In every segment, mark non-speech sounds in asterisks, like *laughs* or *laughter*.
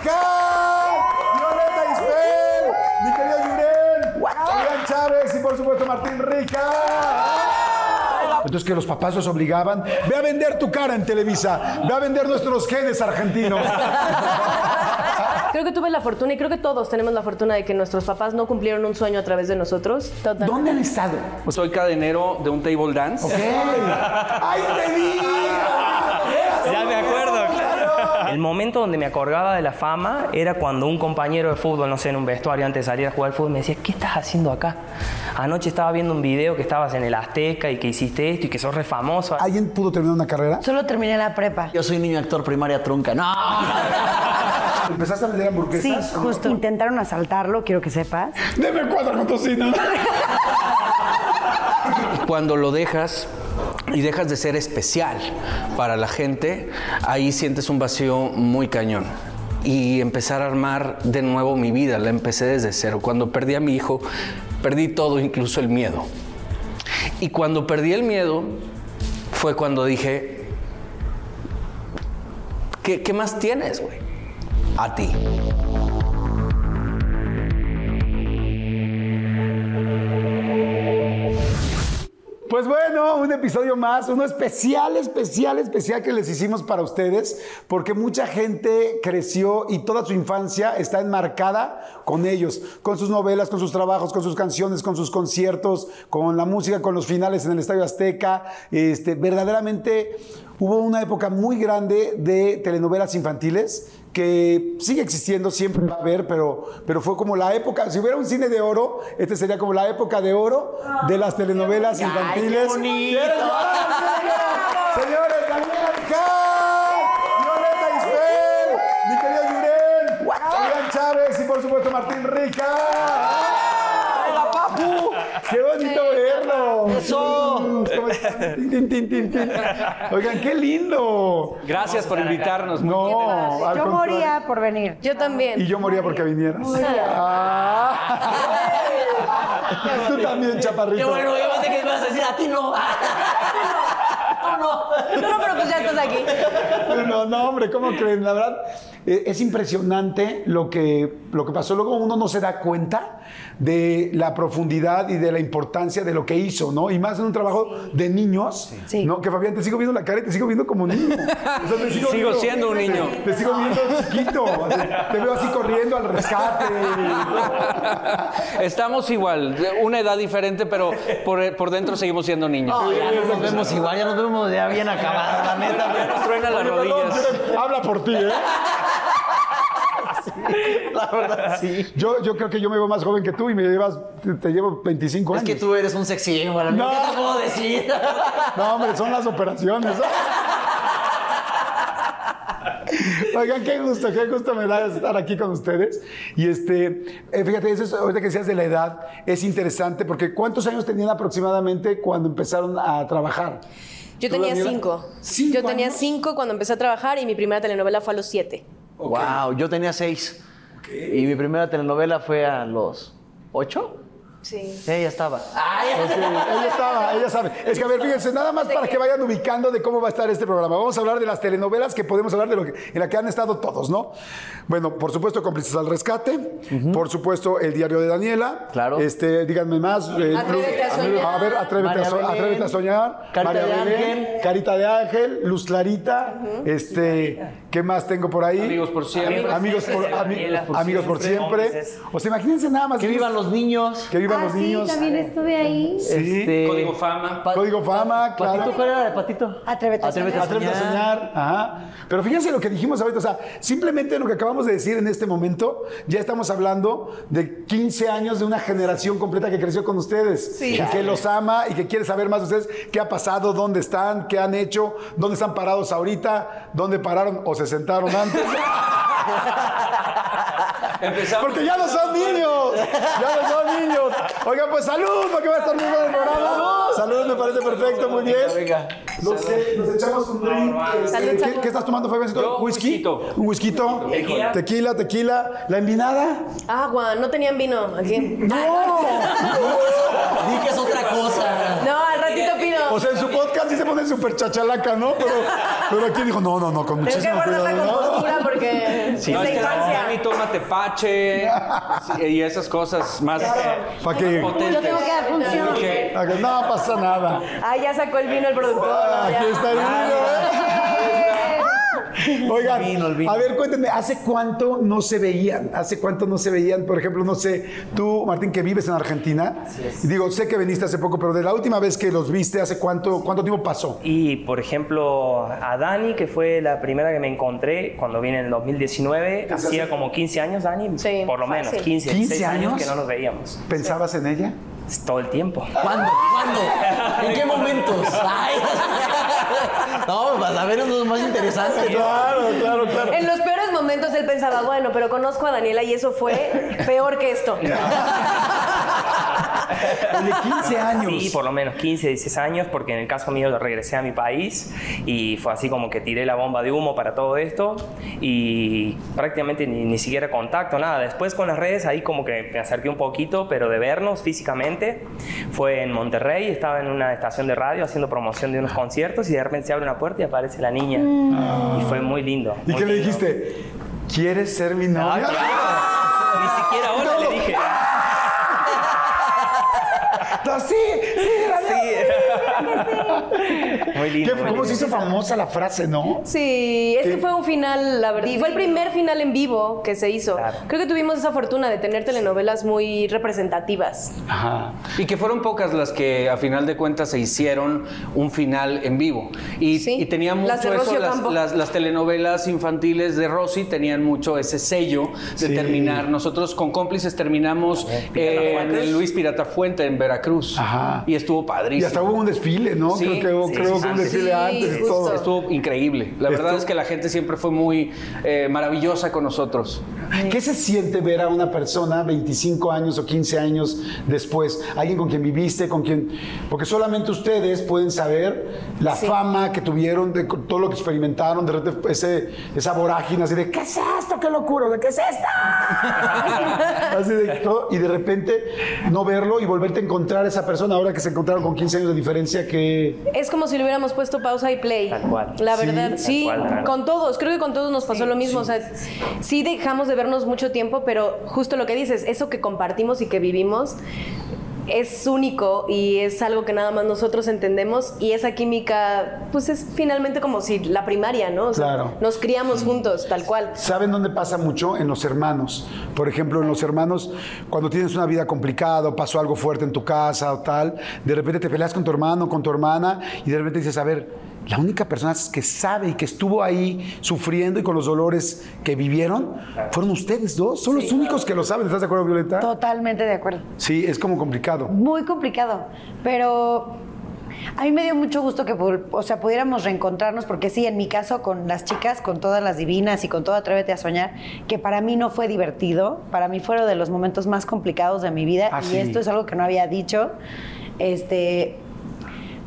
Alcán, Violeta Isfel, mi querido Yuren, Julián Chávez y por supuesto Martín Rica. Entonces que los papás los obligaban, ve a vender tu cara en Televisa, ve a vender nuestros genes argentinos. *laughs* Creo que tuve la fortuna y creo que todos tenemos la fortuna de que nuestros papás no cumplieron un sueño a través de nosotros. ¿Dónde han estado? Pues soy cadenero de un table dance. Ok. *laughs* ¡Ay, te vi! Ya me acuerdo, El momento donde me acordaba de la fama era cuando un compañero de fútbol, no sé, en un vestuario antes de salir a jugar al fútbol, me decía, ¿qué estás haciendo acá? Anoche estaba viendo un video que estabas en el Azteca y que hiciste esto y que sos re famoso. ¿Alguien pudo terminar una carrera? Solo terminé la prepa. Yo soy niño actor primaria trunca. No. ¿Empezaste a vender Sí, hamburguesas? justo. Intentaron asaltarlo, quiero que sepas. Deme cuatro con tocino. Cuando lo dejas y dejas de ser especial para la gente, ahí sientes un vacío muy cañón. Y empezar a armar de nuevo mi vida, la empecé desde cero. Cuando perdí a mi hijo, perdí todo, incluso el miedo. Y cuando perdí el miedo, fue cuando dije, ¿qué, más tienes, güey? A ti. Pues bueno, un episodio más, uno especial, especial, especial que les hicimos para ustedes, porque mucha gente creció y toda su infancia está enmarcada con ellos, con sus novelas, con sus trabajos, con sus canciones, con sus conciertos, con la música, con los finales en el Estadio Azteca. Este, verdaderamente hubo una época muy grande de telenovelas infantiles que sigue existiendo, siempre va a haber, pero, pero fue como la época, si hubiera un cine de oro, este sería como la época de oro de las telenovelas infantiles. bonito! ¿Quieres llorar? Señores, Daniel Alcán, Violeta Isfel, mi querido Yuren, Julián Chávez y por supuesto Martín Rica. ¡Hola, papu! ¡Qué bonito verlo! ¡Eso! ¿Cómo están? Tin, tin, tin, tin, tin. Oigan, qué lindo. Gracias por invitarnos. No, al Yo contrario. moría por venir. Yo también. Y yo moría porque vinieras. Ah. Tú también, chaparrito. Qué bueno, yo pensé que ibas a decir a ti no. No, no. No, pero pues ya estás aquí. No, no, hombre, ¿cómo creen? La verdad, eh, es impresionante lo que, lo que pasó. Luego uno no se da cuenta de la profundidad y de la importancia de lo que hizo, ¿no? Y más en un trabajo de niños, Sí. ¿no? Que Fabián, te sigo viendo la cara y te sigo viendo como niño. O sea, te Sigo viendo- siendo un niño. Te sigo viendo chiquito. te veo así corriendo al rescate. Estamos igual, de una edad diferente, pero por, por dentro seguimos siendo niños. No, ya no nos vemos igual, ya nos vemos ya bien acabados, la neta. Ya nos truenan las rodillas. Habla por ti, ¿eh? *laughs* La verdad, sí. Yo, yo creo que yo me veo más joven que tú y me llevas, te, te llevo 25 Es años. que tú eres un sexy para mí. No. ¿Qué te puedo decir? *laughs* No, hombre, son las operaciones. *laughs* Oigan, qué gusto, qué gusto me da estar aquí con ustedes. Y este, eh, fíjate, eso es, ahorita que decías de la edad, es interesante porque ¿cuántos años tenían aproximadamente cuando empezaron a trabajar? Yo ¿Tú, tenía Daniela? cinco. ¿Cinco Yo tenía años? cinco cuando empecé a trabajar y mi primera telenovela fue a los siete. Wow, yo tenía seis. Y mi primera telenovela fue a los ocho. Sí. Ella estaba. Ay, Sí, ella estaba, ella sabe. Es que a ver, fíjense, nada más para que vayan ubicando de cómo va a estar este programa. Vamos a hablar de las telenovelas que podemos hablar de lo que, en la que han estado todos, ¿no? Bueno, por supuesto, Cómplices al Rescate, por supuesto, El Diario de Daniela. Claro. Este, díganme más. eh, Atrévete a soñar. A ver, Atrévete, María a, so- Belén. Atrévete a soñar. Carita María de Belén, Ángel. Carita de Ángel, Luz Clarita. Este, ¿qué más tengo por ahí? Amigos por siempre. Amigos por, ami- amigos por siempre. O sea, imagínense nada más. Que vivan los niños. Que vivan Ah, los sí, niños. también estuve ahí. Sí. Este, Código Fama. Pa- Código Fama, claro. ¿Patito cuál era de Patito? Atrévete a Atrévete a Atrévete a soñar. Ajá. Pero fíjense lo que dijimos ahorita. O sea, simplemente lo que acabamos de decir en este momento, ya estamos hablando de 15 años de una generación completa que creció con ustedes. Y que los ama y que quiere saber más de ustedes. ¿Qué ha pasado? ¿Dónde están? ¿Qué han hecho? ¿Dónde están parados ahorita? ¿Dónde pararon o se sentaron antes? *laughs* Empezamos. Porque ya no son niños. Ya no son niños. Oigan, pues salud, porque va a estar muy bueno el programa. Salud, me parece perfecto, muy bien. Venga. Sé, nos echamos un drink. este, Salud, ¿qué, estás tomando, Fabiancito? Yo, ¿Whisky? whiskito. ¿Un whisky? Tequila. Tequila, tequila. ¿La envinada? Agua, no tenían vino aquí. ¡No! *laughs* Di que es otra cosa. No, al ratito pido. O sea, en su podcast sí se pone súper chachalaca, ¿no? Pero, pero aquí dijo, no, no, no, con Tengo que muchísimo guardar la cuidado. ¿no? compostura porque es No, es que. Dani toma tepache sí, y esas cosas más ¿Para qué? potentes. Yo tengo que dar función. Ok. Para que No pasa nada. Ah, ya sacó el vino el productor. Ah. Aquí está el vino, *laughs* Oigan, vino, el vino. a ver, cuéntenme, ¿hace cuánto no se veían? ¿Hace cuánto no se veían? Por ejemplo, no sé, tú, Martín, que vives en Argentina. Y digo, sé que viniste hace poco, pero de la última vez que los viste, ¿hace cuánto, cuánto tiempo pasó? Y, por ejemplo, a Dani, que fue la primera que me encontré cuando vine en el 2019, hacía como 15 años, Dani, Sí, por lo menos, fácil. 15, 15 16 años años que no nos veíamos. ¿Pensabas en ella? Todo el tiempo. ¿Cuándo? ¿Cuándo? ¿En qué *laughs* momentos? Ay. *laughs* No, para ver unos más interesantes. Claro, claro, claro. En los peores momentos él pensaba, bueno, pero conozco a Daniela y eso fue peor que esto. *laughs* El de 15 años. Sí, por lo menos 15, 16 años, porque en el caso mío regresé a mi país y fue así como que tiré la bomba de humo para todo esto y prácticamente ni, ni siquiera contacto, nada. Después con las redes ahí como que me acerqué un poquito, pero de vernos físicamente fue en Monterrey, estaba en una estación de radio haciendo promoción de unos conciertos y de repente se abre una puerta y aparece la niña. Y fue muy lindo. ¿Y muy qué le lindo. dijiste? ¿Quieres ser mi Ah, novia? claro. Ni siquiera ahora le dije. No, sí, sí, Daniela. Muy lindo. ¿Qué- muy ¿Cómo se hizo famosa la frase, no? Sí, este ¿Qué? fue un final, la verdad. Fue el primer final en vivo que se hizo. Claro. Creo que tuvimos esa fortuna de tener telenovelas muy representativas. Ajá. Y que fueron pocas las que a final de cuentas se hicieron un final en vivo. Y, Sí, y tenía mucho las de eso, las, Campo. las- las telenovelas infantiles de Rosy tenían mucho ese sello de Sí. terminar. Nosotros con cómplices terminamos eh, en Luis Pirata Fuente en Veracruz. Ajá. Y estuvo padrísimo. Y hasta hubo un desfile, ¿no? Sí, creo que hubo, sí, creo sí, que un sí. desfile Sí, antes y justo. todo. Estuvo increíble. La verdad Estuvo- es que la gente siempre fue muy eh, maravillosa con nosotros. ¿Qué se siente ver a una persona 25 años o 15 años después? Alguien con quien viviste, con quien... Porque solamente ustedes pueden saber la Sí. fama que tuvieron, de todo lo que experimentaron, de repente ese, esa vorágine así de ¿qué es esto? ¿Qué locura? ¿De qué es esto? *laughs* así de todo, y de repente no verlo y volverte a encontrar a esa persona ahora que se encontraron con 15 años de diferencia que... Es como si le hubiéramos puesto pausa y play. Tal cual. La verdad, sí, cual, claro. con todos. Creo que con todos nos pasó lo mismo. O sea, sí dejamos de vernos mucho tiempo, pero justo lo que dices, eso que compartimos y que vivimos es único y es algo que nada más nosotros entendemos y esa química, pues es finalmente como si la primaria, ¿no? O sea, Claro. Nos criamos juntos, tal cual. ¿Saben dónde pasa mucho? En los hermanos. Por ejemplo, en los hermanos, cuando tienes una vida complicada, o pasó algo fuerte en tu casa o tal, de repente te peleas con tu hermano, con tu hermana, y de repente dices, a ver, la única persona que sabe y que estuvo ahí sufriendo y con los dolores que vivieron, fueron ustedes dos. Son los únicos que lo saben. ¿Estás de acuerdo, Violeta? Totalmente de acuerdo. Sí, es como complicado. Muy complicado, pero a mí me dio mucho gusto que o sea, pudiéramos reencontrarnos, porque sí, en mi caso con las chicas, con todas las divinas y con todo Atrévete a Soñar, que para mí no fue divertido, para mí fueron de los momentos más complicados de mi vida, Ah, y sí. esto es algo que no había dicho. Este,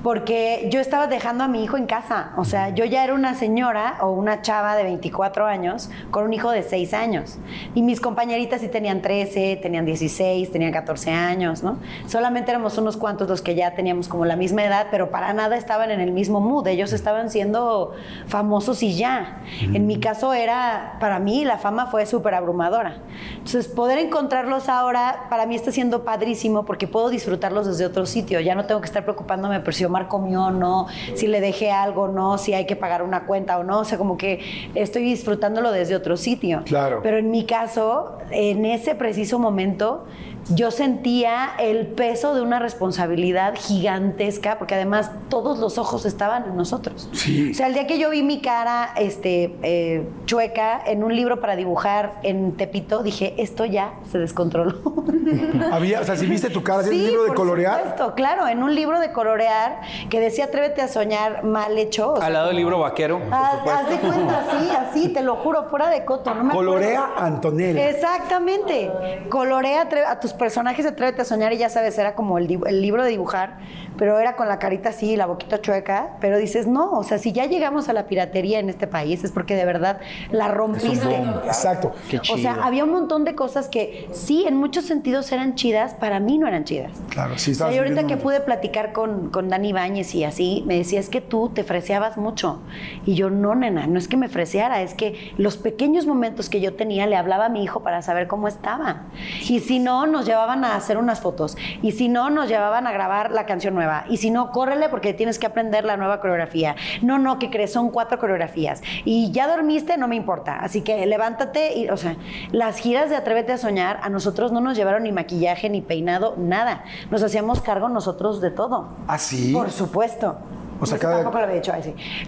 porque yo estaba dejando a mi hijo en casa. O sea, yo ya era una señora o una chava de 24 años con un hijo de 6 años. Y mis compañeritas sí tenían 13, tenían 16, tenían 14 años, ¿no? Solamente éramos unos cuantos los que ya teníamos como la misma edad, pero para nada estaban en el mismo mood. Ellos estaban siendo famosos y ya. En mi caso era, para mí, la fama fue súper abrumadora. Entonces, poder encontrarlos ahora, para mí está siendo padrísimo porque puedo disfrutarlos desde otro sitio. Ya no tengo que estar preocupándome por si Omar comió o no, si le dejé algo o no, si hay que pagar una cuenta o no. O sea, como que estoy disfrutándolo desde otro sitio. Claro. Pero en mi caso, en ese preciso momento, yo sentía el peso de una responsabilidad gigantesca, porque además todos los ojos estaban en nosotros. Sí. O sea, el día que yo vi mi cara este, eh, chueca en un libro para dibujar en Tepito, dije, esto ya se descontroló. *laughs* Había, o sea, si viste tu cara, ¿tienes Sí, un libro de por colorear? supuesto, claro, en un libro de colorear que decía Atrévete a soñar mal hecho. o sea, Al lado del libro vaquero, haz, de cuenta, así, así, te lo juro, fuera de coto. No me acuerdo. Colorea Antonella. Exactamente. Colorea a tus personajes, atrévete a soñar y ya sabes, era como el libro de dibujar, pero era con la carita así, la boquita chueca, pero dices, no, o sea, si ya llegamos a la piratería en este país es porque de verdad la rompiste. Exacto. O sea, había un montón de cosas que sí, en muchos sentidos eran chidas, para mí no eran chidas. Claro, sí, O sea, yo ahorita que pude platicar con, con Dani Ibáñez y así, me decía, es que tú te freseabas mucho. Y yo, no, nena, no es que me freseara, es que los pequeños momentos que yo tenía, le hablaba a mi hijo para saber cómo estaba. Y si no, nos llevaban a hacer unas fotos. Y si no, nos llevaban a grabar la canción nueva. Y si no, córrele porque tienes que aprender la nueva coreografía. No, no, que crees, son cuatro coreografías. Y ya dormiste, no me importa. Así que levántate y, o sea, las giras de Atrévete a Soñar a nosotros no nos llevaron ni maquillaje, ni peinado, nada. Nos hacíamos cargo nosotros de todo. ¿Ah, sí? Por supuesto. O sea, cada- Tampoco lo había.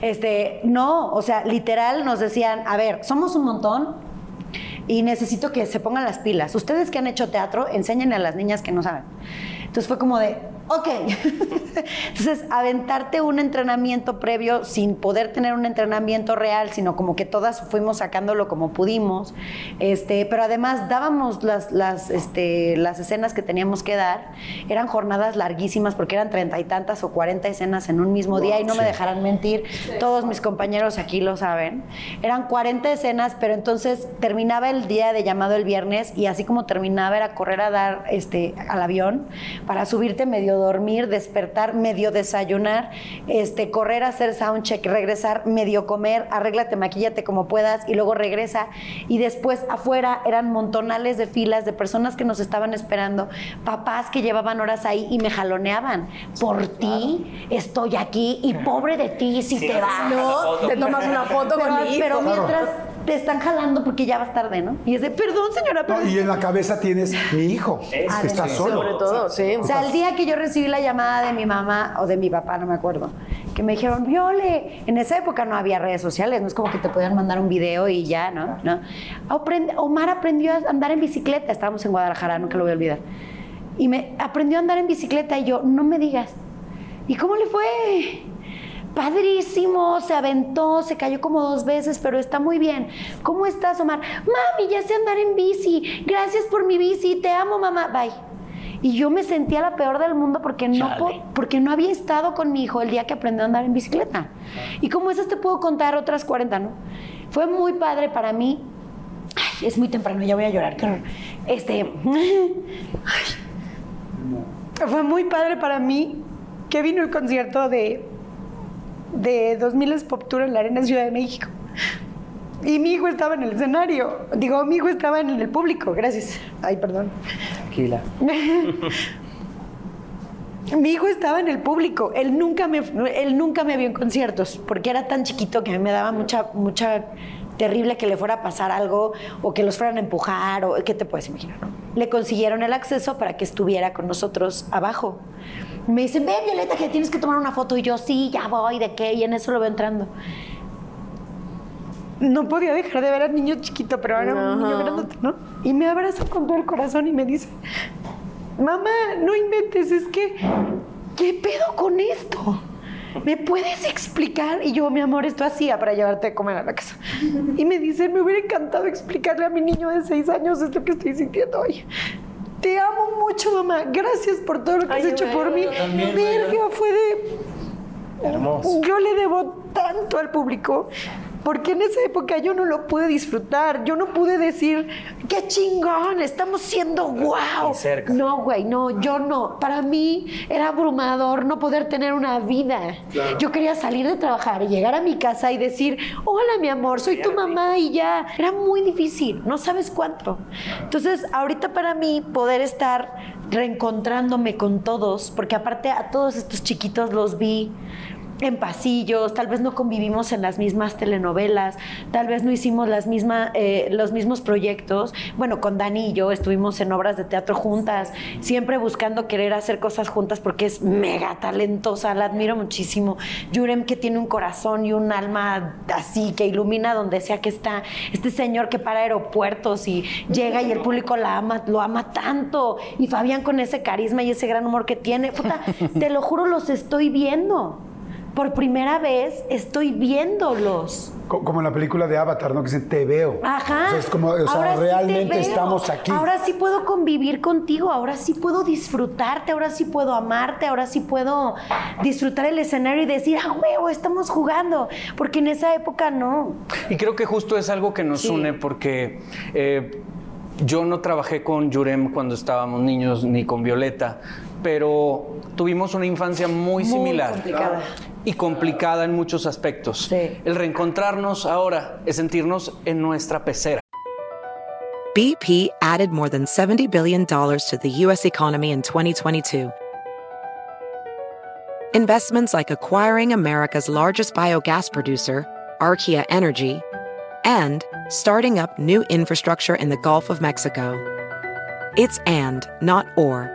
Este, no, o sea, literal nos decían, a ver, somos un montón y necesito que se pongan las pilas. Ustedes que han hecho teatro, enséñenle a las niñas que no saben. Entonces fue como de, ok. *laughs* Entonces, aventarte un entrenamiento previo sin poder tener un entrenamiento real, sino como que todas fuimos sacándolo como pudimos. Este, pero además dábamos las, las, este, las escenas que teníamos que dar. Eran jornadas larguísimas porque eran treinta y tantas o cuarenta escenas en un mismo día y no me dejarán mentir. Todos mis compañeros aquí lo saben. Eran 40 escenas, pero entonces terminaba el día de llamado el viernes y así como terminaba era correr a dar este, al avión para subirte medio dormir, despertar, medio desayunar, este, correr a hacer soundcheck, regresar, medio comer, arréglate, maquíllate como puedas y luego regresa. Y después afuera eran montonales de filas de personas que nos estaban esperando, papás que llevaban horas ahí y me jaloneaban. Por ti estoy aquí y pobre de ti si te vas. No, te tomas una foto Pero, con mi hijo. pero mientras te están jalando porque ya vas tarde, ¿no? Y es de, perdón, señora, No, y en la cabeza tienes mi hijo. Estás solo. Sobre todo, sí. O sea, el día que yo recibí la llamada de mi mamá o de mi papá, no me acuerdo, que me dijeron, Viole, en esa época no había redes sociales, no es como que te podían mandar un video y ya, ¿no? ¿No? Omar aprendió a andar en bicicleta, estábamos en Guadalajara, nunca lo voy a olvidar. Y me aprendió a andar en bicicleta y yo, no me digas. ¿Y cómo le fue? Padrísimo, se aventó, se cayó como dos veces, pero está muy bien. ¿Cómo estás, Omar? Mami, ya sé andar en bici. Gracias por mi bici. Te amo, mamá. Bye. Y yo me sentía la peor del mundo porque no, po- porque no había estado con mi hijo el día que aprendió a andar en bicicleta. Y como esas te puedo contar otras 40, ¿no? Fue muy padre para mí. Ay, es muy temprano, ya voy a llorar. qué horror. Este. *laughs* ay. Fue muy padre para mí que vino el concierto de, de 2000 Pop Tour en la Arena Ciudad de México. Y mi hijo estaba en el escenario. Digo, mi hijo estaba en el público. Gracias. Ay, perdón. Tranquila. *laughs* Mi hijo estaba en el público. Él nunca me, él nunca me vio en conciertos porque era tan chiquito que a mí me daba mucha, mucha terrible que le fuera a pasar algo o que los fueran a empujar o qué te puedes imaginar. Le consiguieron el acceso para que estuviera con nosotros abajo. Me dicen, ven Violeta, que tienes que tomar una foto. Y yo, sí, ya voy, ¿de qué? Y en eso lo veo entrando. No podía dejar de ver al niño chiquito, pero ahora un niño grandote, ¿no? Y me abraza con todo el corazón y me dice, mamá, no inventes, es que, ¿qué pedo con esto? ¿Me puedes explicar? Y yo, mi amor, esto hacía para llevarte a comer a la casa. Y me dice, me hubiera encantado explicarle a mi niño de seis años esto que estoy sintiendo hoy. Te amo mucho, mamá. Gracias por todo lo que has hecho por mí. también, Verga, fue de... Hermoso. Yo le debo tanto al público. Porque en esa época yo no lo pude disfrutar. Yo no pude decir, qué chingón, estamos siendo wow. Cerca. No, güey, no, yo no. Para mí era abrumador no poder tener una vida. Yo quería salir de trabajar y llegar a mi casa y decir, hola mi amor, soy tu mamá y ya. Era muy difícil, no sabes cuánto. Entonces, ahorita para mí poder estar reencontrándome con todos, porque aparte a todos estos chiquitos los vi en pasillos, tal vez no convivimos en las mismas telenovelas, tal vez no hicimos las misma, eh, los mismos proyectos. Bueno, con Dani y yo estuvimos en obras de teatro juntas, siempre buscando querer hacer cosas juntas porque es mega talentosa, la admiro muchísimo. Yurem que tiene un corazón y un alma así que ilumina donde sea que está. Este señor que para aeropuertos y llega y el público la ama, lo ama tanto. Y Fabián con ese carisma y ese gran humor que tiene. Puta, *laughs* te lo juro, los estoy viendo por primera vez estoy viéndolos. Co- Como en la película de Avatar, ¿no? Que dicen, te veo. Ajá. O sea, es como, o sea, Ahora realmente estamos aquí. Ahora sí puedo convivir contigo, ahora sí puedo disfrutarte, ahora sí puedo amarte, ahora sí puedo disfrutar el escenario y decir, ah, huevo, estamos jugando. Porque en esa época no. Y creo que justo es algo que nos Sí. une porque eh, yo no trabajé con Yurem cuando estábamos niños ni con Violeta, pero tuvimos una infancia muy, Muy similar. complicada. Y complicada en muchos aspectos. Sí. El reencontrarnos ahora es sentirnos en nuestra pecera. BP added more than $70 billion to the U.S. economy in 2022. Investments like acquiring America's largest biogas producer, Archaea Energy, and starting up new infrastructure in the Gulf of Mexico. It's and, not or.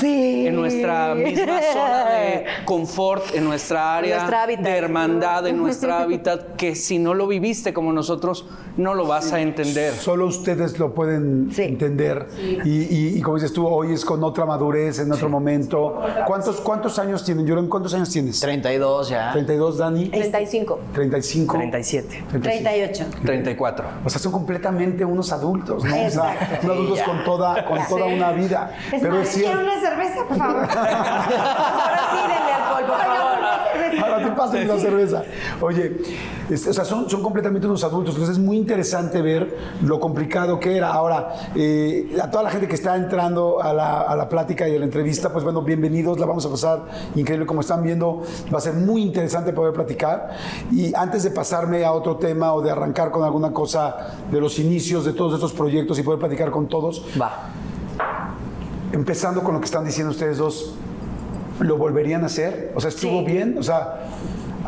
Sí. En nuestra misma zona de confort, en nuestra área Nuestra hábitat. de hermandad, en nuestra *laughs* hábitat, que si no lo viviste como nosotros, no lo vas a entender. Solo ustedes lo pueden Sí. entender. Y, y- y como dices tú, hoy es con otra madurez, en otro momento. ¿Cuántos, ¿Cuántos años tienen? ¿cuántos años tienes? 32 ya. 32, Dani. 35. 35. 37. 38. 34. O sea, son completamente unos adultos, ¿no? O sea, Exacto. son adultos con toda, con toda una vida. Es Pero más, es cierto. Una cerveza, por favor. *laughs* Ahora sí, denle alcohol, por favor. Ahora te pasen la cerveza. Oye, es- o sea, son, son completamente unos adultos. Entonces es muy interesante ver lo complicado que era. Ahora, eh, a toda la gente que está entrando a la, a la plática y a la entrevista, pues bueno, bienvenidos. La vamos a pasar increíble. Como están viendo, va a ser muy interesante poder platicar. Y antes de pasarme a otro tema o de arrancar con alguna cosa de los inicios de todos estos proyectos y poder platicar con todos, Va. Empezando con lo que están diciendo ustedes dos, ¿lo volverían a hacer? O sea, ¿estuvo Sí. bien? O sea,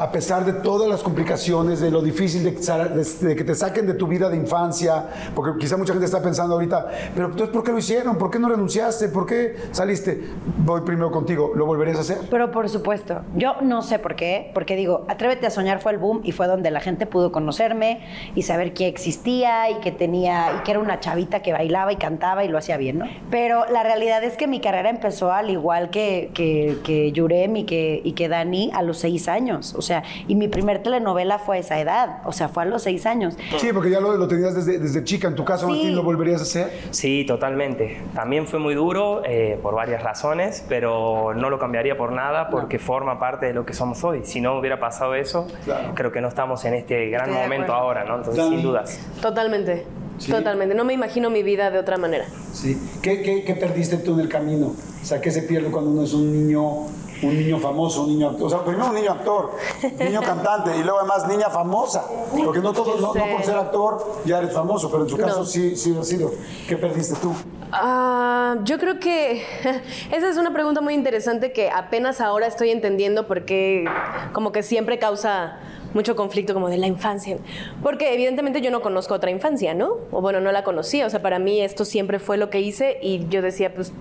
a pesar de todas las complicaciones, de lo difícil de, que te saquen de tu vida de infancia, porque quizá mucha gente está pensando ahorita, pero entonces, ¿por qué lo hicieron? ¿Por qué no renunciaste? ¿Por qué saliste? Voy primero contigo, ¿lo volverías a hacer? Pero por supuesto, yo no sé por qué, porque digo, Atrévete a soñar fue el boom y fue donde la gente pudo conocerme y saber que existía y que tenía, y que era una chavita que bailaba y cantaba y lo hacía bien, ¿no? Pero la realidad es que mi carrera empezó al igual que, que, que Yurem y que, y que Dani a los seis años, o sea, y mi primer telenovela fue a esa edad, o sea, fue a los seis años. Sí, porque ya lo, lo tenías desde, desde chica. En tu caso, Sí. Martín, ¿lo volverías a hacer? Sí, totalmente. También fue muy duro eh, por varias razones, pero no lo cambiaría por nada porque forma parte de lo que somos hoy. Si no hubiera pasado eso, Claro. creo que no estamos en este gran Estoy momento ahora, ¿no? Entonces, sin dudas. Totalmente. Sí. Totalmente. No me imagino mi vida de otra manera. Sí. ¿Qué, qué, qué perdiste tú en el camino? O sea, ¿qué se pierde cuando uno es un niño, un niño famoso, un niño actor? O sea, primero un niño actor, niño cantante y luego además niña famosa. Porque no, todo, no, no por ser actor ya eres famoso, pero en tu caso No. sí, sí lo has sido. ¿Qué perdiste tú? Ah, yo creo que *laughs* esa es una pregunta muy interesante que apenas ahora estoy entendiendo porque como que siempre causa mucho conflicto como de la infancia. Porque evidentemente yo no conozco otra infancia, ¿no? O bueno, no la conocía. O sea, para mí esto siempre fue lo que hice y yo decía, pues,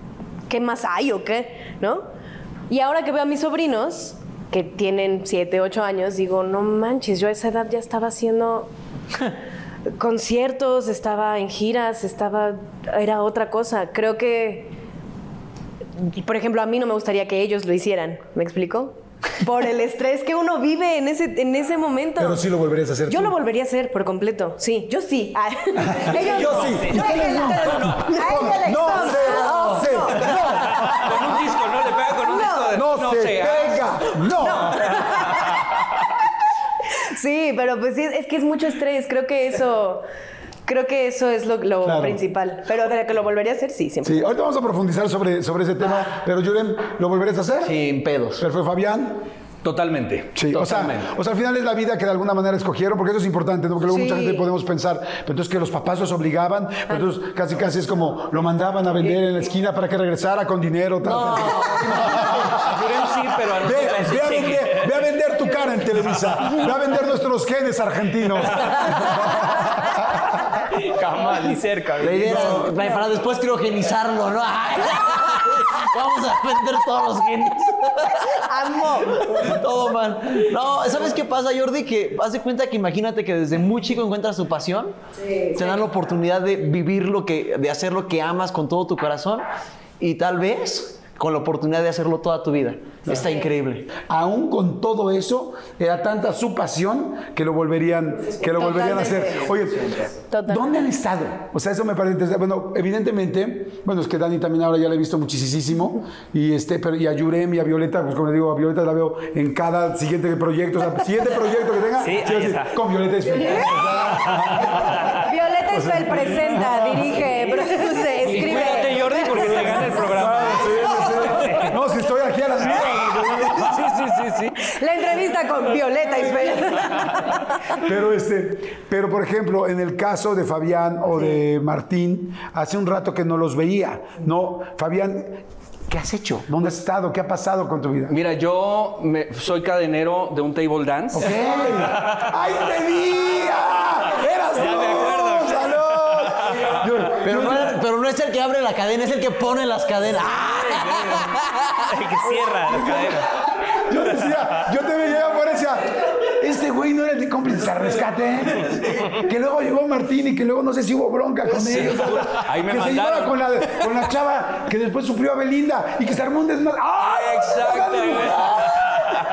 ¿qué más hay o qué? ¿No? Y ahora que veo a mis sobrinos, que tienen 7, 8 años, digo, no manches, yo a esa edad ya estaba haciendo *laughs* conciertos, estaba en giras, estaba era otra cosa. Creo que por ejemplo, a mí no me gustaría que ellos lo hicieran, ¿me explico? por el estrés que uno vive en ese, en ese momento. Pero sí lo volverías a hacer Yo tú. lo volvería a hacer por completo, sí. Yo sí. *laughs* Ah, *laughs* ellos Yo no. sí. Yo Ustedes sí. no. No No, no sé, Con un disco, ¿no? Le pega con un no, se sé, ah. pega, no. Sí, pero pues sí, es que es mucho estrés. Creo que eso, creo que eso es lo, lo Claro. principal. Pero de que lo volvería a hacer, sí, siempre. Sí, ahorita vamos a profundizar sobre, sobre ese tema, pero Julen, ¿lo volverías a hacer? Sin pedos. Perfecto, Fabián. Totalmente. Sí, o sea, o sea, al final es la vida que de alguna manera escogieron, porque eso es importante, ¿no? Porque luego Sí. mucha gente podemos pensar, pero entonces que los papás los obligaban, pero entonces casi casi es como lo mandaban a vender en la esquina para que regresara con dinero. Tal, tal. Juren sí, pero a Ve, ve a vender, ve a vender tu cara en Televisa, ve a vender nuestros genes argentinos. Jamás, ni cerca. La idea es para después criogenizarlo, ¿no? Vamos a vender todos los genes. Amo. Todo mal. No, ¿sabes qué pasa, Jordi? Que haz de cuenta que imagínate que desde muy chico encuentras tu pasión. te dan la oportunidad de vivir lo que, de hacer lo que amas con todo tu corazón. Y tal vez con la oportunidad de hacerlo toda tu vida. Está increíble. Aún con todo eso, era tanta su pasión que lo volverían, que lo volverían a hacer. Oye, Totalmente. ¿dónde han estado? O sea, eso me parece interesante. Bueno, evidentemente, bueno, es que Dani también ahora ya la he visto muchísimo. Y, este, pero, y a Yurem y a Violeta, pues como les digo, a Violeta la veo en cada siguiente proyecto. O sea, siguiente proyecto que tenga, Sí, está. con Violeta es *laughs* Violeta Isfel presenta, dirige, produce, escribe. Espérate, Jordi, porque te gana el programa. No, si estoy aquí a las mías. Sí, sí, sí, sí. Con Violeta Isfel. Pero este, pero por ejemplo, en el caso de Fabián o de Martín, hace un rato que no los veía, ¿no? Fabián, ¿qué has hecho? ¿Dónde has estado? ¿Qué ha pasado con tu vida? Mira, yo me- soy cadenero de un table dance. Ok. ¡Ay, te vi! ¡Ah! ¡Eras Ya me acuerdo. ¡Salud! Yo- Pero no, es- pero no es el que abre la cadena, es el que pone las cadenas. El que cierra las cadenas. Yo decía, yo te veía por decía, este güey no era el de cómplices al rescate. Que luego llegó Martín y que luego no sé si hubo bronca con ellos. ahí me que se mandaron. llevaba con la, con la chava que después sufrió a Belinda y que se armó un desmadre. ¡Ay! Exacto.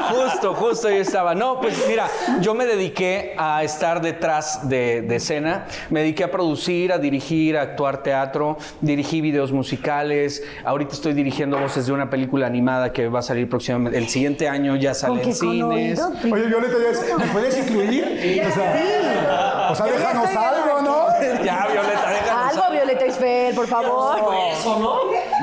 Justo, justo yo estaba. No, pues mira, yo me dediqué a estar detrás de, de escena. Me dediqué a producir, a dirigir, a actuar teatro. Dirigí videos musicales. Ahorita estoy dirigiendo voces de una película animada que va a salir próximamente. El siguiente año ya sale en cines. Oye, Violeta, ya es, ¿me puedes incluir? O sea, o sea déjanos algo, ¿no? Ya, Violeta, por favor.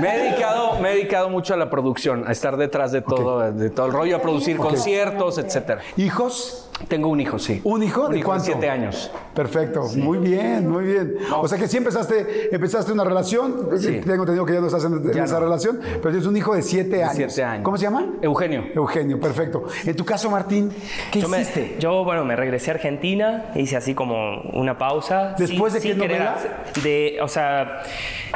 Me he dedicado, me he dedicado mucho a la producción, a estar detrás de todo, de todo el rollo, a producir conciertos, etcétera. ¿Hijos? Tengo un hijo, sí. ¿Un hijo? ¿De Un cuánto? siete años. Perfecto, muy bien, muy bien. O sea que sí empezaste, empezaste una relación, Sí. tengo entendido que ya no estás en, Ya esa no. relación, pero tienes un hijo de siete años. siete años. ¿Cómo se llama? Eugenio. Eugenio, perfecto. En tu caso, Martín, ¿qué Yo, me- hiciste? yo, bueno, me regresé a Argentina, hice así como una pausa. ¿Después sin- de qué novela? De, o sea,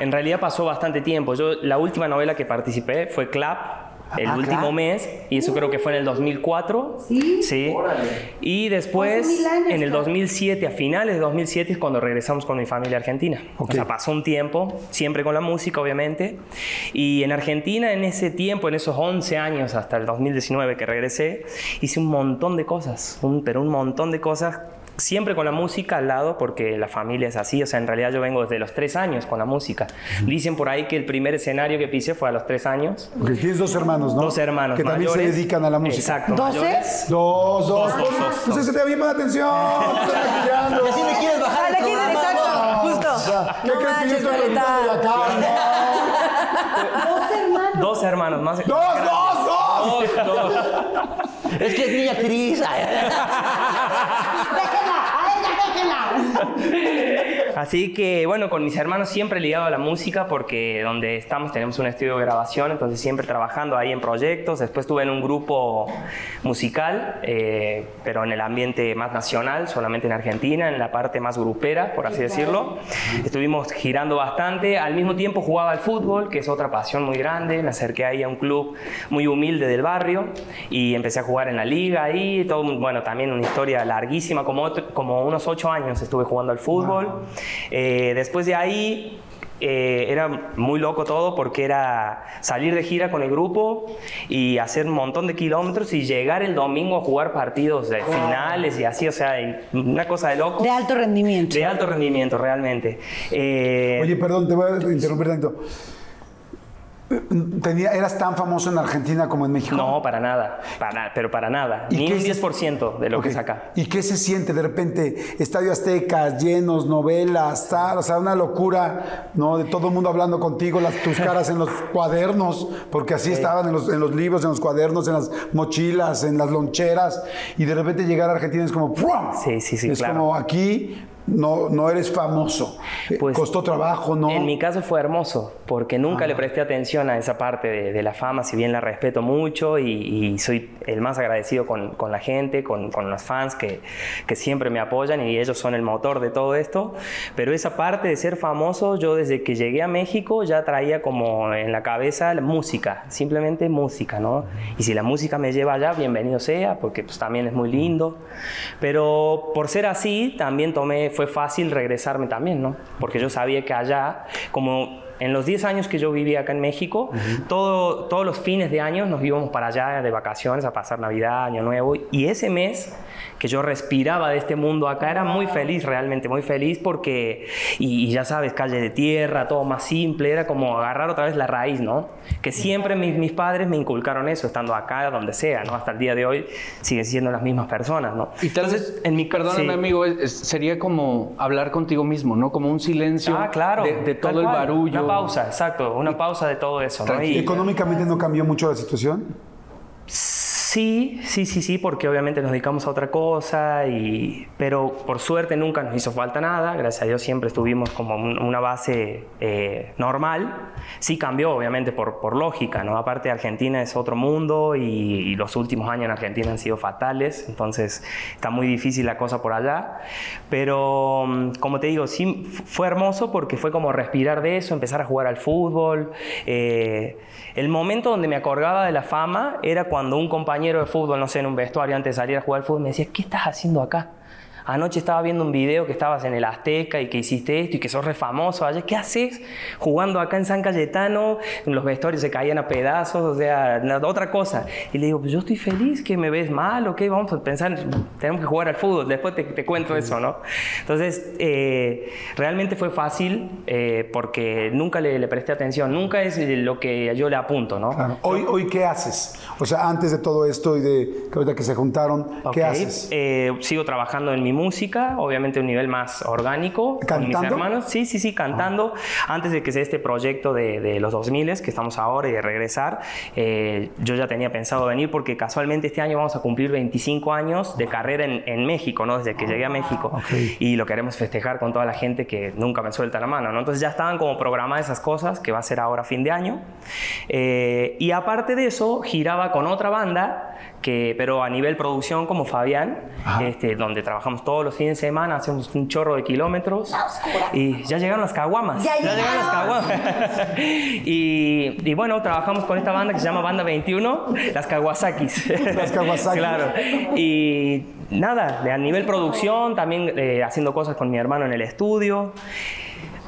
en realidad pasó bastante tiempo. Yo, la última novela que participé fue Clap. El Ah, último Clap. mes, y eso creo que fue en el 2004. ¿Sí? Sí. Y después, años, en el Clap. 2007, a finales de 2007, es cuando regresamos con mi familia a Argentina. Ok. O sea, pasó un tiempo, siempre con la música, obviamente. Y en Argentina, en ese tiempo, en esos 11 años, hasta el 2019 que regresé, hice un montón de cosas, un- pero un montón de cosas. Siempre con la música al lado, porque la familia es así. O sea, en realidad yo vengo desde los tres años con la música. Dicen por ahí que el primer escenario que pisé fue a los tres años. Porque tienes dos hermanos, ¿no? Dos hermanos Que también se dedican a la música. Exacto. Mayores. Dos, dos, Dos, dos. dos, dos, Pues ese te bien, pon atención. *laughs* Y así me quieres bajar Dale, el aquí, programa. exacto, O justo. sea, ¿Qué No crees que yo estoy de acá? *laughs* Dos hermanos. Dos hermanos más. ¡Dos, dos, dos! Dos. Es que es niña actriz. Ay, Déjenla, a ella déjenla. Así que bueno, con mis hermanos siempre ligado a la música porque donde estamos tenemos un estudio de grabación, entonces siempre trabajando ahí en proyectos. Después estuve en un grupo musical, eh, pero en el ambiente más nacional, solamente en Argentina, en la parte más grupera, por así decirlo. Estuvimos girando bastante, al mismo tiempo jugaba al fútbol, que es otra pasión muy grande. Me acerqué ahí a un club muy humilde del barrio y empecé a jugar en la liga ahí. Todo, bueno, también una historia larguísima, como, otro- como unos ocho años estuve jugando al fútbol. Eh, después de ahí eh, era muy loco todo porque era salir de gira con el grupo y hacer un montón de kilómetros y llegar el domingo a jugar partidos de finales y así, o sea, una cosa de loco. De alto rendimiento. De alto rendimiento, realmente. Eh, Oye, perdón, te voy a interrumpir tanto. Tenía, ¿Eras tan famoso en Argentina como en México? no, para nada, para, pero para nada. ¿Y Ni un es- 10% de lo que Ok. es acá. ¿Y qué se siente de repente? Estadio Azteca, llenos, novelas, tal, o sea, una locura, ¿no? De todo el mundo hablando contigo, las, tus caras en los *laughs* cuadernos, porque así estaban en los, en los libros, en los cuadernos, en las mochilas, en las loncheras, y de repente llegar a Argentina es como ¡prum! Sí, sí, sí, Es claro. como aquí no, no eres famoso. Eh, Pues, Costó trabajo, ¿no? En mi caso fue hermoso, porque nunca le presté atención a esa parte de, de la fama, si bien la respeto mucho y, y soy el más agradecido con, con la gente, con, con los fans que, que siempre me apoyan y ellos son el motor de todo esto. Pero esa parte de ser famoso, yo desde que llegué a México ya traía como en la cabeza la música, simplemente música, ¿no? Y si la música me lleva allá, bienvenido sea, porque pues también es muy lindo. Pero por ser así, también tomé, fue fácil regresarme también, ¿no? Porque yo sabía que allá, como en los 10 años que yo viví acá en México, todo, todos los fines de año nos íbamos para allá de vacaciones a pasar Navidad, Año Nuevo. Y ese mes que yo respiraba de este mundo acá era muy feliz, realmente muy feliz porque, y, y ya sabes, calle de tierra, todo más simple, era como agarrar otra vez la raíz, ¿no? Que siempre mis, mis padres me inculcaron eso, estando acá, donde sea, ¿no? Hasta el día de hoy siguen siendo las mismas personas, ¿no? Y tal vez, en mi, perdóname sí. amigo, es- sería como hablar contigo mismo, ¿no? Como un silencio Ah, claro. de, de todo el barullo. Pausa, exacto, una pausa de todo eso, ¿no? Y- ¿Económicamente no cambió mucho la situación? Sí, sí, sí, sí, porque obviamente nos dedicamos a otra cosa, y, pero por suerte nunca nos hizo falta nada, gracias a Dios siempre estuvimos como un- una base eh, normal. Sí cambió, obviamente, por, por lógica, ¿no? Aparte Argentina es otro mundo y, y los últimos años en Argentina han sido fatales, entonces está muy difícil la cosa por allá. Pero, mm, como te digo, sí fue hermoso porque fue como respirar de eso, empezar a jugar al fútbol. eh, el momento donde me acordaba de la fama era cuando un compañero de fútbol, no sé, en un vestuario antes de salir a jugar al fútbol, me decía, ¿qué estás haciendo acá? Anoche estaba viendo un video que estabas en el Azteca y que hiciste esto y que sos re famoso allá. ¿Qué haces jugando acá en San Cayetano? Los vestuarios se caían a pedazos, o sea, otra cosa. Y le digo, pues yo estoy feliz, que me ves mal o qué, vamos a pensar, tenemos que jugar al fútbol, después te, te cuento eso, ¿no? Entonces, eh, realmente fue fácil eh, porque nunca le, le presté atención, nunca es lo que yo le apunto, ¿no? Claro. Hoy, hoy, ¿qué haces? O sea, antes de todo esto y de que ahorita que se juntaron, ¿qué Ok, haces? eh, sigo trabajando en mi música, obviamente un nivel más orgánico. Con mis ¿Cantando? hermanos. Sí, sí, sí, cantando. Antes de que sea este proyecto de, de los 2000 que estamos ahora y de regresar, eh, yo ya tenía pensado venir porque casualmente este año vamos a cumplir 25 años de carrera en, en México, ¿no? Desde que llegué a México. Y lo queremos festejar con toda la gente que nunca me suelta la mano, ¿no? Entonces ya estaban como programadas esas cosas que va a ser ahora fin de año. Eh, y aparte de eso, giraba con otra banda, que, pero a nivel producción como Fabián, este, donde trabajamos todos los fines de semana, hacemos un chorro de kilómetros. Y ya llegaron las caguamas. Ya llegaron las caguamas. *laughs* y, y bueno, trabajamos con esta banda que se llama Banda 21, las Kawasakis. Las Kawasaki. claro. Y nada, a nivel producción, también eh, haciendo cosas con mi hermano en el estudio.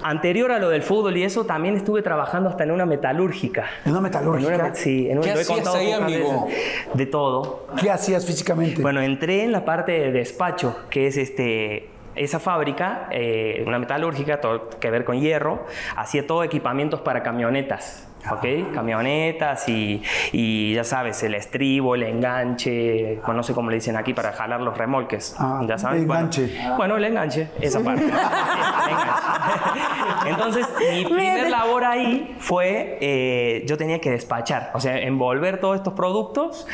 Anterior a lo del fútbol y eso, también estuve trabajando hasta en una metalúrgica. ¿En una metalúrgica? En una- sí, en una, ¿Qué lo he hacías contado ahí, amigo? De todo. ¿Qué hacías físicamente? Bueno, entré en la parte de despacho, que es este, esa fábrica, eh, una metalúrgica, todo que ver con hierro, hacía todo equipamientos para camionetas. ¿Ok? Camionetas y, y ya sabes, el estribo, el enganche, bueno, no sé cómo le dicen aquí para jalar los remolques. Ah, ya sabes. Bueno, enganche. Bueno, el enganche, esa parte. *laughs* El enganche. Entonces, mi primer labor ahí fue, eh, yo tenía que despachar, o sea, envolver todos estos productos,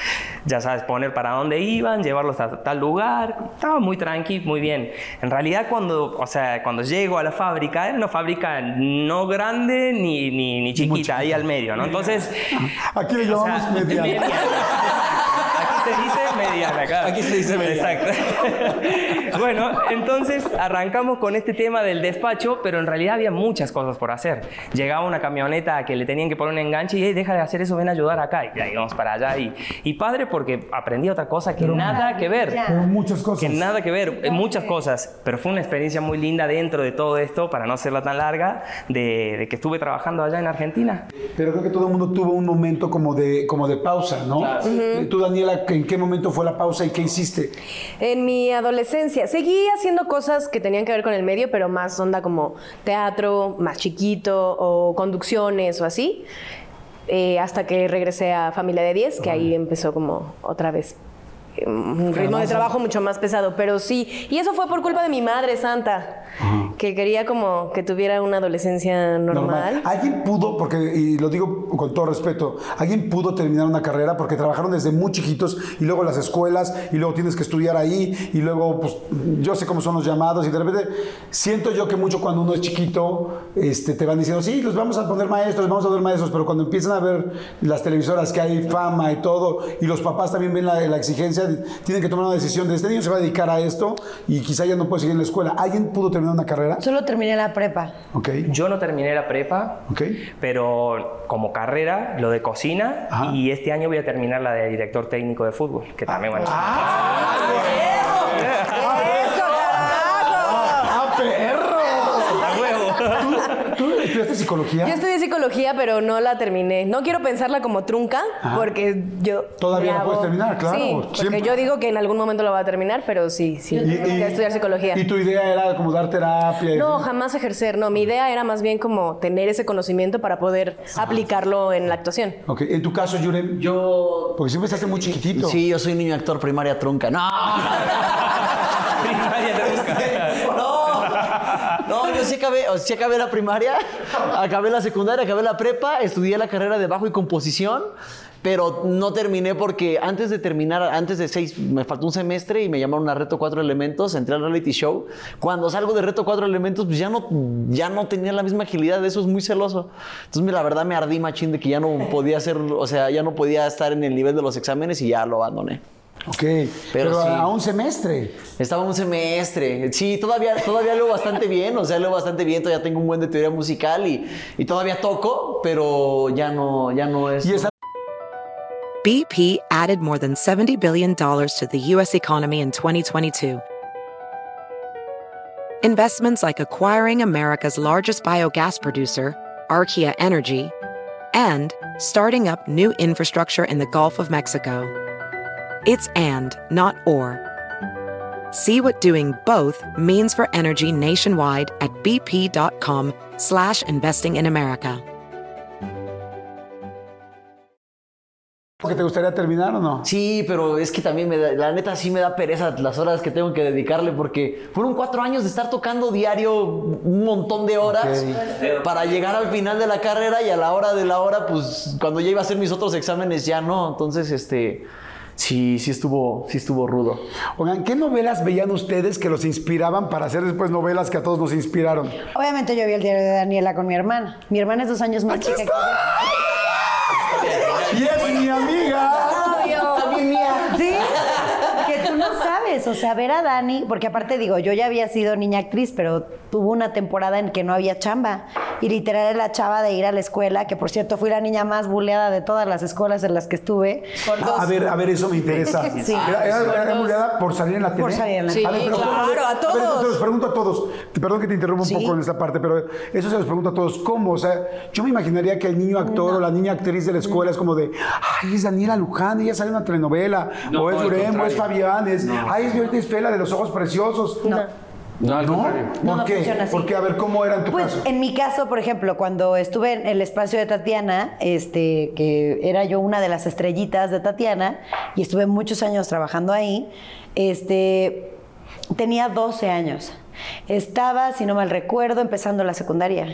ya sabes, poner para dónde iban, llevarlos a tal lugar, estaba muy tranqui, muy bien. En realidad, cuando, o sea, cuando llego a la fábrica, era una fábrica no grande ni, ni, ni chiquita, ahí al medio, ¿no? Entonces... Aquí le o llamamos sea, mediana. mediana. Aquí se dice mediana, claro. Aquí se dice mediana. Exacto. Bueno, entonces arrancamos con este tema del despacho, pero en realidad había muchas cosas por hacer. Llegaba una camioneta que le tenían que poner un enganche y, hey, deja de hacer eso, ven a ayudar acá. Y ya íbamos para allá. Y, y padre porque aprendí otra cosa que nada que ver. Pero muchas cosas. Que nada que ver, eh, muchas cosas, pero fue una experiencia muy linda dentro de todo esto, para no hacerla tan larga, de, de que estuve trabajando allá en Argentina. Pero creo que todo el mundo tuvo un momento como de, como de pausa, ¿no? Eh, Tú, Daniela, ¿en qué momento fue la pausa y qué hiciste? En mi adolescencia seguí haciendo cosas que tenían que ver con el medio, pero más onda como teatro, más chiquito o conducciones o así. Eh, hasta que regresé a Familia de 10, que ahí empezó como otra vez eh, un ritmo de trabajo mucho más pesado, pero sí. Y eso fue por culpa de mi madre santa, que quería como que tuviera una adolescencia normal. ¿Alguien pudo, porque, y lo digo con todo respeto, alguien pudo terminar una carrera porque trabajaron desde muy chiquitos y luego las escuelas y luego tienes que estudiar ahí y luego, pues, yo sé cómo son los llamados y de repente siento yo que mucho cuando uno es chiquito, este, te van diciendo, sí, los vamos a poner maestros, vamos a poner maestros, pero cuando empiezan a ver las televisoras que hay fama y todo, y los papás también ven la exigencia, tienen que tomar una decisión de este niño se va a dedicar a esto y quizá ya no puede seguir en la escuela. ¿Alguien pudo terminar una carrera? Solo terminé la prepa. Ok. Yo no terminé la prepa, Ok. pero como carrera, lo de cocina, Ajá. y este año voy a terminar la de director técnico de fútbol, que también, bueno, ¡Ah, perro! a huevo. ¿Tú estudiaste psicología? Yo estudié psicología, pero no la terminé. No quiero pensarla como trunca, porque yo... Todavía la puedes terminar, claro, Sí, porque siempre. yo digo que en algún momento lo va a terminar, pero sí, sí. quiero estudiar psicología. ¿Y tu idea era como dar terapia? y- No, jamás ejercer, no. Mi idea era más bien como tener ese conocimiento para poder aplicarlo en la actuación. Ok. ¿En tu caso, Yurem? Yo. Porque siempre estás muy chiquitito. Sí, yo soy niño actor primaria trunca. No. *laughs* Primaria trunca. Sí acabé, sí acabé la primaria, acabé la secundaria, acabé la prepa, estudié la carrera de bajo y composición, pero no terminé porque antes de terminar, antes de seis, me faltó un semestre y me llamaron a Reto Cuatro Elementos, entré al reality show. Cuando salgo de Reto Cuatro Elementos, pues ya no, ya no tenía la misma agilidad, eso es muy celoso. Entonces, la verdad me ardí machín de que ya no podía hacer, o sea, ya no podía estar en el nivel de los exámenes y ya lo abandoné. Ok. Pero, Pero sí. a un semestre. Estaba un semestre. Sí, todavía, todavía leo bastante bien. O sea, leo bastante bien. Todavía tengo un buen de teoría musical y, y todavía toco, pero ya no, ya no es. Y esa BP added more than $70 billion to the U.S. economy in 2022. Investments like acquiring America's largest biogas producer, Archaea Energy, and starting up new infrastructure in the Gulf of Mexico. It's and, not or. See what doing both means for energy nationwide at bp.com slash investing in America. ¿Porque te gustaría terminar o no? Sí, pero es que también me da, la neta sí me da pereza las horas que tengo que dedicarle porque fueron cuatro años de estar tocando diario un montón de horas para llegar al final de la carrera y a la hora de la hora, pues cuando ya iba a hacer mis otros exámenes ya no. Entonces, este, sí, sí estuvo, sí estuvo rudo. Oigan, ¿qué novelas veían ustedes que los inspiraban para hacer después novelas que a todos nos inspiraron? Obviamente yo vi el diario de Daniela con mi hermana. Mi hermana es dos años más chica que yo. ¡Y es mi amiga! También mía. Sí, que tú no sabes. O sea, ver a Dani, porque aparte digo, yo ya había sido niña actriz, pero tuvo una temporada en que no había chamba. Y literal era la chava de ir a la escuela, que por cierto fui la niña más buleada de todas las escuelas en las que estuve. A, a ver, a ver, eso me interesa. *laughs* Sí. Era, era, era buleada por salir en la tele. Por salir en la Sí, tele. pero ¿cómo? claro, a ver, todos. se los pregunto a todos. Perdón que te interrumpa un Sí. poco en esta parte, pero eso se los pregunto a todos. ¿Cómo? O sea, yo me imaginaría que el niño actor o la niña actriz de la escuela es como de, ay, es Daniela Luján, ella sale en una telenovela, No, o es todo al Yurem, o es. Fabián, es, ay, es Isfela de los ojos preciosos. No. No, al ¿No? ¿Por No, no qué? funciona así. Porque, a ver, ¿cómo era en tu Pues caso? en mi caso, por ejemplo, cuando estuve en el espacio de Tatiana, este, que era yo una de las estrellitas de Tatiana, y estuve muchos años trabajando ahí, este, tenía 12 años. Estaba, si no mal recuerdo, empezando la secundaria.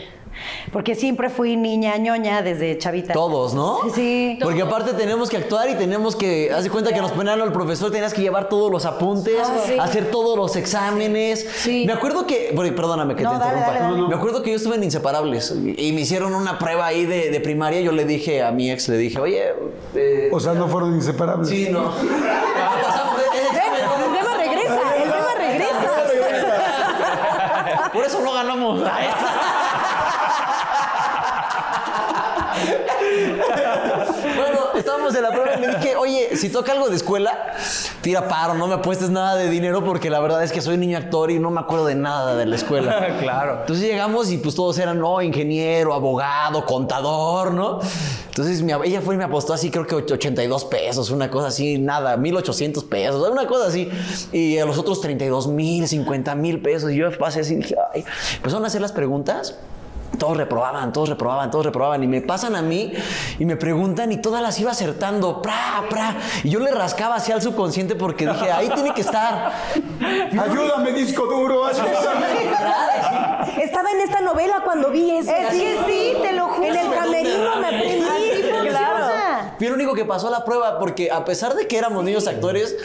Porque siempre fui niña ñoña desde chavita. Todos, ¿no? Sí. Porque aparte tenemos que actuar y tenemos que. Haz de cuenta que nos ponían al profesor, tenías que llevar todos los apuntes, ah, hacer todos los exámenes. Sí. Me acuerdo que. Perdóname que no, te interrumpa. Dale, dale. Me acuerdo que yo estuve en Inseparables y me hicieron una prueba ahí de, primaria. Yo le dije a mi ex, le dije, oye. Eh, o sea, no fueron inseparables. Sí, no. *laughs* *laughs* El tema regresa, el tema regresa. Por eso no ganamos. *laughs* en la prueba y le dije, oye, si toca algo de escuela, tira paro, no me apuestes nada de dinero porque la verdad es que soy niño actor y no me acuerdo de nada de la escuela. *laughs* Claro. Entonces llegamos y pues todos eran, no, ingeniero, abogado, contador, ¿no? Entonces mi ella fue y me apostó así, creo que 82 pesos, una cosa así, nada, 1800 pesos, una cosa así. Y a los otros 32 mil, 50 mil pesos. Y yo pasé así, dije, ay, empezaron a hacer las preguntas. Todos reprobaban, todos reprobaban, todos reprobaban. Y me pasan a mí y me preguntan y todas las iba acertando. ¡Pra, pra! Y yo le rascaba así al subconsciente porque dije, ahí tiene que estar. *laughs* Ayúdame, disco duro. ayúdame. *laughs* Estaba en esta novela cuando vi eso. Es que sí, te lo juro. En el camerino me aprendí. Fui el único que pasó la prueba porque a pesar de que éramos niños actores,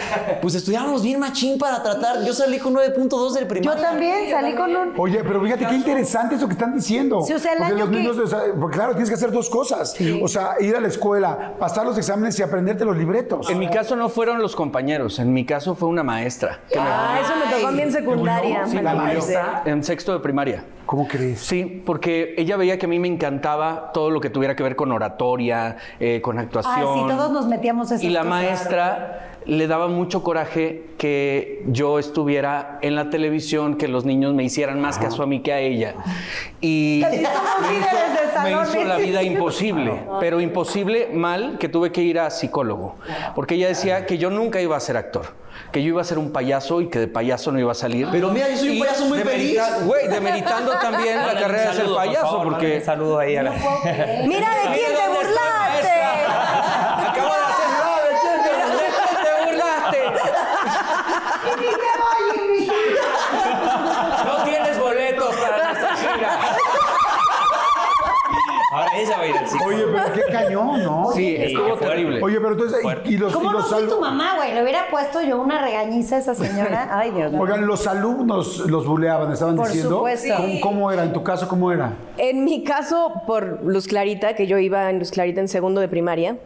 pues estudiábamos bien machín para tratar. Yo salí con 9.2 del Yo primaria. también salí con un. Oye, pero fíjate qué interesante eso que están diciendo. Sí, o sea, el porque año los que- niños, o sea, porque claro, tienes que hacer dos cosas. O sea, ir a la escuela, pasar los exámenes y aprenderte los libretos. En mi caso no fueron los compañeros, en mi caso fue una maestra. Que me Ah, eso me tocó a mí en secundaria. Sí, me la maestra. en sexto de primaria. ¿Cómo crees? Sí, porque ella veía que a mí me encantaba todo lo que tuviera que ver con oratoria, eh, con Ah, actuación. sí, todos nos metíamos esas Y la cosas. maestra le daba mucho coraje que yo estuviera en la televisión, que los niños me hicieran más caso a mí que a ella. Y líderes de me hizo la vida imposible, pero imposible mal que tuve que ir a psicólogo, porque ella decía que yo nunca iba a ser actor, que yo iba a ser un payaso y que de payaso no iba a salir. Pero mira, yo soy un payaso muy feliz. Güey, demeritando también la carrera de ser payaso, porque Un saludo ahí a la. *laughs* Mira de quién te ¿Dónde estoy, burlaste. que cañón, ¿no? Sí, estuvo fuerte. terrible. Oye, pero entonces, ¿y, y los, ¿Cómo y no los alu- tu mamá, güey? Le hubiera puesto yo una regañiza a esa señora. *laughs* Ay, Dios mío. Oigan, los alumnos los buleaban, estaban Por diciendo. supuesto. ¿Cómo, cómo era? ¿En tu caso cómo era? En mi caso, por Luz Clarita, que yo iba en Luz Clarita en segundo de primaria,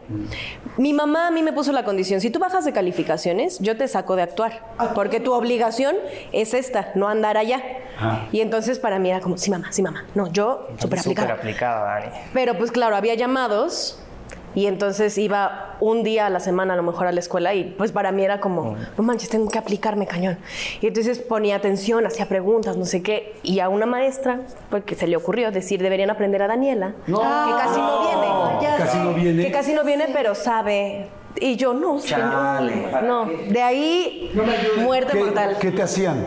mi mamá a mí me puso la condición, si tú bajas de calificaciones, yo te saco de actuar, porque tu obligación es esta, no andar allá. Y entonces para mí era como, sí mamá, sí mamá, no, yo súper Súper aplicada. aplicada, Dani. Pero pues claro, había llamados y entonces iba un día a la semana a lo mejor a la escuela y pues para mí era como, no manches, tengo que aplicarme cañón. Y entonces ponía atención, hacía preguntas, no sé qué. Y a una maestra, porque se le ocurrió decir, deberían aprender a Daniela, que casi no viene. Ya Casi sé. no viene. Que casi no viene, pero sabe. Y yo, no, señor. No, de ahí, muerte ¿Qué, mortal. qué te hacían?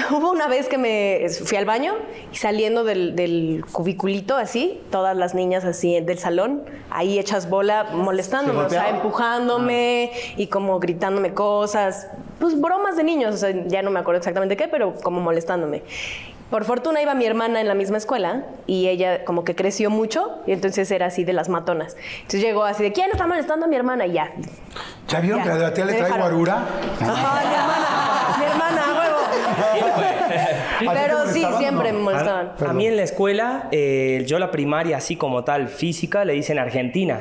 *laughs* Hubo una vez que me fui al baño y saliendo del, del cubiculito así, todas las niñas así del salón, ahí hechas bola, molestándome, o sea, empujándome y como gritándome cosas, pues bromas de niños, o sea, ya no me acuerdo exactamente qué, pero como molestándome. Por fortuna iba mi hermana en la misma escuela y ella como que creció mucho y entonces era así de las matonas. Entonces llegó así de, ¿quién está molestando a mi hermana? Y ya. ¿Ya vieron Ya, que a la tía le trae guarura? Ajá, mi hermana, mi hermana, a. ¿A Pero sí, siempre me molestaban. A mí en la escuela, eh, yo la primaria, así como tal, física, le hice en Argentina.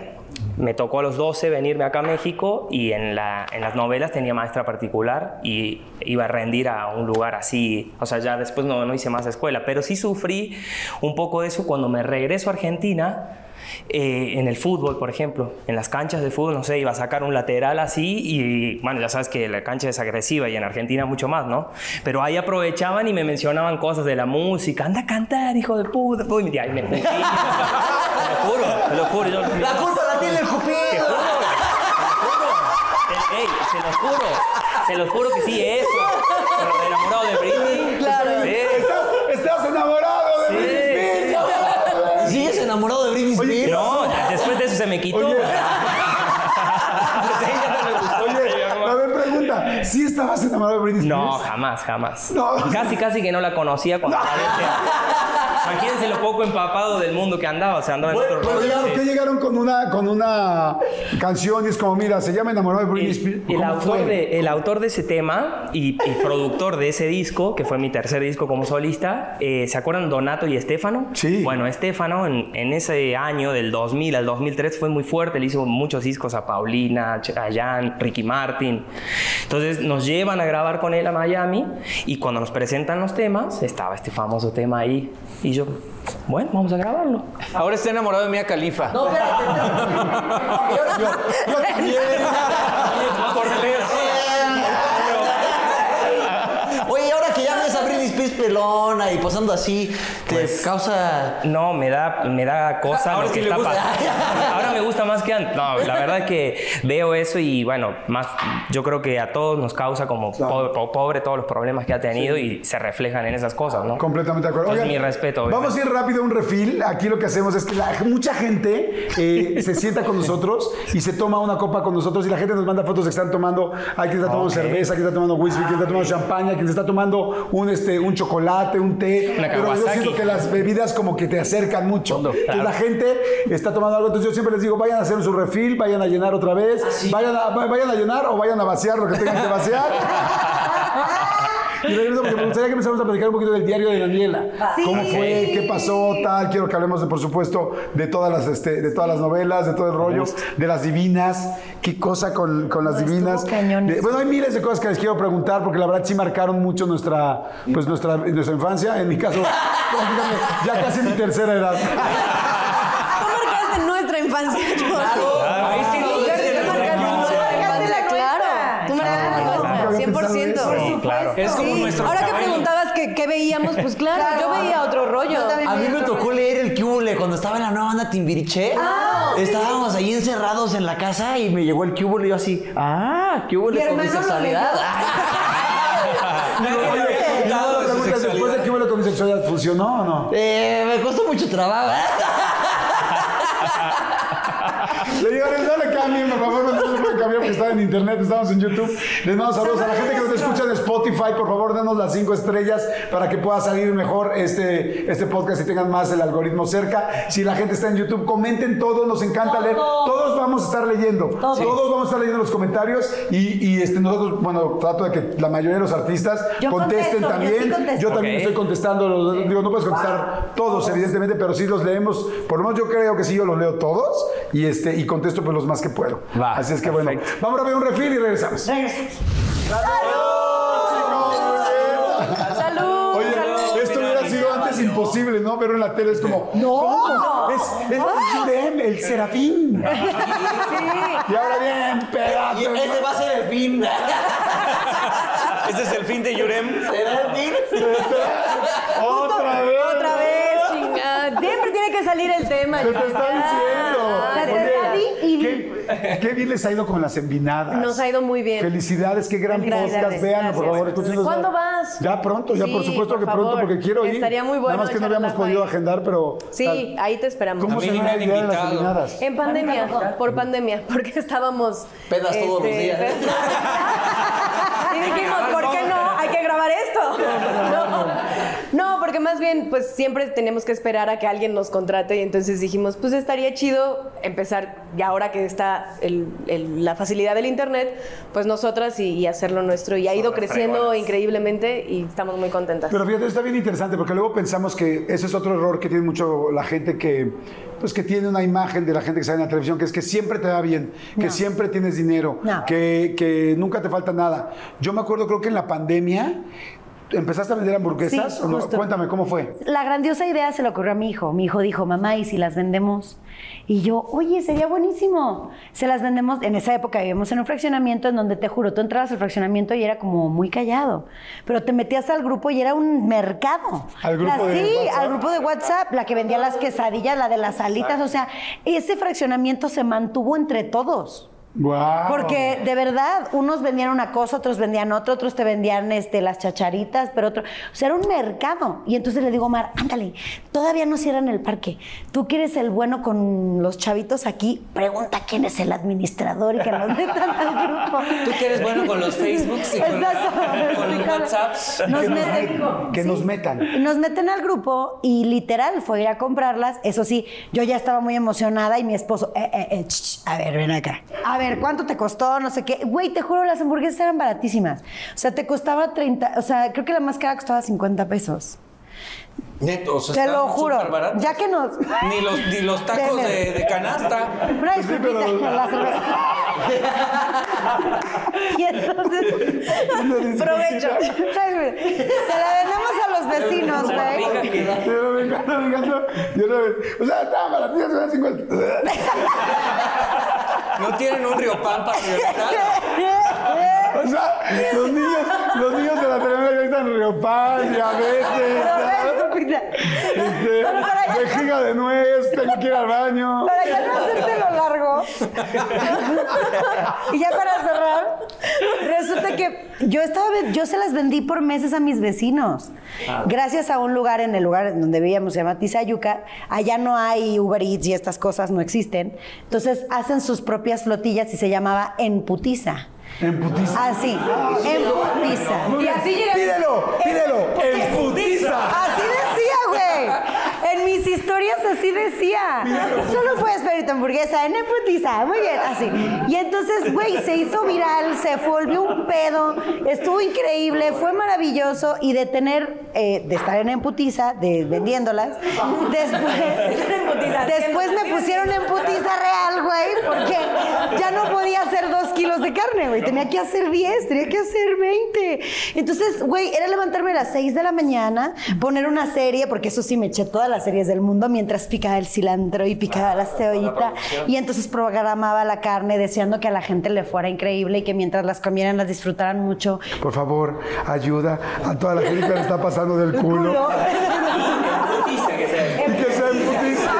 Me tocó a los 12 venirme acá a México y en, la, en las novelas tenía maestra particular y iba a rendir a un lugar así. O sea, ya después no, no hice más escuela, pero sí sufrí un poco de eso cuando me regreso a Argentina. Eh, en el fútbol, por ejemplo, en las canchas de fútbol, no sé, iba a sacar un lateral así y, bueno, ya sabes que la cancha es agresiva y en Argentina mucho más, ¿no? Pero ahí aprovechaban y me mencionaban cosas de la música, anda a cantar, hijo de puta, Uy, me, me- *laughs* te lo juro, te lo juro. yo- La culpa la tiene el Cupido. juro, te juro. Ey, se los juro, se los juro que sí, eso. Pero enamorado de Britney. Claro. Sí. ¿Estás, estás enamorado de Sí. Britney Spears? ¿Sigues enamorado de Britney Spears? No, después de eso se me quitó. Oye. Sí, ya no me gustó. Oye, a ver, pregunta. ¿Sí Britney Spears? No, jamás, jamás. No. Casi, casi que no la conocía cuando Imagínense lo poco empapado del mundo que andaba, o sea, andaba en otro Pero rollo. llegaron, Sí. ¿qué llegaron con una, con una canción y es como, mira, se llama Enamorado de Britney Spears? El, el ¿Cómo autor de, el autor de ese tema y, y productor de ese disco, que fue mi tercer disco como solista, eh, ¿se acuerdan Donato y Estefano? Sí. Bueno, Estefano en, en ese año, del 2000 al 2003, fue muy fuerte. Le hizo muchos discos a Paulina, Chayanne, Ricky Martin. Entonces nos llevan a grabar con él a Miami y cuando nos presentan los temas, estaba este famoso tema ahí. Y yo, bueno, vamos a grabarlo. Ahora está enamorado de Mia Khalifa. No, espérate. *laughs* Yo *laughs* ahora que ya Spears pelona y posando así, te causa. No, me da, me da cosa Ahora lo sí que le está gusta. pasando. *laughs* Ahora me gusta más que antes. No, la verdad es que veo eso y bueno, más yo creo que a todos nos causa como pobre, po- pobre todos los problemas que ha tenido y se reflejan en esas cosas, ¿no? Completamente de acuerdo. Entonces, Oigan, mi respeto. Vamos a ir rápido a un refil. Aquí lo que hacemos es que la- mucha gente eh, *laughs* se sienta con nosotros y se toma una copa con nosotros y la gente nos manda fotos de que están tomando. Hay quien está tomando cerveza, quien está tomando whisky, quien está tomando champaña, quien está tomando un, este, un chocolate, un té. Una Pero yo siento que las bebidas como que te acercan mucho. Claro. la gente está tomando algo. Entonces yo siempre les digo, vayan a hacer su refil, vayan a llenar otra vez, vayan, a, vayan a llenar o vayan a vaciar lo que tengan que vaciar. *laughs* Y regreso porque me gustaría que empezáramos a platicar un poquito del diario de Daniela. Sí. ¿Cómo fue? ¿Qué pasó? Tal. Quiero que hablemos, de, por supuesto, de todas las, este, de todas las novelas, de todo el rollo, de las divinas. ¿Qué cosa con, con las divinas? cañón De- bueno, hay miles de cosas que les quiero preguntar porque la verdad sí marcaron mucho nuestra, pues, nuestra, nuestra infancia. En mi caso, *laughs* ya casi mi tercera edad. Tú marcaste nuestra infancia. 100%. eso. Sí, claro. Es como Sí. nuestro Ahora que preguntabas que, qué veíamos, pues claro, yo veía otro rollo. A mí me tocó leer el Cúbule cuando estaba en la nueva banda Timbiriche. Estábamos ahí encerrados en la casa y me llegó el Cúbule y yo así, ah, Cúbule con mi sexualidad. Después de hubo con mi sexualidad, ¿funcionó o no? Eh, me costó mucho trabajo. *laughs* Le digo, no le cambien, por favor, no se pueden cambiar porque están en internet, estamos en YouTube. Les mando saludos a la gente que nos escucha en Spotify, por favor, denos las cinco estrellas para que pueda salir mejor este, este podcast y tengan más el algoritmo cerca. Si la gente está en YouTube, comenten todo, nos encanta leer. Todos vamos a estar leyendo. Todos vamos a estar leyendo los comentarios y, y, este, nosotros, bueno, trato de que la mayoría de los artistas Yo contesten contesto, yo también. sí. Yo también estoy contestando, los- digo, no puedes contestar todos, evidentemente, pero sí los leemos. Por lo menos yo creo que sí, yo los leo todos y, este, y contesto pues los más que puedo. Va, Así es que bueno, vamos a ver un refil y regresamos. Regresamos. Salud. Oye, salud. esto hubiera sido antes imposible, ¿no? Verlo en la tele es como, no, es, es Yurem, el serafín. Y ahora bien, Y pégate. ese va a ser el fin. Ese es el fin de Yurem. ¿Será el fin? Otra vez. Otra vez, chingada. Siempre tiene que salir el tema. ¿Qué te está diciendo? La de Oye, Daddy y- *laughs* ¿qué, bien les ha ido con las envinadas. Nos ha ido muy bien. Felicidades, qué gran Felicidades, podcast. Véanlo, por favor. ¿Cuándo vas? Ya pronto, ya Sí, por supuesto por que pronto, favor. porque quiero ir. Estaría muy bueno Nada más que no habíamos podido ahí. agendar, pero. Sí, tal. ahí te esperamos. ¿Cómo se día de las invitado. eliminadas? En pandemia, por pandemia, *laughs* porque estábamos. este, Pedas todos los días. *laughs* y dijimos, ¿por qué no? Hay que grabar esto. No, no, porque más bien, pues siempre tenemos que esperar a que alguien nos contrate y entonces dijimos, pues estaría chido empezar, y ahora que está el- el- la facilidad del internet, pues nosotras y, y hacerlo nuestro. Y ha ido creciendo increíblemente y estamos muy contentas. Pero fíjate, está bien interesante porque luego pensamos que ese es otro error que tiene mucho la gente que, pues que tiene una imagen de la gente que sale en la televisión, que es que siempre te va bien, que No. siempre tienes dinero, No. que, que nunca te falta nada. Yo me acuerdo, creo que en la pandemia, ¿empezaste a vender hamburguesas? Cuéntame, ¿cómo fue? La grandiosa idea se le ocurrió a mi hijo. Mi hijo dijo, mamá, ¿y si las vendemos? Y yo, oye, sería buenísimo. Se las vendemos. En esa época vivíamos en un fraccionamiento en donde te juro, tú entrabas al fraccionamiento y era como muy callado. Pero te metías al grupo y era un mercado. ¿Al grupo La- de Sí, WhatsApp? al grupo de WhatsApp, la que vendía las quesadillas, la de las alitas. O sea, ese fraccionamiento se mantuvo entre todos. Porque de verdad, unos vendían una cosa, otros vendían otra, otros te vendían este, las chacharitas, pero otro. O sea, era un mercado. Y entonces le digo Omar, ándale, todavía no cierran el parque. Tú que eres el bueno con los chavitos aquí, pregunta quién es el administrador y que nos metan al grupo. Tú que eres bueno con los Facebooks y con, Exacto. con los WhatsApps. Nos que, meten, nos, que nos metan. nos meten al grupo y literal fue ir a comprarlas. Eso sí, yo ya estaba muy emocionada y mi esposo, eh, eh, eh, ch, ch, a ver, ven acá. A ver, ¿cuánto te costó? No sé qué. Güey, te juro, las hamburguesas eran baratísimas. O sea, te costaba 30, o sea, creo que la más cara costaba 50 pesos. Neto, o sea, Te lo juro. Ya que nos. Ni los, ni los tacos de, de canasta. Una disculpita pero- la cerveza. y entonces. *laughs* Provecho. Se la vendemos a los vecinos, güey. Me encanta, me encanta. Yo no, o sea, estaba baratísimo, eran 50. No tienen un río pan para. O sea, los niños, los niños de la telenovela están Riopan, diabetes, este, vejiga de nuez, tengo que ir al baño. Para ya no hacértelo largo. y ya para cerrar, resulta que yo estaba, yo se las vendí por meses a mis vecinos. Gracias a un lugar en el lugar donde vivíamos, se llama Tizayuca. Allá no hay Uber Eats y estas cosas no existen. Entonces hacen sus propias flotillas y se llamaba Emputiza. En putiza. Así, Emputiza. Muy bien. Pídelo, pídelo. En putiza. Así decía, güey. En mis historias así decía. Solo puedes pedir hamburguesa en Emputiza. Muy bien, así. Y entonces, güey, se hizo viral, se volvió un pedo. Estuvo increíble, fue maravilloso. Y de tener, eh, de estar en Emputiza, de vendiéndolas, después, después me pusieron en Putiza real, güey, porque ya no podía hacer dos kilos de carne, güey. Tenía que hacer 10, tenía que hacer 20. Entonces, güey, era levantarme a las 6 de la mañana, poner una serie, porque eso sí me eché todas las series del mundo mientras picaba el cilantro y picaba la cebollita. Y entonces programaba la carne deseando que a la gente le fuera increíble y que mientras las comieran las disfrutaran mucho. Por favor, ayuda a toda la gente que le está pasando del *laughs* culo. Y que sea en putiza.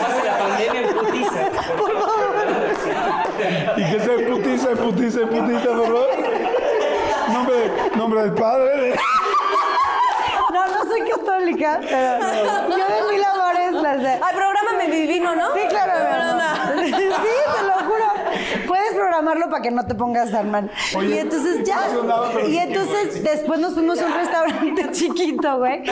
Pase la pandemia en putiza. Y que sea en putiza, en putiza, en putiza, por favor. Nombre, nombre del Padre. No, no católica, pero yo de mil amores las de... Ay, prográmame mi vino, ¿no? Sí, claro, ¿verdad? *laughs* Sí, te lo juro. Puedes programarlo para que no te pongas tan mal. Oye, y entonces ya. Y entonces después nos fuimos a un restaurante *laughs* chiquito, güey.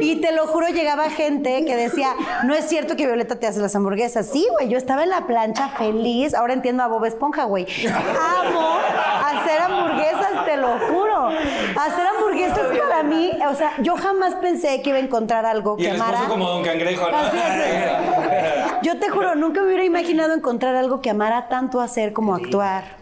Y te lo juro, llegaba gente que decía, no es cierto que Violeta te hace las hamburguesas. Sí, güey, yo estaba en la plancha feliz. Ahora entiendo a Bob Esponja, güey. Amo hacer hamburguesas, te lo juro. Hacer hamburguesas para mí, o sea, yo jamás pensé que iba a encontrar algo Y que el amara. como Don Cangrejo. ¿no? Así es. *laughs* Yo te juro, nunca me hubiera imaginado encontrar algo que amara tanto hacer como actuar.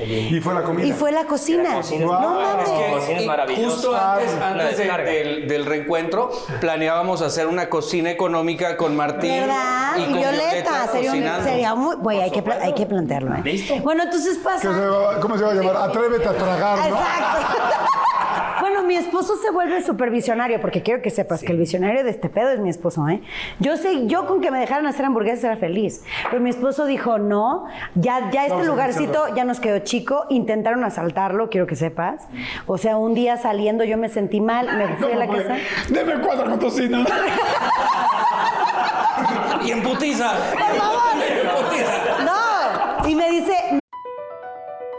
Y fue la comida. Y fue la cocina. cocina. No Guau. mames. Es que cocina es. Justo antes, Una antes de- del, del reencuentro, planeábamos hacer una cocina económica con Martín ¿Verdad? y Y, con Violeta, sería, un- sería muy. Güey, hay que, hay que plantearlo. ¿eh? ¿Listo? Bueno, entonces pasa. se va- ¿Cómo se va a llamar? Atrévete a tragar, ¿no? Exacto. Bueno, mi esposo se vuelve supervisionario, porque quiero que sepas que el visionario de este pedo es mi esposo, ¿eh? Yo sé, yo con que me dejaran hacer hamburguesas era feliz. Pero mi esposo dijo, no, ya, ya este lugarcito ya nos quedó chico, intentaron asaltarlo, quiero que sepas. O sea, un día saliendo yo me sentí mal, me fui a la casa. Deme cuatro con tocino. *laughs* Y en putiza. En putiza.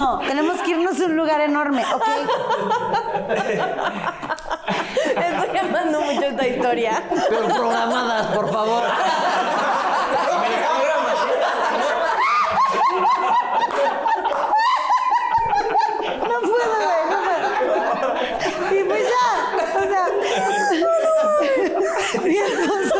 No, tenemos que irnos a un lugar enorme, ¿ok? Estoy amando mucho esta historia. Pero programadas, por favor. No puedo, güey, no puedo. Y pues ya, o sea. Mi esposo.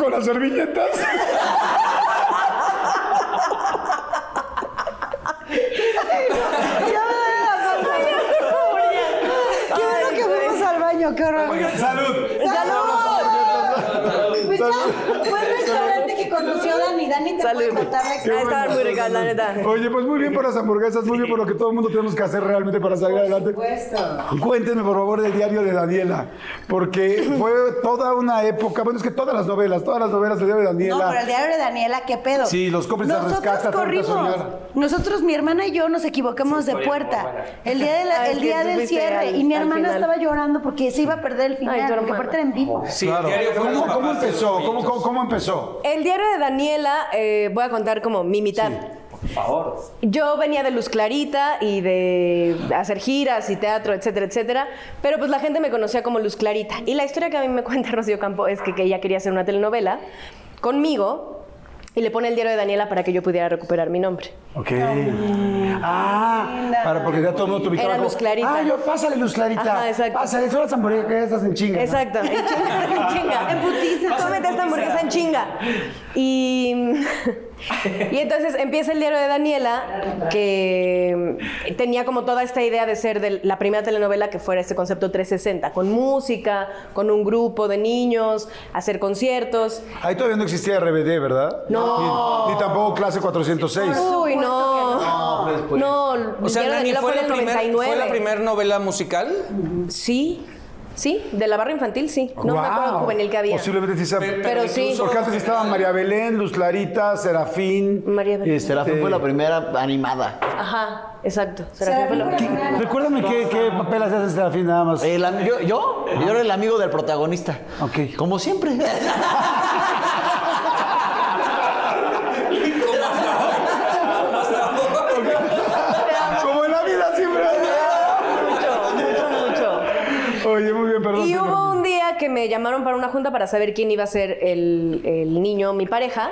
Mi, las servilletas. Qué bueno que fuimos al baño, qué horror. ¡Salud! Pues ya, fue el restaurante que conoció Dani. Dani te puede contar la historia. estaban muy ricas, la neta. Oye, pues muy bien por las hamburguesas, muy bien por lo que todo el mundo tenemos que hacer realmente para salir adelante. Cuéntenme, por favor, del diario de Daniela, porque fue toda una época, bueno, es que todas las novelas, todas las novelas del diario de Daniela. No, pero el diario de Daniela, ¿qué pedo? Sí, los cómplices Nosotros rescate, atrévete a corrimos. Nosotros, mi hermana y yo, nos equivocamos de puerta. El día, de la- Ah, el día del cierre. al- y mi hermana final. estaba llorando porque se iba a perder el final. Ay, porque hermana. aparte era en vivo. Sí, Claro. el diario fue ¿Cómo, cómo empezó? ¿Cómo, cómo, cómo empezó? El diario de Daniela, eh, voy a contar como mi mitad. Por favor. Yo venía de Luz Clarita y de hacer giras y teatro, etcétera, etcétera. Pero pues la gente me conocía como Luz Clarita. Y la historia que a mí me *laughs* cuenta Rocío Campo es que, que ella quería hacer una telenovela conmigo y le pone el diario de Daniela para que yo pudiera recuperar mi nombre. Ok. Ah, para porque ya todo el mundo te Era Luz Clarita. Ah, yo, pásale, Luz Clarita. Ajá, exacto. Pásale, son las hamburguesas en chinga. ¿no? Exacto, en chinga, en chinga. En putiza. Cómete esta hamburguesa en chinga. Y, y entonces empieza el diario de Daniela, que tenía como toda esta idea de ser de la primera telenovela que fuera este concepto 360, con música, con un grupo de niños, hacer conciertos. Ahí todavía no existía RBD, ¿verdad? No. Ni, ni tampoco clase 406. Uy, no. No, el O sea, diario de Nani, Daniela ¿fue, la primer- 99. ¿fue la primera novela musical? Sí, sí, de la barra infantil, sí. No me acuerdo juvenil que había. Posiblemente sí sea. Pero sí. Porque antes estaban María Belén, Luz Clarita, Serafín. María Belén. este, Serafín fue la primera animada. Ajá, exacto. Serafín fue la- Serafín. Recuérdame qué, qué papel hacías en Serafín nada más. El am- yo, yo, yo era el amigo del protagonista. Ok. Como siempre. *laughs* Como en la vida siempre. mucho, mucho. Oye, muy bien, perdón. Y hubo un día que me llamaron para una junta para saber quién iba a ser el, el niño, mi pareja.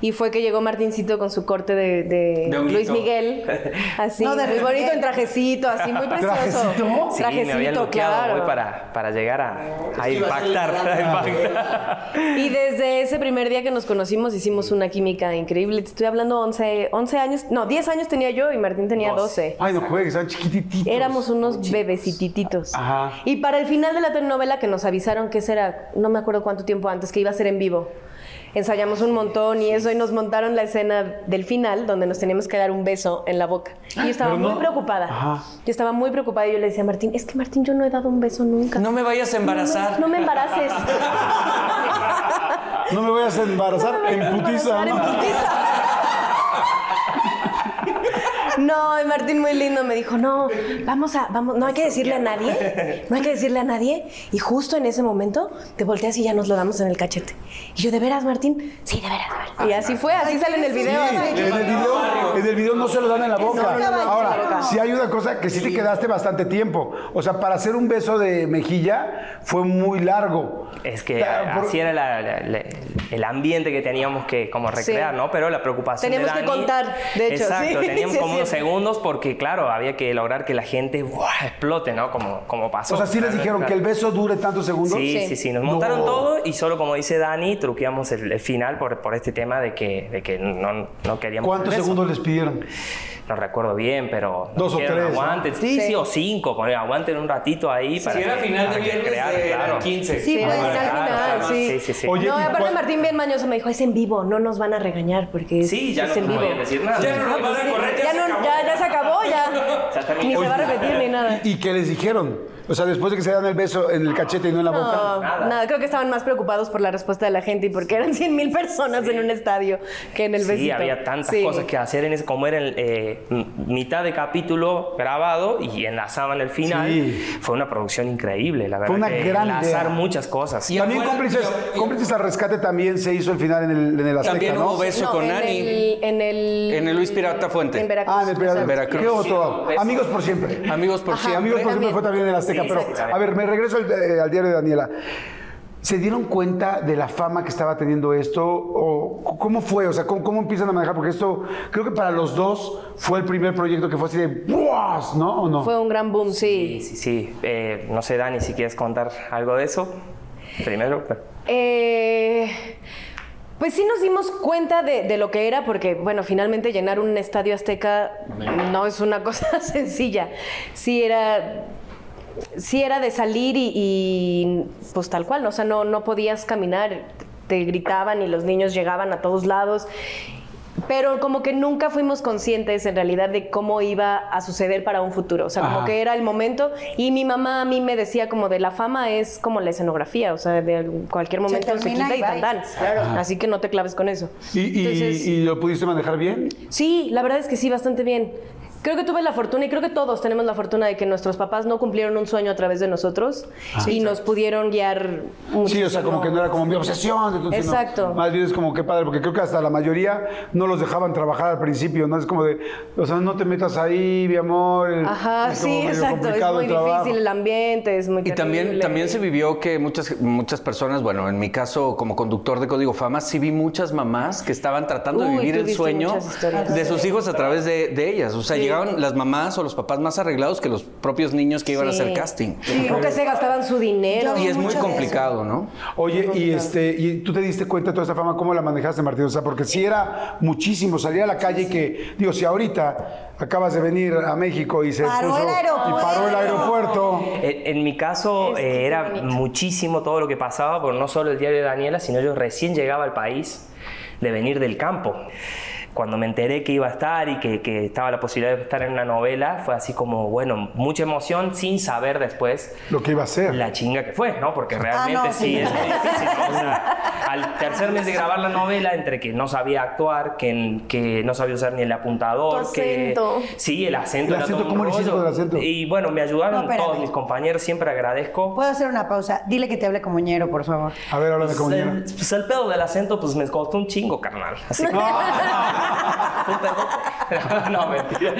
Y fue que llegó Martincito con su corte de, de. Luis Miguel. *laughs* Así, No, de muy bonito en trajecito, así, muy precioso. ¿Trajecito? Sí, me bloqueado claro. hoy para, para llegar a, a impactar. a impactar. Y desde ese primer día que nos conocimos hicimos una química increíble. Te estoy hablando 11, 11 años, no, 10 años tenía yo y Martín tenía 12. Ay, no juegues, eran chiquititos. Éramos unos bebecitititos. Ajá. Y para el final de la telenovela que nos avisaron que ese era, no me acuerdo cuánto tiempo antes, que iba a ser en vivo. Ensayamos un montón y eso y nos montaron la escena del final donde nos teníamos que dar un beso en la boca. Y yo estaba muy preocupada. Ajá. Yo estaba muy preocupada y yo le decía a Martín, es que Martín, yo no he dado un beso nunca. No me vayas a embarazar. No me, no me embaraces. *laughs* No me vayas a embarazar en putiza, En ¿no? putiza. No, y Martín muy lindo me dijo, no, vamos a, vamos, no hay que decirle a nadie, no hay que decirle a nadie. Y justo en ese momento te volteas y ya nos lo damos en el cachete. Y yo, ¿de veras, Martín? Sí, de veras, veras. Y así fue, así sale en el video. Sí, así. en el video, en el video no se lo dan en la boca. No, no, no, en la Ahora, sí hay una cosa que sí te quedaste bastante tiempo. O sea, para hacer un beso de mejilla fue muy largo. Es que por- así era la- la- la- el ambiente que teníamos que como recrear, Sí. ¿no? Pero la preocupación Teníamos de que contar, de hecho, Exacto, sí. *laughs* teníamos Sí, como sí. unos segundos porque, claro, había que lograr que la gente ¡buah! explote, ¿no? Como, como pasó. O sea, sí les dijeron que el beso dure tantos segundos. Sí, Sí. sí, sí, nos No. montaron todo y solo como dice Dani, truqueamos el, el final por, por este tema de que, de que no, no queríamos ¿Cuántos segundos les pidieron? No recuerdo bien, pero... Dos o tres, ¿no? Aguanten, sí, sí, Sí. o cinco, poner, aguanten un ratito ahí para Si era que- final de viernes, crear, era claro. 15. Sí, pues, Claro, al claro, final, claro. sí. Sí, sí, sí. Oye, no, ¿y aparte cuál- Martín bien mañoso me dijo, es en vivo, no nos van a regañar porque es, Sí, ya es no en vivo. decir nada. Ya no nos van a correr, ya Ya, se no- acabó. ya, ya se acabó, ya. *laughs* Ni se va a repetir ni nada. ¿Y qué les dijeron? O sea, después de que se dan el beso en el cachete y no en la boca. No, nada. creo que estaban más preocupados por la respuesta de la gente y porque eran 100 mil personas en un estadio que en el Sí, besito. había tantas Sí. cosas que hacer en ese, como era el, eh, m- mitad de capítulo grabado y enlazaban el final. Sí. Fue una producción increíble, la verdad. una que gran enlazar idea. muchas cosas. Y También cómplices, y- cómplices al rescate también se hizo el final en el, en el Azteca, También ¿no? beso No, con en Nani. El, en el... En el Luis Pirata Fuente. En Veracruz. Ah, en el Pirata. En Veracruz. ¿Qué otro? Amigos por siempre. Amigos por Ajá. siempre. Amigos por siempre También. fue también en el Azteca. Sí, pero, sí, a ver, me regreso al, eh, al diario de Daniela. ¿Se dieron cuenta de la fama que estaba teniendo esto? ¿O cómo fue? O sea, ¿cómo, cómo empiezan a manejar? Porque esto, creo que para los dos fue el primer proyecto que fue así de ¡buas! ¿No? ¿O no? Fue un gran boom, sí. Sí, sí, sí. Eh, no sé, Dani, si quieres contar algo de eso. Primero. pero- Eh, Pues sí nos dimos cuenta de, de lo que era, porque, bueno, finalmente llenar un estadio azteca no es una *laughs* cosa sencilla. Sí era. Sí era de salir y, y, pues tal cual, o sea, no, no podías caminar, te gritaban y los niños llegaban a todos lados. Pero como que nunca fuimos conscientes en realidad de cómo iba a suceder para un futuro. O sea, como que era el momento. Y mi mamá a mí me decía como de la fama es como la escenografía. O sea, de cualquier momento se, quita y y tan. Así que no te claves con eso. ¿Y, y- Entonces, y lo pudiste manejar bien? Sí, la verdad es que sí, bastante bien. Creo que tuve la fortuna y creo que todos tenemos la fortuna de que nuestros papás no cumplieron un sueño a través de nosotros y nos pudieron guiar Sí, o sea, como que no era como mi obsesión. entonces no. Exacto. Más bien es como que padre, porque creo que hasta la mayoría no los dejaban trabajar al principio, ¿no? Es como de, o sea, no te metas ahí, mi amor. Ajá, es sí, exacto. Es muy el difícil el ambiente, es muy Y también, terrible. también se vivió que muchas, muchas personas, bueno, en mi caso como conductor de Código Fama, sí vi muchas mamás que estaban tratando de vivir el sueño de sus hijos a través de, de ellas. O sea, llegaban las mamás o los papás más arreglados que los propios niños que iban a Sí. hacer casting. Que se gastaban su dinero. Yo Y es muy complicado, ¿no? Oye, y este, y tú te diste cuenta de toda esta fama, ¿cómo la manejaste, Martín? O sea, porque si era muchísimo, salir a la calle y que, digo, si ahorita acabas de venir a México y se Paró puso- el aeropuerto. y paró el aeropuerto. En, en mi caso eh, era bonito. muchísimo todo lo que pasaba, por no solo el diario de Daniela, sino yo recién llegaba al país de venir del campo. Cuando me enteré que iba a estar y que, que estaba la posibilidad de estar en una novela, fue así como, bueno, mucha emoción sin saber después Lo que iba a hacer. la chinga que fue, ¿no? Porque realmente no, sí, sí. es muy difícil. ¿no? O sea, al tercer mes de grabar la novela, entre que no sabía actuar, que, que no sabía usar ni el apuntador, Tu que acento. sí, el acento ¿El acento? ¿Cómo rollo. el acento? Y bueno, me ayudaron No, todos mis compañeros, siempre agradezco. ¿Puedo hacer una pausa? Dile que te hable como ñero, por favor. A ver, háblame como Pues ñero. el, pues el pedo del acento, pues me costó un chingo, carnal. Así *laughs* que. Fue un pedote. no, mentira.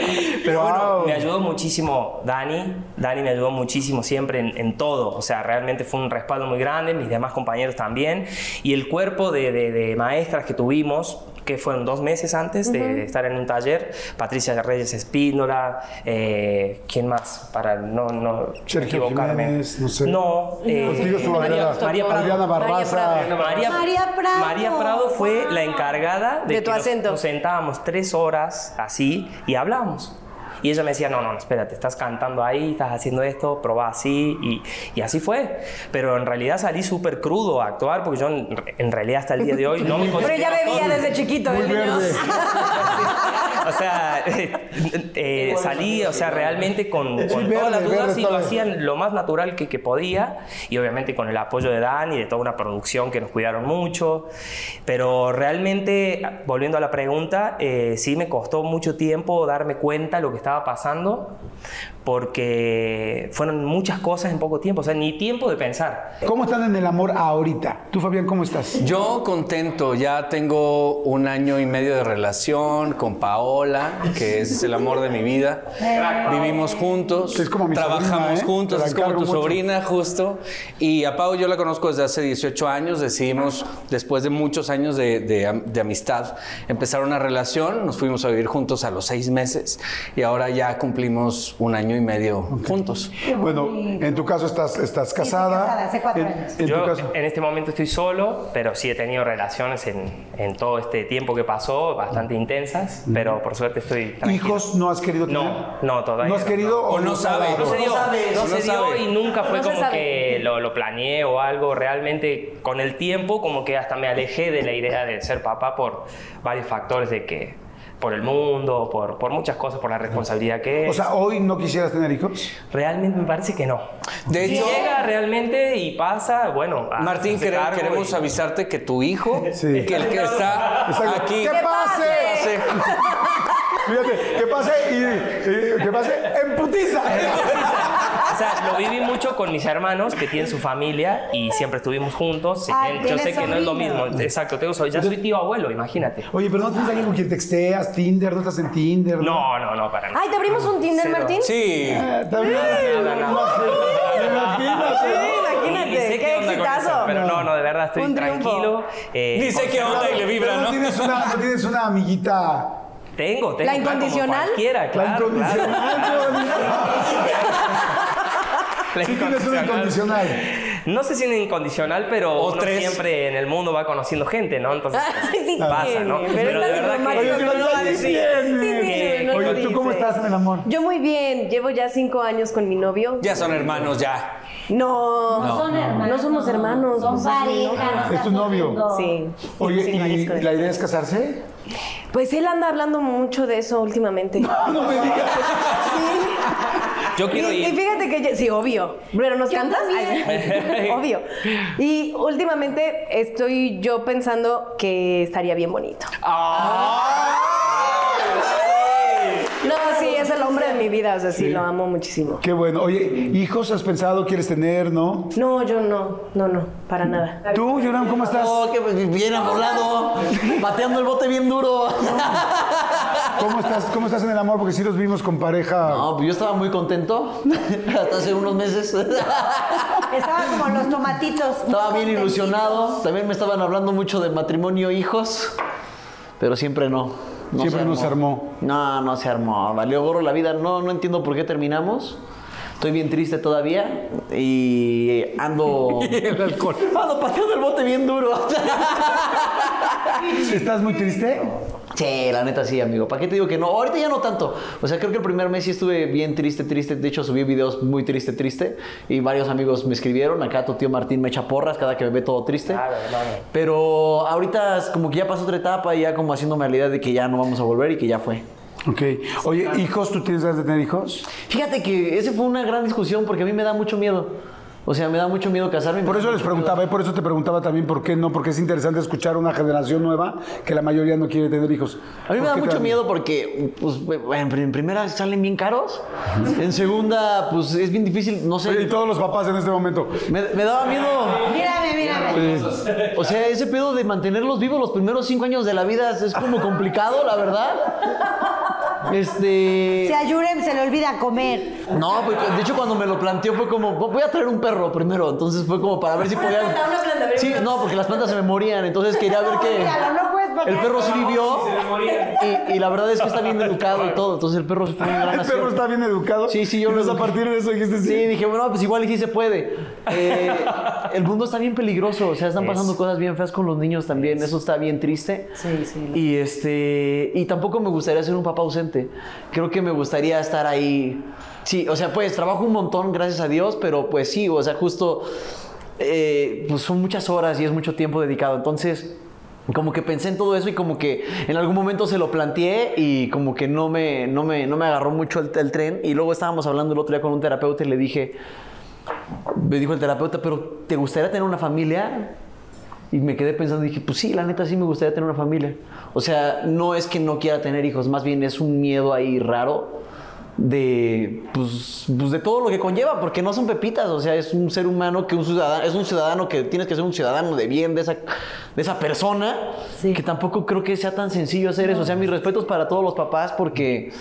Pero Wow. bueno, me ayudó muchísimo Dani. Dani me ayudó muchísimo siempre en, en todo. O sea, realmente fue un respaldo muy grande. Mis demás compañeros también. Y el cuerpo de, de- de maestras que tuvimos, que fueron dos meses antes de estar en un taller. Patricia Reyes Espínola. eh, ¿Quién más? Para no, no Sergio equivocarme. Jiménez, no sé. No. eh, María, María Prado. Barraza. María, María Prado. María Prado fue la encargada de, De tu que nos- acento. Nos, sentábamos tres horas así y hablábamos. Y ella me decía, no, no, no, espérate, estás cantando ahí, estás haciendo esto, probá así. Y, y así fue. Pero en realidad salí súper crudo a actuar porque yo en, en realidad hasta el día de hoy no me *laughs* Pero ya bebía desde chiquito el *laughs* niño. *laughs* O sea, *laughs* eh, eh, salí, o sea, realmente con, con verde, todas las dudas y lo hacían lo más natural que, que podía. Y obviamente con el apoyo de Dan y de toda una producción que nos cuidaron mucho. Pero realmente, volviendo a la pregunta, eh, sí me costó mucho tiempo darme cuenta de lo que estaba pasando. Porque fueron muchas cosas en poco tiempo, o sea, ni tiempo de pensar. ¿Cómo están en el amor ahorita? Tú, Fabián, ¿cómo estás? Yo contento, ya tengo un año y medio de relación con Paola, que es el amor de mi vida. Vivimos juntos, Es como mi trabajamos sobrina, ¿eh? juntos, es como tu mucho. sobrina justo. Y a Pau yo la conozco desde hace 18 años, decidimos después de muchos años de, de de amistad empezar una relación, nos fuimos a vivir juntos a los seis meses y ahora ya cumplimos un año y medio juntos. Bueno, en tu caso estás, estás casada. casada, hace cuatro En- años. En, Yo tu caso. en este momento estoy solo, pero sí he tenido relaciones en, en todo este tiempo que pasó, bastante intensas, pero por suerte estoy tranquilo. ¿Hijos no has querido tener? No, no, todavía ¿No has no. querido O no te ha sabe. dado? No se dio, no no se dio y nunca fue No como sabe. que lo, lo planeé o algo. Realmente con el tiempo como que hasta me alejé de la idea de ser papá por varios factores de que por el mundo, por, por muchas cosas, por la responsabilidad que es. O sea, ¿hoy no quisieras tener hijos? realmente me parece que no. De Si hecho, llega realmente y pasa, bueno. a- Martín, quere- queremos y- avisarte que tu hijo, Sí. que el que está Exacto. aquí, ¡Que pase! pase. Fíjate, que pase y, y- que pase en putiza. *laughs* O sea, lo viví mucho con mis hermanos que tienen su familia y siempre estuvimos juntos. Ay, bien yo sé que no es lo mismo. Exacto, tengo, soy- ya soy tío abuelo, imagínate. Oye, pero no tienes alguien con quien texteas, Tinder, no estás en Tinder. No, no, no, para nada. Ay, ¿te abrimos un Tinder, Cero. Martín? Sí. Eh, también. Imagínate. Imagínate, Ni sé qué exitazo. Pero no, no, de verdad estoy tranquilo. eh, Ni sé qué onda y le vibra, Pero ¿no? tienes una, no tienes una amiguita. Tengo, tengo. ¿La claro, como incondicional? Cualquiera, La claro. incondicional. claro. *laughs* La Sí tienes una incondicional. No sé si es incondicional, pero O uno tres. siempre en el mundo va conociendo gente, ¿no? Entonces, *laughs* sí pasa, tiene, ¿no? pero Pero de verdad que- Oye, ya que sí. Sí tiene, no Oye, ¿tú cómo estás en el amor? Yo muy bien, llevo ya cinco años con mi novio. Ya son hermanos, ya. No, No. Son hermanos. No somos hermanos, Son es mi pareja. no ¿Es tu novio? Sí. Oye, ¿y la idea es casarse? Pues él anda hablando mucho de eso últimamente. No me digas. Yo quiero y, y ir. fíjate que yo- sí, obvio. Pero nos cantas, *laughs* Ay, obvio. Y últimamente estoy yo pensando que estaría bien bonito. No, sí, es el hombre de mi vida, o sea, sí, Sí. lo amo muchísimo. Qué bueno. Oye, ¿hijos has pensado, quieres tener, no? No, yo no, no, no, para nada. ¿Tú, Yoram, cómo estás? Oh, que bien amolado, pateando el bote bien duro. *laughs* ¿Cómo estás? ¿Cómo estás en el amor? Porque sí los vimos con pareja. No, pues yo estaba muy contento *laughs* hasta hace unos meses. *laughs* Estaba como los tomatitos. Estaba bien ilusionado. También me estaban hablando mucho de matrimonio, hijos, pero siempre no. Siempre no se armó. No, no se armó. Valió gorro la vida. No, no entiendo por qué terminamos. Estoy bien triste todavía y ando. *laughs* El alcohol. Ando pateando el bote bien duro. ¿Estás muy triste? Sí, la neta sí, amigo. ¿Para qué te digo que no? Ahorita ya no tanto. O sea, creo que el primer mes sí estuve bien triste, triste. De hecho, subí videos muy triste, triste. Y varios amigos me escribieron. Acá tu tío Martín me echa porras cada que me ve todo triste. Claro, claro. Pero ahorita es como que ya pasó otra etapa y ya como haciéndome la idea de que ya no vamos a volver y que ya fue. Ok. Oye, ¿hijos? ¿Tú tienes ganas de tener hijos? Fíjate que ese fue una gran discusión porque a mí me da mucho miedo. O sea, me da mucho miedo casarme. Por eso les preguntaba, y por eso te preguntaba también por qué no, porque es interesante escuchar una generación nueva que la mayoría no quiere tener hijos. A mí me ¿Por da mucho miedo porque, pues, en primera salen bien caros. En segunda, pues es bien difícil, no sé. Oye, y todos los papás en este momento. Me, me daba miedo. Mírame, mírame. O sea, ese pedo de mantenerlos vivos los primeros cinco años de la vida es como complicado, la verdad. Este. Si a Yurem se le olvida comer. No, pues, de hecho cuando me lo planteó fue como, voy a traer un perro primero. Entonces fue como para ver si podía... planta, una planta, Sí, no, porque las plantas se me morían. Entonces quería ver *laughs* que... El perro sí vivió. Y, y la verdad es que está bien educado y todo. Entonces el perro fue gran El perro está bien educado. Sí, sí, yo lo entonces a partir de eso dijiste sí. Sí, dije, bueno, pues igual y sí se puede. Eh, el mundo está bien peligroso, o sea, están pasando cosas bien feas con los niños también, eso está bien triste. Sí, sí. Y este, y tampoco me gustaría ser un papá ausente. Creo que me gustaría estar ahí. Sí, o sea, pues trabajo un montón, gracias a Dios, pero pues sí, o sea, justo eh, pues son muchas horas y es mucho tiempo dedicado. Entonces, como que pensé en todo eso y como que en algún momento se lo planteé y como que no me, no me, no me agarró mucho el, el tren. Y luego estábamos hablando el otro día con un terapeuta y le dije, me dijo el terapeuta, pero ¿te gustaría tener una familia? Y me quedé pensando, dije, pues sí, la neta sí me gustaría tener una familia. O sea, no es que no quiera tener hijos, más bien es un miedo ahí raro de, pues, pues de todo lo que conlleva, porque no son pepitas, o sea, es un ser humano que un ciudadano, es un ciudadano que tienes que ser un ciudadano de bien de esa, de esa persona, Sí. que tampoco creo que sea tan sencillo hacer eso. O sea, mis respetos para todos los papás, porque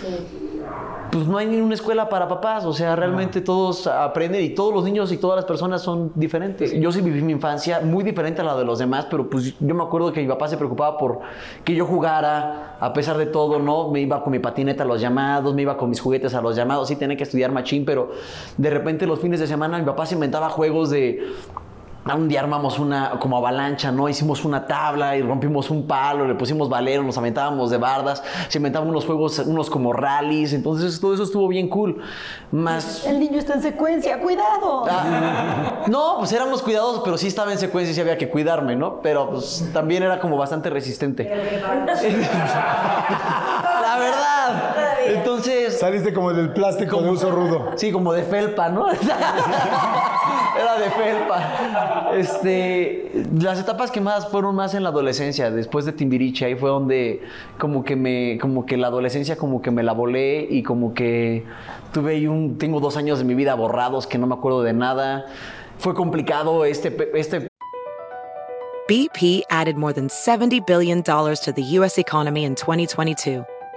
pues no hay ni una escuela para papás, o sea, realmente todos aprenden y todos los niños y todas las personas son diferentes. Yo sí viví mi infancia muy diferente a la de los demás, pero pues yo me acuerdo que mi papá se preocupaba por que yo jugara, a pesar de todo, ¿no? Me iba con mi patineta a los llamados, me iba con mis juguetes a los llamados, sí tenía que estudiar machín, pero de repente los fines de semana mi papá se inventaba juegos de un día armamos una como avalancha, ¿no? Hicimos una tabla y rompimos un palo, le pusimos valero, nos aventábamos de bardas, se inventaban unos juegos, unos como rallies, entonces todo eso estuvo bien cool. Más... El niño está en secuencia, cuidado. Ah, no, pues éramos cuidadosos, pero sí estaba en secuencia y sí había que cuidarme, ¿no? Pero pues también era como bastante resistente. *laughs* La verdad. Entonces... Saliste como del plástico de uso rudo. Sí, como de felpa, ¿no? *laughs* Era de felpa. Este, las etapas que más fueron más en la adolescencia, después de Timbiriche, ahí fue donde como que me, como que la adolescencia como que me la volé y como que tuve ahí un, tengo dos años de mi vida borrados que no me acuerdo de nada. Fue complicado este, este BP added more than $70 billion to the U.S. economy in 2022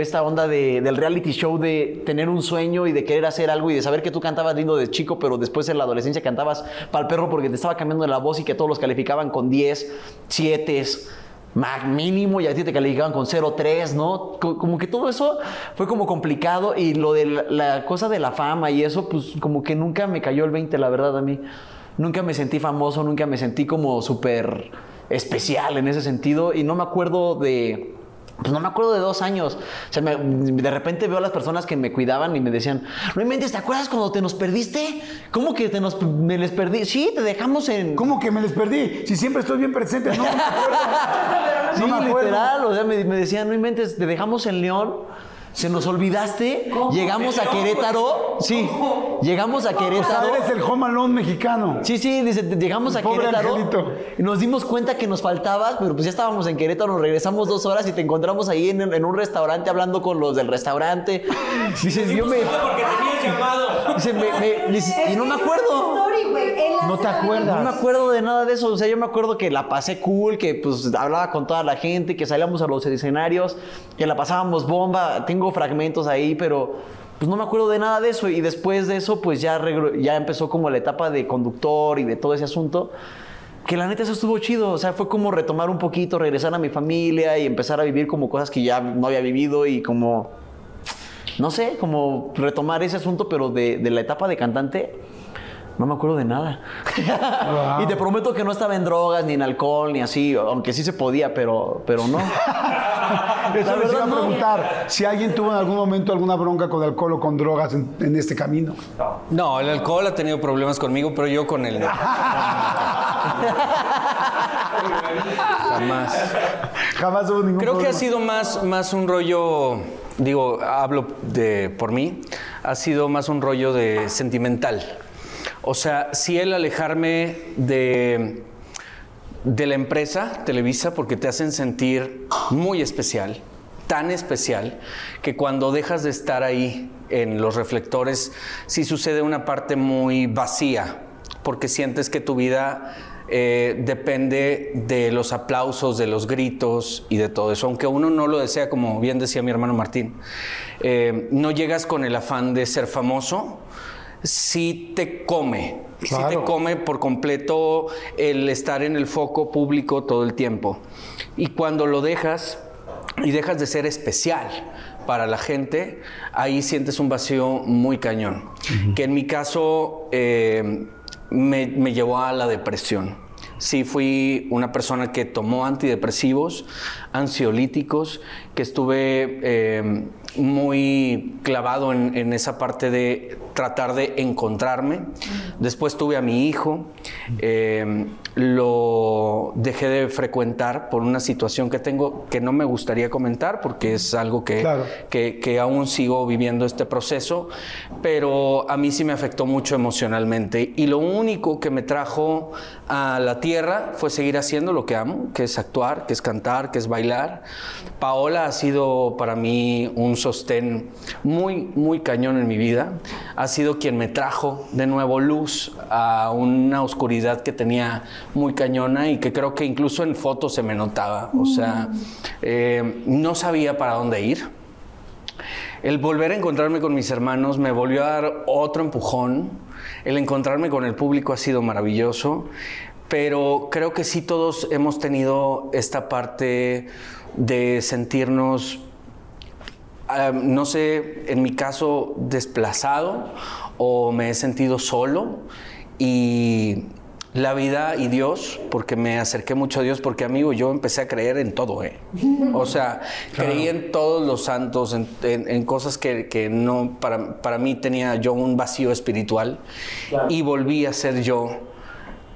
Esta onda de- del reality show de tener un sueño y de querer hacer algo y de saber que tú cantabas lindo de chico, pero después en la adolescencia cantabas para el perro porque te estaba cambiando la voz y que todos los calificaban con 10, 7, más mínimo y a ti te calificaban con 0, 3, ¿no? Co- Como que todo eso fue como complicado y lo de la, la cosa de la fama y eso, pues como que nunca me cayó el 20, la verdad, a mí. Nunca me sentí famoso, nunca me sentí como súper especial en ese sentido y no me acuerdo de... Pues no me acuerdo de dos años. O sea, me- de repente veo a las personas que me cuidaban y me decían, no inventes, ¿te acuerdas cuando te nos perdiste? ¿Cómo que te nos, me les perdí? Sí, te dejamos en... ¿Cómo que me les perdí? Si siempre estoy bien presente. No, no me acuerdo. *laughs* Sí, No me acuerdo. literal. O sea, me, me decían, no inventes, te dejamos en León. Se nos olvidaste. Llegamos a Querétaro. Sí, llegamos a O sea, Querétaro. eres el Home Alone mexicano. Sí, sí, dice, llegamos a Pobre Querétaro angelito. y nos dimos cuenta que nos faltabas, pero pues ya estábamos en Querétaro, nos regresamos dos horas y te encontramos ahí en, en un restaurante hablando con los del restaurante. *laughs* Dices, yo me... Porque tenías llamado. dice, me- me- dice, y no me acuerdo. No te acuerdas. No me acuerdo de nada de eso. O sea, yo me acuerdo que la pasé cool, que pues hablaba con toda la gente, que salíamos a los escenarios, que la pasábamos bomba. Tengo fragmentos ahí, pero pues no me acuerdo de nada de eso. Y después de eso, pues ya, ya empezó como la etapa de conductor y de todo ese asunto. Que la neta eso estuvo chido. O sea, fue como retomar un poquito, regresar a mi familia y empezar a vivir como cosas que ya no había vivido y como no sé, como retomar ese asunto, pero de, de la etapa de cantante, no me acuerdo de nada. y te prometo que no estaba en drogas, ni en alcohol, ni así, aunque sí se podía, pero, pero no. *laughs* Eso les iba a no. preguntar si alguien tuvo en algún momento alguna bronca con alcohol o con drogas en, en este camino. No, el alcohol ha tenido problemas conmigo, pero yo con él no. Jamás. Jamás hubo ningún Creo que ha sido más, más un rollo, digo, hablo de, por mí, ha sido más un rollo de sentimental. O sea, si el alejarme de, de la empresa Televisa, porque te hacen sentir muy especial, tan especial, que cuando dejas de estar ahí en los reflectores, sí sucede una parte muy vacía, porque sientes que tu vida eh, depende de los aplausos, de los gritos y de todo eso. Aunque uno no lo desea, como bien decía mi hermano Martín, eh, no llegas con el afán de ser famoso, sí te come, sí Claro. te come por completo el estar en el foco público todo el tiempo. Y cuando lo dejas y dejas de ser especial para la gente, ahí sientes un vacío muy cañón. Que en mi caso eh, me, me llevó a la depresión. Sí, fui una persona que tomó antidepresivos, ansiolíticos, que estuve eh, muy clavado en, en esa parte de tratar de encontrarme. Después tuve a mi hijo, eh, lo dejé de frecuentar por una situación que tengo que no me gustaría comentar porque es algo que, Claro. que, que aún sigo viviendo este proceso, pero a mí sí me afectó mucho emocionalmente y lo único que me trajo a la tierra fue seguir haciendo lo que amo, que es actuar, que es cantar, que es bailar. Paola ha sido para mí un sostén muy, muy cañón en mi vida. Ha sido quien me trajo de nuevo luz a una oscuridad que tenía muy cañona y que creo que incluso en fotos se me notaba. O sea, eh, no sabía para dónde ir. El volver a encontrarme con mis hermanos me volvió a dar otro empujón. El encontrarme con el público ha sido maravilloso, pero creo que sí todos hemos tenido esta parte de sentirnos, no sé, en mi caso, desplazado o me he sentido solo. Y la vida y Dios, porque me acerqué mucho a Dios, porque amigo, yo empecé a creer en todo, ¿eh? *laughs* O sea, creí en todos los santos, en, en- en cosas que, que no, para, para mí tenía yo un vacío espiritual y volví a ser yo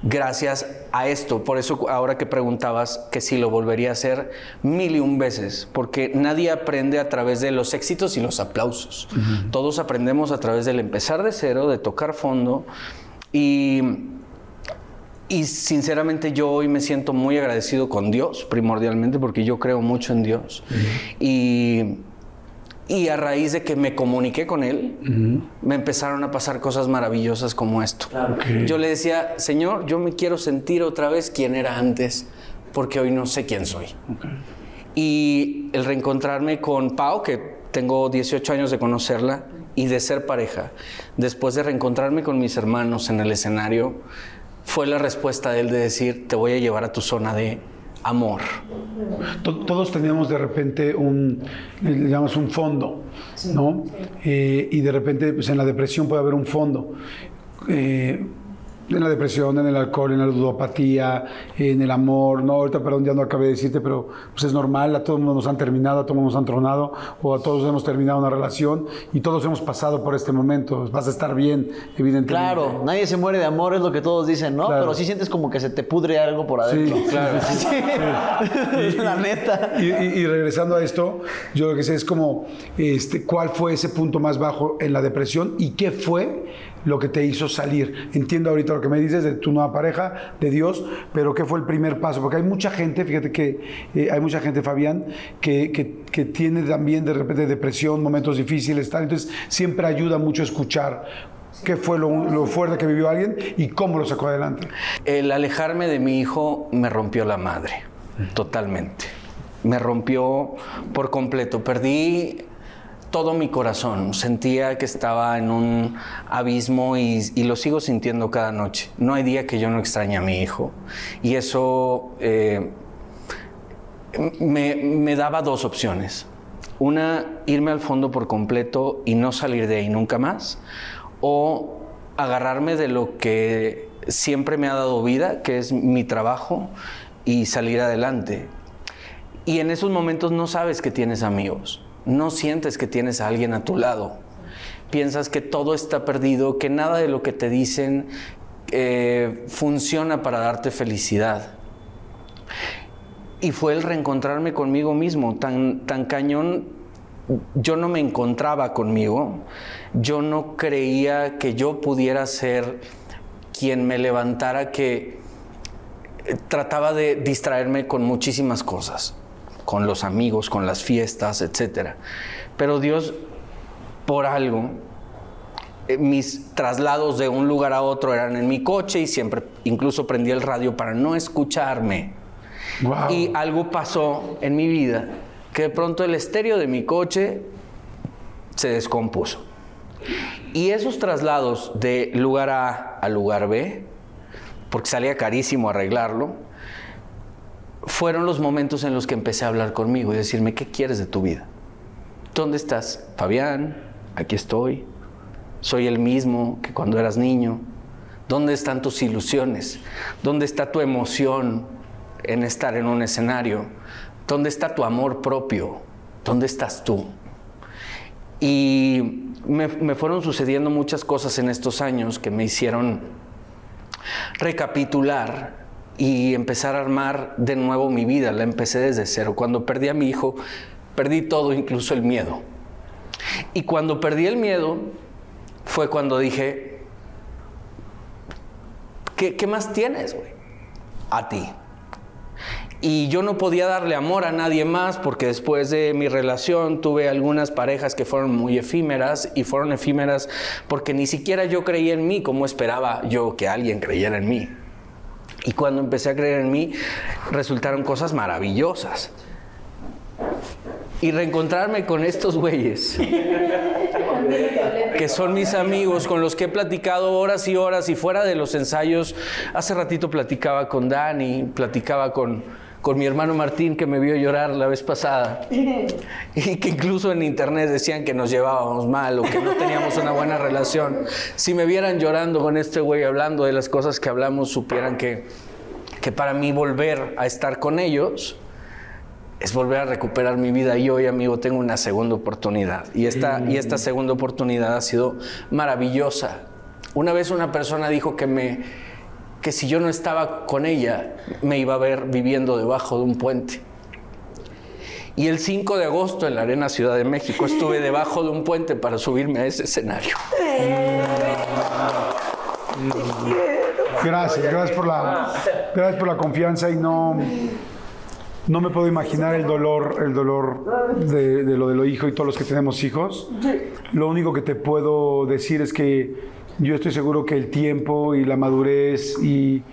gracias a esto. Por eso ahora que preguntabas que si lo volvería a hacer mil y un veces, porque nadie aprende a través de los éxitos y los aplausos. Todos aprendemos a través del empezar de cero, de tocar fondo y y sinceramente yo hoy me siento muy agradecido con Dios, primordialmente, porque yo creo mucho en Dios. y, y a raíz de que me comuniqué con Él, me empezaron a pasar cosas maravillosas como esto. Yo le decía, Señor, yo me quiero sentir otra vez quien era antes, porque hoy no sé quién soy. Y el reencontrarme con Pau, que tengo 18 años de conocerla y de ser pareja, después de reencontrarme con mis hermanos en el escenario, fue la respuesta de él de decir, te voy a llevar a tu zona de amor. To- Todos teníamos de repente un, llamamos un fondo, ¿no? Eh, y de repente, pues en la depresión puede haber un fondo. Eh, en la depresión, en el alcohol, en la ludopatía, en el amor, no, ahorita perdón, ya no acabé de decirte, pero pues es normal, a todo el mundo nos han terminado, a todo el mundo nos han tronado, o a todos hemos terminado una relación y todos hemos pasado por este momento, vas a estar bien, evidentemente. Claro, nadie se muere de amor, es lo que todos dicen, ¿no? Claro. Pero sí sientes como que se te pudre algo por adentro. Sí, claro. Sí. *laughs* *laughs* La neta. Y, y- y regresando a esto, yo lo que sé es como, este, ¿cuál fue ese punto más bajo en la depresión y qué fue lo que te hizo salir? Entiendo ahorita lo que me dices de tu nueva pareja, de Dios, pero ¿qué fue el primer paso? Porque hay mucha gente, fíjate que eh, hay mucha gente, Fabián, que, que- tiene también de repente depresión, momentos difíciles, tal, entonces siempre ayuda mucho escuchar qué fue lo, lo fuerte que vivió alguien y cómo lo sacó adelante. El alejarme de mi hijo me rompió la madre, totalmente. Me rompió por completo. Perdí todo mi corazón. Sentía que estaba en un abismo y, lo sigo sintiendo cada noche. No hay día que yo no extrañe a mi hijo. Y eso eh, me daba dos opciones. Una, irme al fondo por completo y no salir de ahí nunca más. O agarrarme de lo que siempre me ha dado vida, que es mi trabajo, y salir adelante. Y en esos momentos no sabes que tienes amigos, no sientes que tienes a alguien a tu lado. Piensas que todo está perdido, que nada de lo que te dicen eh, funciona para darte felicidad. Y fue el reencontrarme conmigo mismo, tan, tan cañón. Yo no me encontraba conmigo, yo no creía que yo pudiera ser quien me levantara, que eh, trataba de distraerme con muchísimas cosas, con los amigos, con las fiestas, etc. Pero Dios, por algo, eh, mis traslados de un lugar a otro eran en mi coche y siempre incluso prendía el radio para no escucharme. Wow. Y algo pasó en mi vida que de pronto el estéreo de mi coche se descompuso. Y esos traslados de lugar A a lugar B, porque salía carísimo arreglarlo, fueron los momentos en los que empecé a hablar conmigo y decirme, ¿qué quieres de tu vida? ¿Dónde estás? Fabián, aquí estoy. Soy el mismo que cuando eras niño. ¿Dónde están tus ilusiones? ¿Dónde está tu emoción en estar en un escenario? ¿Dónde está tu amor propio? ¿Dónde estás tú? Y me, me fueron sucediendo muchas cosas en estos años que me hicieron recapitular y empezar a armar de nuevo mi vida. La empecé desde cero. Cuando perdí a mi hijo, perdí todo, incluso el miedo. Y cuando perdí el miedo, fue cuando dije, ¿qué, más tienes, güey? A ti. Y yo no podía darle amor a nadie más porque después de mi relación tuve algunas parejas que fueron muy efímeras y fueron efímeras porque ni siquiera yo creía en mí como esperaba yo que alguien creyera en mí. Y cuando empecé a creer en mí, resultaron cosas maravillosas. Y reencontrarme con estos güeyes, que son mis amigos, con los que he platicado horas y horas y fuera de los ensayos. Hace ratito platicaba con Dani, platicaba con, con mi hermano Martín, que me vio llorar la vez pasada. *laughs* Y que incluso en internet decían que nos llevábamos mal o que no teníamos una buena relación. Si me vieran llorando con este güey hablando de las cosas que hablamos, supieran que, que para mí volver a estar con ellos es volver a recuperar mi vida y hoy, amigo, tengo una segunda oportunidad. Y esta, y esta segunda oportunidad ha sido maravillosa. Una vez una persona dijo que, me, que si yo no estaba con ella, me iba a ver viviendo debajo de un puente. Y el 5 de agosto en la Arena Ciudad de México estuve debajo de un puente para subirme a ese escenario. Gracias, gracias por la, gracias por la confianza y no, no me puedo imaginar el dolor, el dolor de, de lo de los hijos y todos los que tenemos hijos. Lo único que te puedo decir es que yo estoy seguro que el tiempo y la madurez y,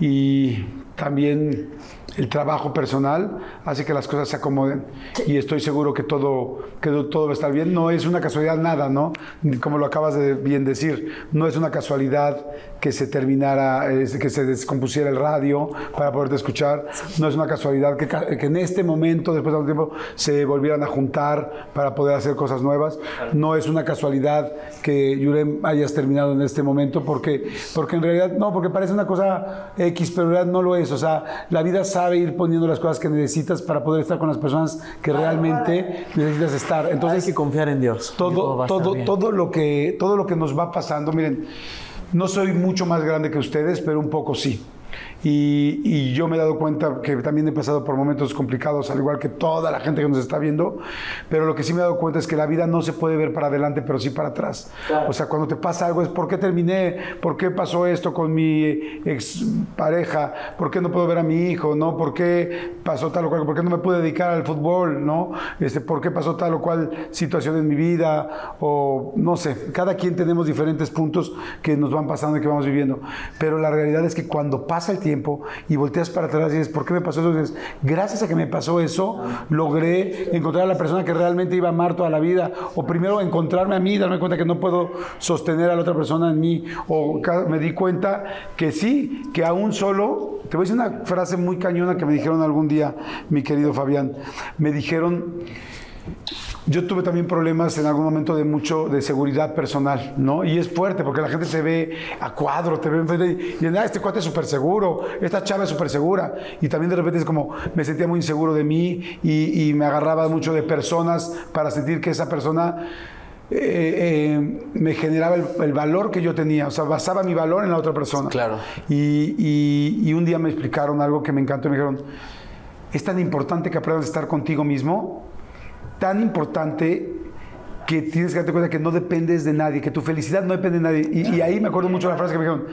y también el trabajo personal hace que las cosas se acomoden y estoy seguro que todo, que todo va a estar bien. No es una casualidad nada, ¿no? Como lo acabas de bien decir, no es una casualidad que se terminara, eh, que se descompusiera el radio para poderte escuchar, no es una casualidad que, que en este momento, después de un tiempo, se volvieran a juntar para poder hacer cosas nuevas, no es una casualidad que Yurem hayas terminado en este momento, porque, porque en realidad, no, porque parece una cosa X, pero en realidad no lo es, o sea, la vida sabe ir poniendo las cosas que necesitas para poder estar con las personas que realmente necesitas estar. Entonces, Hay que confiar en Dios. Todo todo, todo, todo lo que, todo lo que nos va pasando, miren, no soy mucho más grande que ustedes, pero un poco sí. Y, y yo me he dado cuenta que también he pasado por momentos complicados, al igual que toda la gente que nos está viendo, pero lo que sí me he dado cuenta es que la vida no se puede ver para adelante, pero sí para atrás. O sea, cuando te pasa algo es ¿por qué terminé? ¿Por qué pasó esto con mi ex pareja? ¿Por qué no puedo ver a mi hijo? ¿No? ¿Por qué pasó tal o cual? ¿Por qué no me pude dedicar al fútbol? ¿No? Este, ¿Por qué pasó tal o cual situación en mi vida? O no sé, cada quien tenemos diferentes puntos que nos van pasando y que vamos viviendo. Pero la realidad es que cuando pasa el tiempo y volteas para atrás y dices, ¿por qué me pasó eso? Dices, gracias a que me pasó eso, logré encontrar a la persona que realmente iba a amar toda la vida. O primero encontrarme a mí, darme cuenta que no puedo sostener a la otra persona en mí. O me di cuenta que sí, que aún solo, te voy a decir una frase muy cañona que me dijeron algún día, mi querido Fabián. Me dijeron, yo tuve también problemas en algún momento de mucho de seguridad personal, ¿no? Y es fuerte porque la gente te ve a cuadro, te ve enfrente y dicen, ah, este cuate es súper seguro, esta chava es súper segura. Y también de repente es como, me sentía muy inseguro de mí y, y me agarraba mucho de personas para sentir que esa persona eh, eh, me generaba el, el valor que yo tenía, o sea, basaba mi valor en la otra persona. Claro. Y, y- y un día me explicaron algo que me encantó, me dijeron, es tan importante que aprendas a estar contigo mismo, tan importante que tienes que darte cuenta que no dependes de nadie, que tu felicidad no depende de nadie. Y, y ahí me acuerdo mucho de la frase que me dijeron,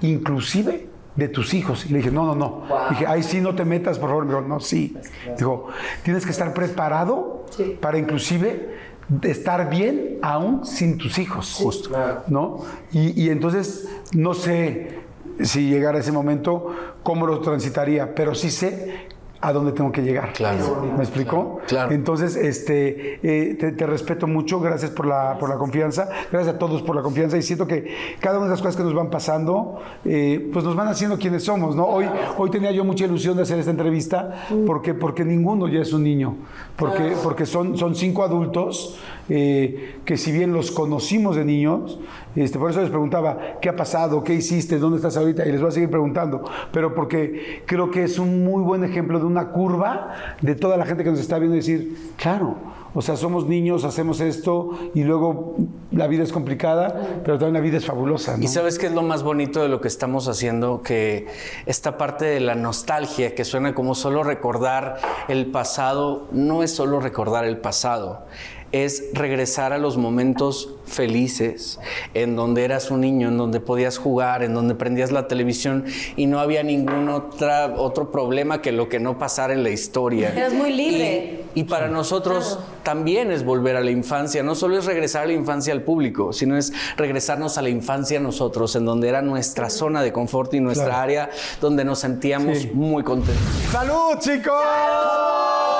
inclusive de tus hijos. Y le dije, no, no, no. Dije, ahí sí no te metas, por favor. Me dijo, no, sí. Dijo, tienes que estar preparado para inclusive estar bien aún sin tus hijos. Justo. ¿No? Y, y entonces, no sé si llegara ese momento, cómo lo transitaría, pero sí sé a dónde tengo que llegar. Claro. ¿Me explicó? Claro. Entonces, este, eh, te, te respeto mucho, gracias por la, por la confianza, gracias a todos por la confianza y siento que cada una de las cosas que nos van pasando, eh, pues nos van haciendo quienes somos, ¿no? Hoy, hoy tenía yo mucha ilusión de hacer esta entrevista porque, porque ninguno ya es un niño, porque, porque son, son cinco adultos eh, que si bien los conocimos de niños, este, por eso les preguntaba, ¿qué ha pasado? ¿Qué hiciste? ¿Dónde estás ahorita? Y les voy a seguir preguntando, pero porque creo que es un muy buen ejemplo de una curva de toda la gente que nos está viendo decir, claro, o sea, somos niños, hacemos esto y luego la vida es complicada, pero también la vida es fabulosa. Y sabes qué es lo más bonito de lo que estamos haciendo, que esta parte de la nostalgia, que suena como solo recordar el pasado, no es solo recordar el pasado, es regresar a los momentos felices, en donde eras un niño, en donde podías jugar, en donde prendías la televisión y no había ningún otra, otro problema que lo que no pasara en la historia. Eras muy libre. Y, y para nosotros también es volver a la infancia, no solo es regresar a la infancia al público, sino es regresarnos a la infancia nosotros, en donde era nuestra zona de confort y nuestra Claro. área donde nos sentíamos Sí. muy contentos. ¡Salud, chicos! Oigan,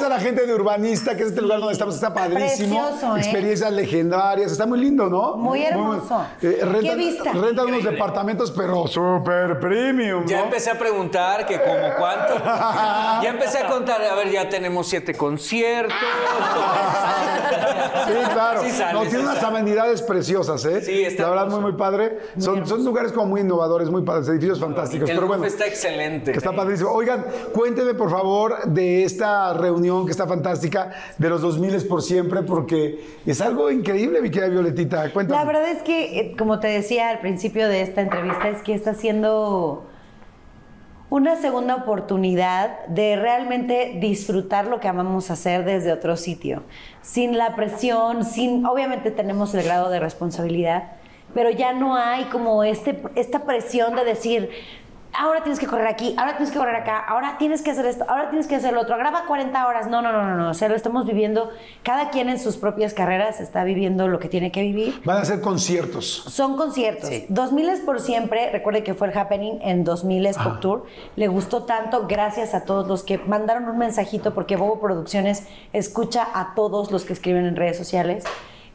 gracias a la gente de Urbanista, que es este lugar donde estamos, está padrísimo. Precioso, ¿eh? Experiencias legendarias, está muy lindo, ¿no? Muy hermoso. Eh, rentan, ¿Qué vista? rentan unos departamentos, pero súper premium, Ya empecé a preguntar que como cuánto. *laughs* Ya empecé a contar, a ver, ya tenemos siete conciertos. Sí, claro. Sí sale, no, tiene unas amenidades preciosas, ¿eh? Sí, está La verdad, muy, hermoso. muy padre. Son, son lugares como muy innovadores, muy padres, edificios fantásticos. El pero bueno, está excelente. está padrísimo. Oigan, cuéntenme, por favor, de esta reunión que está fantástica, de los 2000 por siempre, porque es algo increíble, mi querida Violetita. Cuéntame. La verdad es que, eh, como te decía al principio de esta entrevista, es que está siendo una segunda oportunidad de realmente disfrutar lo que amamos hacer desde otro sitio, sin la presión, sin, obviamente tenemos el grado de responsabilidad, pero ya no hay como este, esta presión de decir, ahora tienes que correr aquí, ahora tienes que correr acá, ahora tienes que hacer esto, ahora tienes que hacer lo otro, graba 40 horas. No, no, no, no, no. O sea, lo estamos viviendo, cada quien en sus propias carreras está viviendo lo que tiene que vivir. Van a hacer conciertos. Son conciertos. 2000 es por siempre. Recuerde que fue el happening en 2000 es Pop Tour. Le gustó tanto. Gracias a todos los que mandaron un mensajito porque Bobo Producciones escucha a todos los que escriben en redes sociales.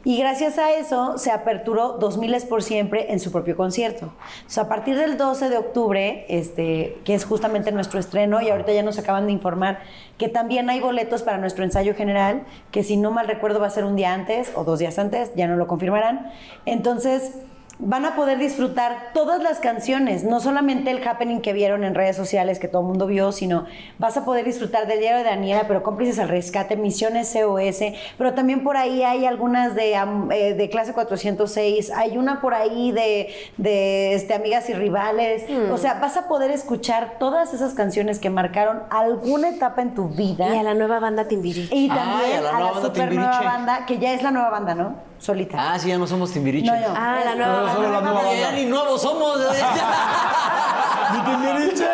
Y gracias a eso se aperturó 2000 es por siempre en su propio concierto. O sea, a partir del 12 de octubre, este, que es justamente nuestro estreno, y ahorita ya nos acaban de informar que también hay boletos para nuestro ensayo general, que si no mal recuerdo va a ser un día antes o dos días antes, ya no lo confirmarán. Entonces, van a poder disfrutar todas las canciones, no solamente el happening que vieron en redes sociales que todo el mundo vio, sino vas a poder disfrutar del diario de Daniela, pero cómplices al rescate, misiones COS, pero también por ahí hay algunas de, am- eh, de clase 406, hay una por ahí de, de este, amigas y rivales, o sea, vas a poder escuchar todas esas canciones que marcaron alguna etapa en tu vida. Y a la nueva banda Timbiriche. Y Ay, también a la a la, nueva banda super nueva banda, que ya es la nueva banda, ¿no? Solita. Ah, sí, ya no somos Timbiriche. No, no. Ah, la nueva No, solo la nueva Ya banda. ni nuevos somos. *laughs* ¡Mi Timbiriche!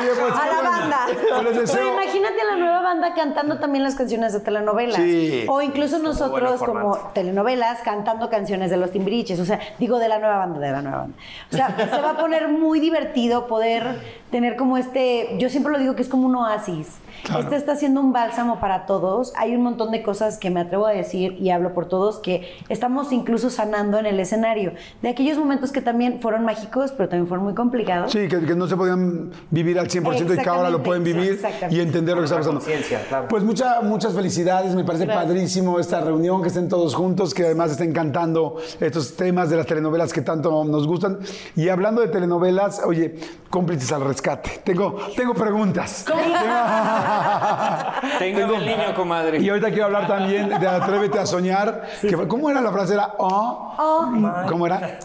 Oye, pues, a la banda. Pero imagínate a la nueva banda cantando también las canciones de telenovelas. Sí. O incluso nosotros como telenovelas cantando canciones de los Timbiriches. O sea, digo de la nueva banda, de la nueva banda. O sea, se va a poner muy divertido poder tener como este, yo siempre lo digo que es como un oasis. Este está siendo un bálsamo para todos. Hay un montón de cosas que me atrevo a decir y hablo por todos que estamos incluso sanando en el escenario. De aquellos momentos que también fueron mágicos, pero también fueron muy complicados. Sí, que, que no se podían vivir al 100% y que ahora lo pueden vivir y entender lo que está pasando. claro. Pues mucha- muchas felicidades, me parece Gracias. padrísimo esta reunión, que estén todos juntos, que además estén cantando estos temas de las telenovelas que tanto nos gustan. Y hablando de telenovelas, oye, cómplices al rescate. Tengo, tengo preguntas. *laughs* *laughs* Tengo el niño, comadre. Y ahorita quiero hablar también de Atrévete a soñar. que fue- ¿Cómo era la frase? Era, oh, Oh, ¿cómo era?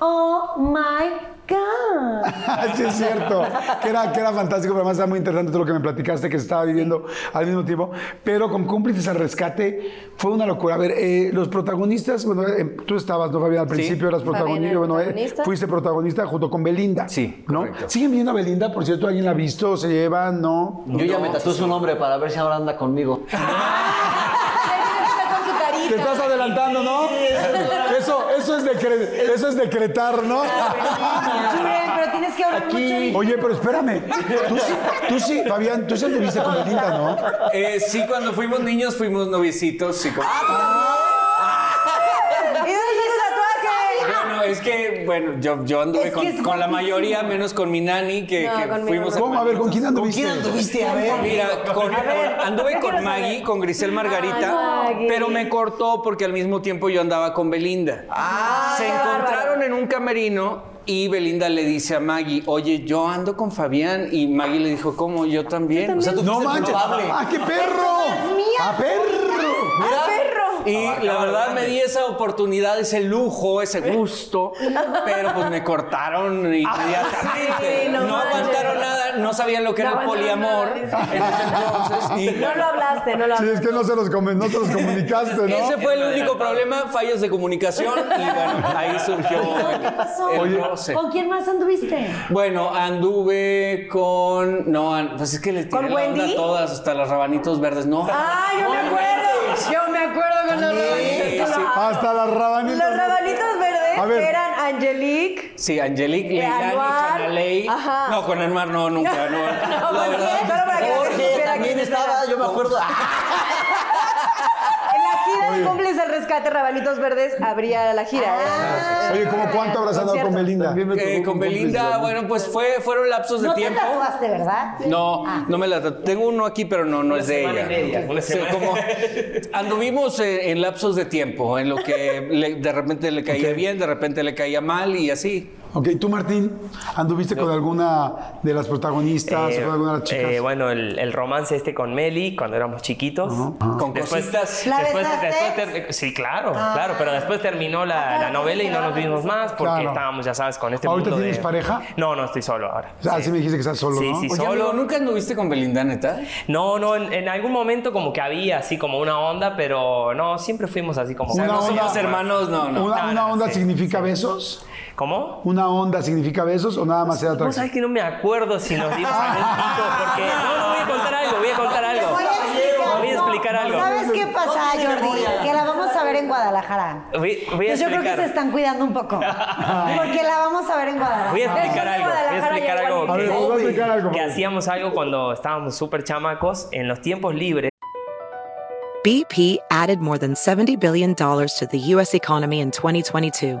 oh my God. *laughs* sí, es cierto. Que era, que era fantástico, pero además era muy interesante todo lo que me platicaste que se estaba viviendo al mismo tiempo. Pero con cómplices al rescate fue una locura. A ver, eh, los protagonistas, bueno, eh, tú estabas, ¿no, Fabián? Al principio eras protagonista. Bueno, eh, fuiste protagonista junto con Belinda. Sí, ¿no? correcto. ¿Siguen viendo a Belinda? Por cierto, ¿alguien la ha visto? ¿Se llevan? ¿No? Yo ya me tatué su nombre para ver si ahora anda conmigo. *laughs* Está con su carita. Te estás adelantando, ¿no? Eso, es decre- eso es decretar, ¿no? Pero tienes que hablar mucho. Oye, pero espérame. Tú sí, tú sí, Fabián, tú sí anduviste con Belinda, ¿no? Eh, sí, cuando fuimos niños fuimos noviecitos. Y con- ¿Y es que, bueno, yo, yo anduve Es con, con la mayoría, menos con mi nani, que, No, que conmigo fuimos no. ¿Cómo? A ver, ¿con quién ¿Con anduviste? quién anduviste? A ver. Mira, con- anduve con Maggie, saber. con Grisel Margarita, Ay, pero me cortó porque al mismo tiempo yo andaba con Belinda. Ah, Se encontraron en un camerino y Belinda le dice a Maggie, oye, yo ando con Fabián. Y Maggie le dijo, ¿cómo? Yo también. O sea, tú No manches. culpable. ¡Ah, qué perro! ¡Ah, perro! Y la verdad me di esa oportunidad, ese lujo, ese gusto, pero pues me cortaron inmediatamente. Sí, no aguantaron nada, no sabían lo que No era el poliamor nada, en ese entonces. y- No lo hablaste, no lo Sí, hablaste. es que no se los, comen- no te los comunicaste, ¿no? Ese fue el único problema, fallos de comunicación y bueno, ahí surgió el, pasó? el Oye, roce. ¿Con quién más anduviste? Bueno, anduve con. No, pues es que le tiré ¿Con la onda a todas, hasta los rabanitos verdes. No. Ah, yo me acuerdo. Yo me acuerdo con los rabanitos. Sí. Hasta las rabanitas. Los rabanitos verdes A ver. eran Angelique. Sí, Angelique, Eh, Leilani. No, con Anuar no, nunca. No, *laughs* No, quién estaba, era. yo me acuerdo. *laughs* En la gira de Cómplices al Rescate Rabanitos Verdes habría la gira. ¿eh? Oye, ¿cómo cuánto habrás andado con. Belinda? Eh, con Belinda, bueno, pues fue, fueron lapsos de No tiempo. te tatuaste, ¿verdad? No, Ah. no me la Tengo uno aquí, pero no, no es de ella. media, una Sí, semana. como anduvimos eh, en lapsos de tiempo, en lo que le- de repente le caía bien, de repente le caía mal y así. Ok, tú, Martín, ¿anduviste con alguna de las protagonistas Eh, o con alguna de las chicas? eh, bueno, el, el romance este con Meli cuando éramos chiquitos. Con cositas. ¿La después, besaste? después ter- sí, claro, claro, pero después terminó la, la novela y no nos vimos más porque Claro. estábamos, ya sabes, con este ¿Ahorita mundo tienes de- pareja? No, no, estoy solo ahora. Ah, sí me dijiste que estás solo, Sí, ¿no? sí, Oye, solo. amigo, ¿nunca anduviste con Belinda, neta? No, no, en, en algún momento como que había así como una onda, pero no, siempre fuimos así como... Una no onda- somos hermanos, no, no. ¿Una, No, una no, onda sí, significa besos? ¿Cómo? ¿Una onda significa besos o nada más era Vos atracción? sabés que no me acuerdo si nos dimos *laughs* algún porque... No, no, voy a contar algo, voy a contar algo. Voy a explicar. Voy a explicar algo. ¿Sabes qué pasa, Jordi? Que la vamos a ver en Guadalajara. Voy, voy a Pues yo creo que explicar. se están cuidando un poco. *laughs* Porque la vamos a ver en Guadalajara. Voy a explicar algo, voy a explicar algo. igual. A ver, que- vamos a explicar algo. que hacíamos algo cuando estábamos súper chamacos en los tiempos libres. BP added more than $70 billion to the U.S. economy in 2022.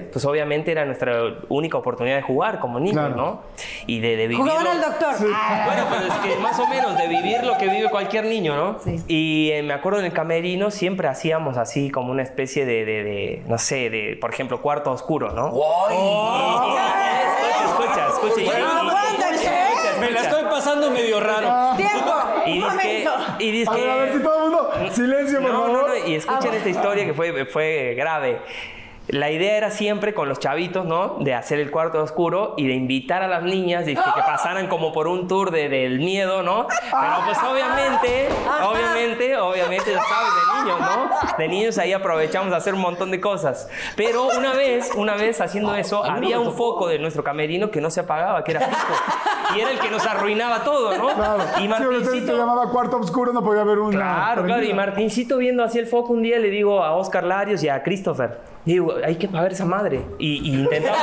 Pues obviamente era nuestra única oportunidad de jugar como niños, Claro. ¿no? Y de, de vivir. Jugaban al doctor. Ah, Bueno, pero es que más o menos de vivir lo que vive cualquier niño, ¿no? Sí. Y eh, me acuerdo en el camerino siempre hacíamos así como una especie de, de- de, no sé, de, por ejemplo, cuarto oscuro, ¿no? Escucha, escucha, escucha. y- y- Aguanta, y- ¿qué? escucha, Me la estoy pasando medio raro. Tiempo. Y dice que, y dice A ver, a ver si que, todo el mundo. Silencio, por no, favor. no, no, y escuchen esta historia que fue, fue grave. La idea era siempre con los chavitos, ¿no? De hacer el cuarto oscuro y de invitar a las niñas de que, que pasaran como por un tour de- del miedo, ¿no? Pero pues obviamente, obviamente, obviamente, ya sabes, de niños, ¿no? De niños ahí aprovechamos de hacer un montón de cosas. Pero una vez, una vez haciendo eso, había un foco de nuestro camerino que no se apagaba, que era fijo. Y era el que nos arruinaba todo, ¿no? Claro. Y Sí, Martincito... llamaba cuarto oscuro, no podía haber una. Claro, claro. Y. Martincito viendo así el foco un día le digo a Oscar Larios y a Christopher, digo, hay que pagar esa madre. Y, y intentamos,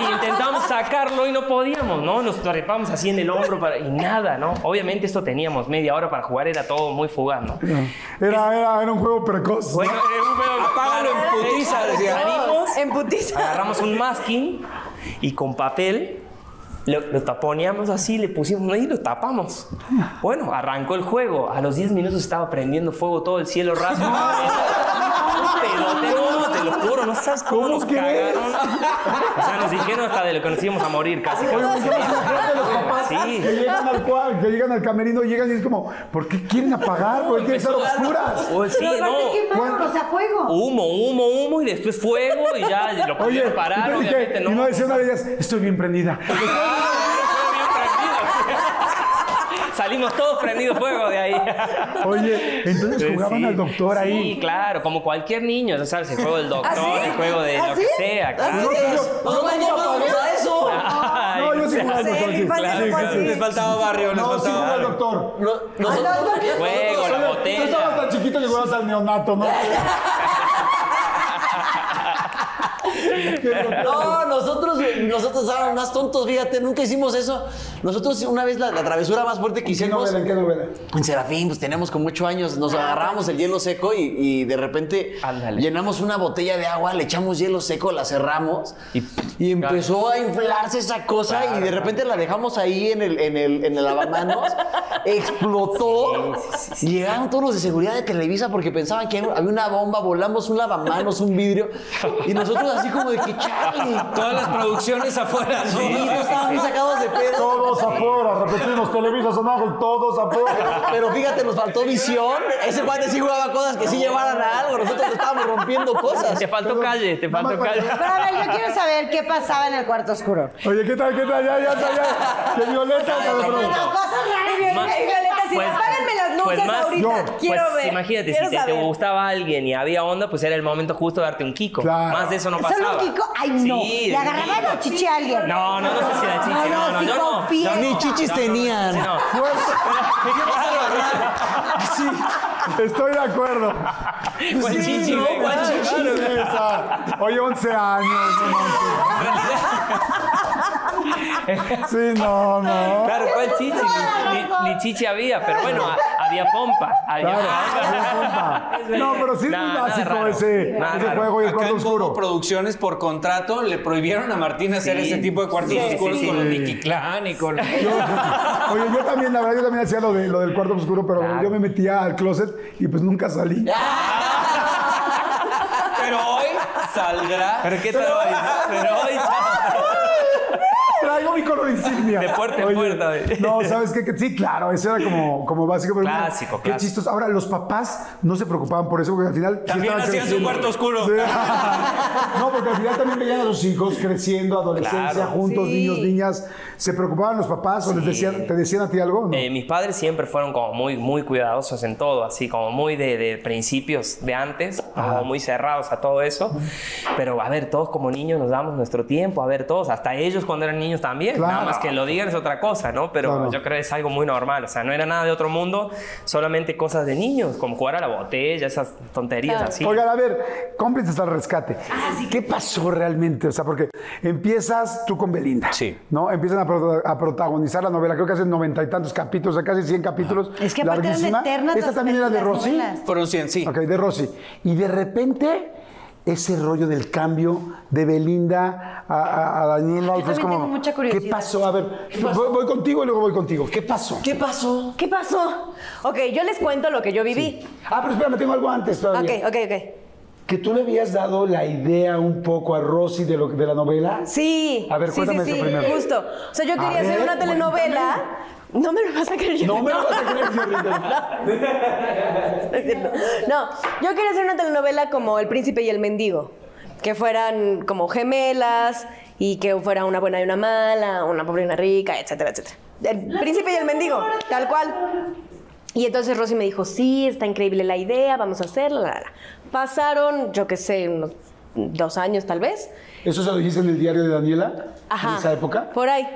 y- intentamos sacarlo y no podíamos, ¿no? Nos trepamos así en el hombro para, y nada, ¿no? Obviamente esto teníamos media hora para jugar, era todo muy fugaz, ¿no? Era, era, era un juego precoz. Bueno, era un juego- Apágalo en putiza, decía. Salimos, En putiza. agarramos un masking y con papel lo, lo taponeamos así, le pusimos ahí y lo tapamos. Bueno, arrancó el juego. A los 10 minutos estaba prendiendo fuego todo el cielo raso. No, no sabes cómo, ¿Cómo nos crees? cagaron. *laughs* O sea, nos dijeron hasta de lo que nos íbamos a morir casi. Oye, ¿por qué no los papás que Sí. llegan al cual, que llegan al camerino, llegan y es como, ¿por qué quieren apagar? ¿Por qué quieren estar oscuras? Oh, sí, Pero no. ¿qué más? O sea, fuego. Humo, humo, humo y después fuego y ya lo Oye, pudieron parar, ¿y qué- y no. no decía una de ellas, estoy bien prendida. *laughs* Salimos todos prendidos fuego de ahí. Oye, entonces jugaban Sí. al doctor Sí, ahí. claro, como cualquier niño, ya sabes, el juego del doctor, ¿Ah, sí? el juego de ¿Ah, lo sí? que sea, claro. No, sí, No, eso. Yo sí jugaba al Sí, doctor, sí. Sí, sí, sí. Les faltaba barrio, No, sí faltaba jugaba al barrio. doctor. Juego, la Oye, Tú estabas botella. tan chiquito que jugabas al neonato, ¿no? No, nosotros, nosotros éramos más tontos, fíjate, nunca hicimos eso. Nosotros una vez la, la travesura más fuerte que ¿Qué hicimos novela? ¿En qué novela? en Serafín, pues teníamos como ocho años, nos agarramos el hielo seco y, y de repente Ándale. llenamos una botella de agua, le echamos hielo seco, la cerramos y, Y- empezó a inflarse esa cosa y de repente la dejamos ahí en el, en el, en el lavamanos, *laughs* explotó, llegaron todos los de seguridad de Televisa porque pensaban que había una bomba, volamos un lavamanos, un vidrio y nosotros así como de que chale. Todas las producciones afuera, ¿no? Sí, no estaban bien sacados de pedo. Todos afuera, repetimos, Televisa San Ángel, todos afuera. Pero fíjate, nos faltó visión. Ese cuate sí jugaba cosas que sí llevaran a algo. Nosotros estábamos rompiendo cosas. Te faltó calle, te faltó calle. Pero a ver, yo quiero saber qué pasaba en el cuarto oscuro. Oye, ¿qué tal, qué tal? Ya, ya, ya, ya. Que Violeta. Pero cosas raras. Violeta, Violeta, si Pues- apáganme las luces pues más- ahorita. Yo. Quiero Pues ver. imagínate, quiero si te, te gustaba alguien y había onda, pues era el momento justo de darte un kiko. Claro. Más de eso no ¿Solo pasaba. Ay, no. Sí, Le agarraban la chichi a alguien. No, no, no sé si era chichi. No, No, no, no, sí yo no. confío. Ni chichis No, no, tenían. sí, no. Sí, estoy de acuerdo. ¿Cuál Sí, chichi, no. Oye, 11 años. Sí, no, no. Claro, ¿cuál chichi? Ni, ni- ni chichi había, pero bueno, había pompa. Había Claro, pompa. No, pero sí es Nah, muy nada básico raro. ese, ese juego y el cuarto oscuro. Producciones, por contrato, le prohibieron a Martín hacer Sí. ese tipo de cuartos Sí, oscuros sí. con los Nicky Clan y con... Yo- oye, yo también, la verdad, yo también hacía lo, de, lo del cuarto oscuro, pero Claro. yo me metía al closet y pues nunca salí. *laughs* Pero hoy saldrá... ¿Pero qué tal hoy? Pero hoy. Traigo línea. De puerta en puerta. No, ¿sabes qué? Que Sí, claro, eso era como, como básico. Pero mira, Clásico, Qué clásico. chistoso. Ahora, los papás no se preocupaban por eso, porque al final. sí También estaban hacían su cuarto oscuro. Sí. *laughs* no, porque al final también veían a sus hijos creciendo, adolescencia, Claro. juntos, Sí. niños, niñas. ¿Se preocupaban los papás o les decían, te decían a ti algo? No. Eh, mis padres siempre fueron como muy, muy cuidadosos en todo, así como muy de, de principios de antes, como muy cerrados a todo eso. Pero a ver, todos como niños nos damos nuestro tiempo, a ver, todos, hasta ellos cuando eran niños también. Claro. Nada más que lo digan es otra cosa, ¿no? Pero Claro. yo creo que es algo muy normal, o sea, no era nada de otro mundo, solamente cosas de niños, como jugar a la botella, esas tonterías Claro. así. Oigan, a ver, cómplices al rescate. ¿Qué pasó realmente? O sea, porque empiezas tú con Belinda. Sí. ¿No? Empiezan a, pro- a protagonizar la novela. Creo que hacen noventa y tantos capítulos, o sea, casi 100 capítulos. Es que aparte eran eternas Esta también era de Rosy. Fueron 100, sí. Ok, de Rosy. Y de repente, ese rollo del cambio de Belinda a, a- a Daniela. y Yo fue también como, tengo mucha ¿Qué curiosidad. pasó? A ver, Voy, voy contigo y luego voy contigo. ¿Qué pasó? ¿Qué pasó? ¿Qué pasó? Ok, yo les cuento lo que yo viví. Ah, pero espérame, tengo algo antes todavía. Ok, ok, ok. Que tú le habías dado la idea un poco a Rosy de, lo, de la novela. Sí. A ver, sí, cuéntame sí, eso sí, primero. justo. O sea, yo A quería hacer ver, una telenovela. No me lo vas a creer yo. No me lo vas a creer. *laughs* No. No, yo quería hacer una telenovela como El Príncipe y el Mendigo. Que fueran como gemelas y que fuera una buena y una mala, una pobre y una rica, etcétera, etcétera. El Príncipe y el Mendigo, tal cual. Y entonces Rosy me dijo, sí, está increíble la idea, vamos a hacerla. la, la, la". Pasaron, yo qué sé, unos dos años tal vez. ¿Eso se lo dijiste en el diario de Daniela? Ajá. ¿En esa época? Por ahí.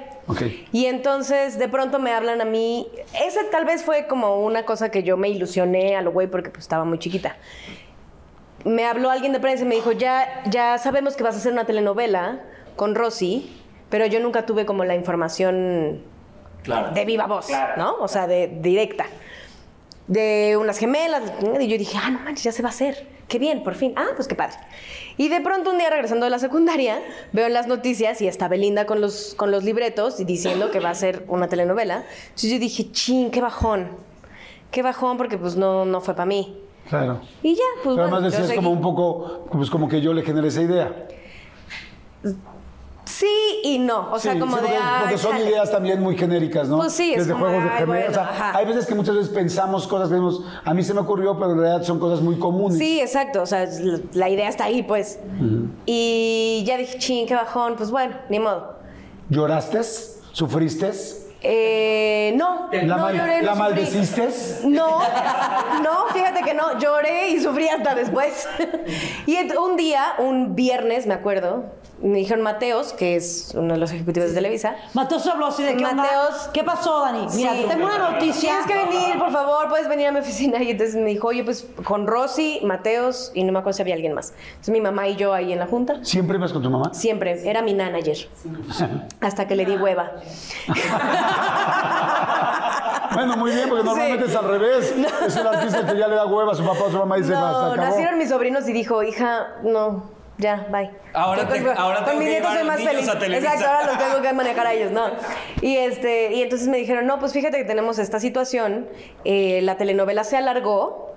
Y entonces de pronto me hablan a mí. Ese tal vez fue como una cosa que yo me ilusioné a lo güey porque pues, estaba muy chiquita. Me habló alguien de prensa y me dijo, ya, ya sabemos que vas a hacer una telenovela con Rosy, pero yo nunca tuve como la información de viva voz, ¿no? O sea, de directa. De unas gemelas. Y yo dije, ah, no manches, ya se va a hacer. Qué bien, por fin. Ah, pues qué padre. Y de pronto un día regresando de la secundaria, veo en las noticias y está Belinda con los, con los libretos y diciendo que va a ser una telenovela. Entonces yo dije, chin, qué bajón. Qué bajón porque pues no, no fue para mí. Claro. Y ya, pues Pero bueno, además decías como un poco, pues como que yo le generé esa idea. Sí y no. O sea, Sí, como sí, de. porque, "Ay, porque son jale". ideas también muy genéricas, ¿no? Pues sí, es Desde como juegos de, de "Ay, gemelos. bueno, o sea, hay veces que muchas veces pensamos cosas que vemos, a mí se me ocurrió, pero en realidad son cosas muy comunes. Sí, exacto. O sea, es- la idea está ahí, pues. Y ya dije, ching, qué bajón. Pues bueno, ni modo. ¿Lloraste? ¿Sufriste? Eh, no, ¿La, no mal- lloré, no ¿la sufrí. maldeciste? No, no, fíjate que no, lloré y sufrí hasta después. *laughs* Y un día, un viernes, me acuerdo, me dijeron Mateos, que es uno de los ejecutivos de Televisa. Mateos habló así de qué onda? Mateos. ¿Qué pasó, Dani? Mira, Sí. tengo una noticia. Tienes que venir, por favor, puedes venir a mi oficina. Y entonces me dijo, oye, pues con Rosy, Mateos y no me acuerdo si había alguien más. Entonces mi mamá y yo ahí en la junta. ¿Siempre ibas con tu mamá? Siempre, era mi manager. Hasta que le di hueva. *laughs* Bueno, muy bien, porque normalmente Sí. es al revés. Es el artista que ya le da hueva a su papá o a su mamá y dice, No, acabó. nacieron mis sobrinos y dijo, hija, no, ya, bye. Ahora te- con- ahora con tengo mis que nietos llevar soy más feliz. Exacto, ahora los tengo que manejar a ellos, ¿no? Y, este, y entonces me dijeron, no, pues fíjate que tenemos esta situación, eh, la telenovela se alargó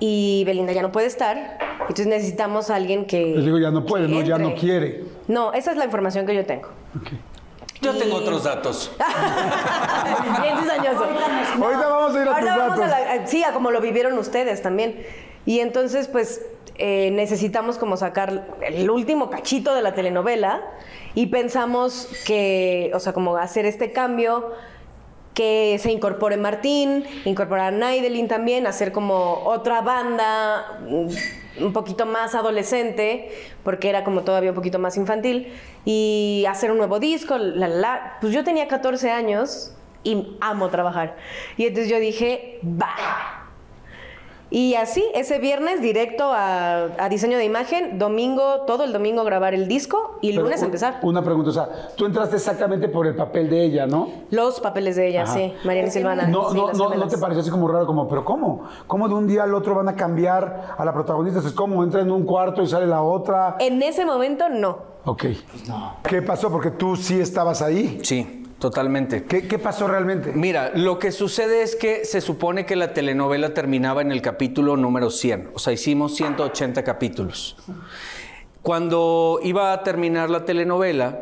y Belinda ya no puede estar, entonces necesitamos a alguien que... Les digo, ya no puede, no, ya no entre". quiere. No, esa es la información que yo tengo. Yo tengo otros datos. *laughs* Bien cizañoso. Ahorita vamos a ir a Ahora tus vamos datos. a la- a- sí, a como lo vivieron ustedes también. Y entonces, pues, eh, necesitamos como sacar el último cachito de la telenovela y pensamos que, o sea, como hacer este cambio, que se incorpore Martín, incorporar a Naidelin también, hacer como otra banda mm, un poquito más adolescente, porque era como todavía un poquito más infantil, y hacer un nuevo disco, la, la, la. Pues yo tenía 14 años y amo trabajar. Y entonces yo dije, va. Y así, ese viernes directo a, a diseño de imagen, domingo, todo el domingo grabar el disco y Pero lunes un- empezar. Una pregunta, o sea, tú entraste exactamente por el papel de ella, ¿no? Los papeles de ella, Ajá. sí, Mariana y Silvana. No, sí, no, no, ¿no te pareció así como raro, como, pero ¿cómo? ¿Cómo de un día al otro van a cambiar a la protagonista? Es como entra en un cuarto y sale la otra. En ese momento, no. Ok. ¿Qué pasó? Porque tú sí estabas ahí. Sí, totalmente. ¿Qué, qué pasó realmente? Mira, lo que sucede es que se supone que la telenovela terminaba en el capítulo número 100, o sea, hicimos 180 capítulos. Cuando iba a terminar la telenovela,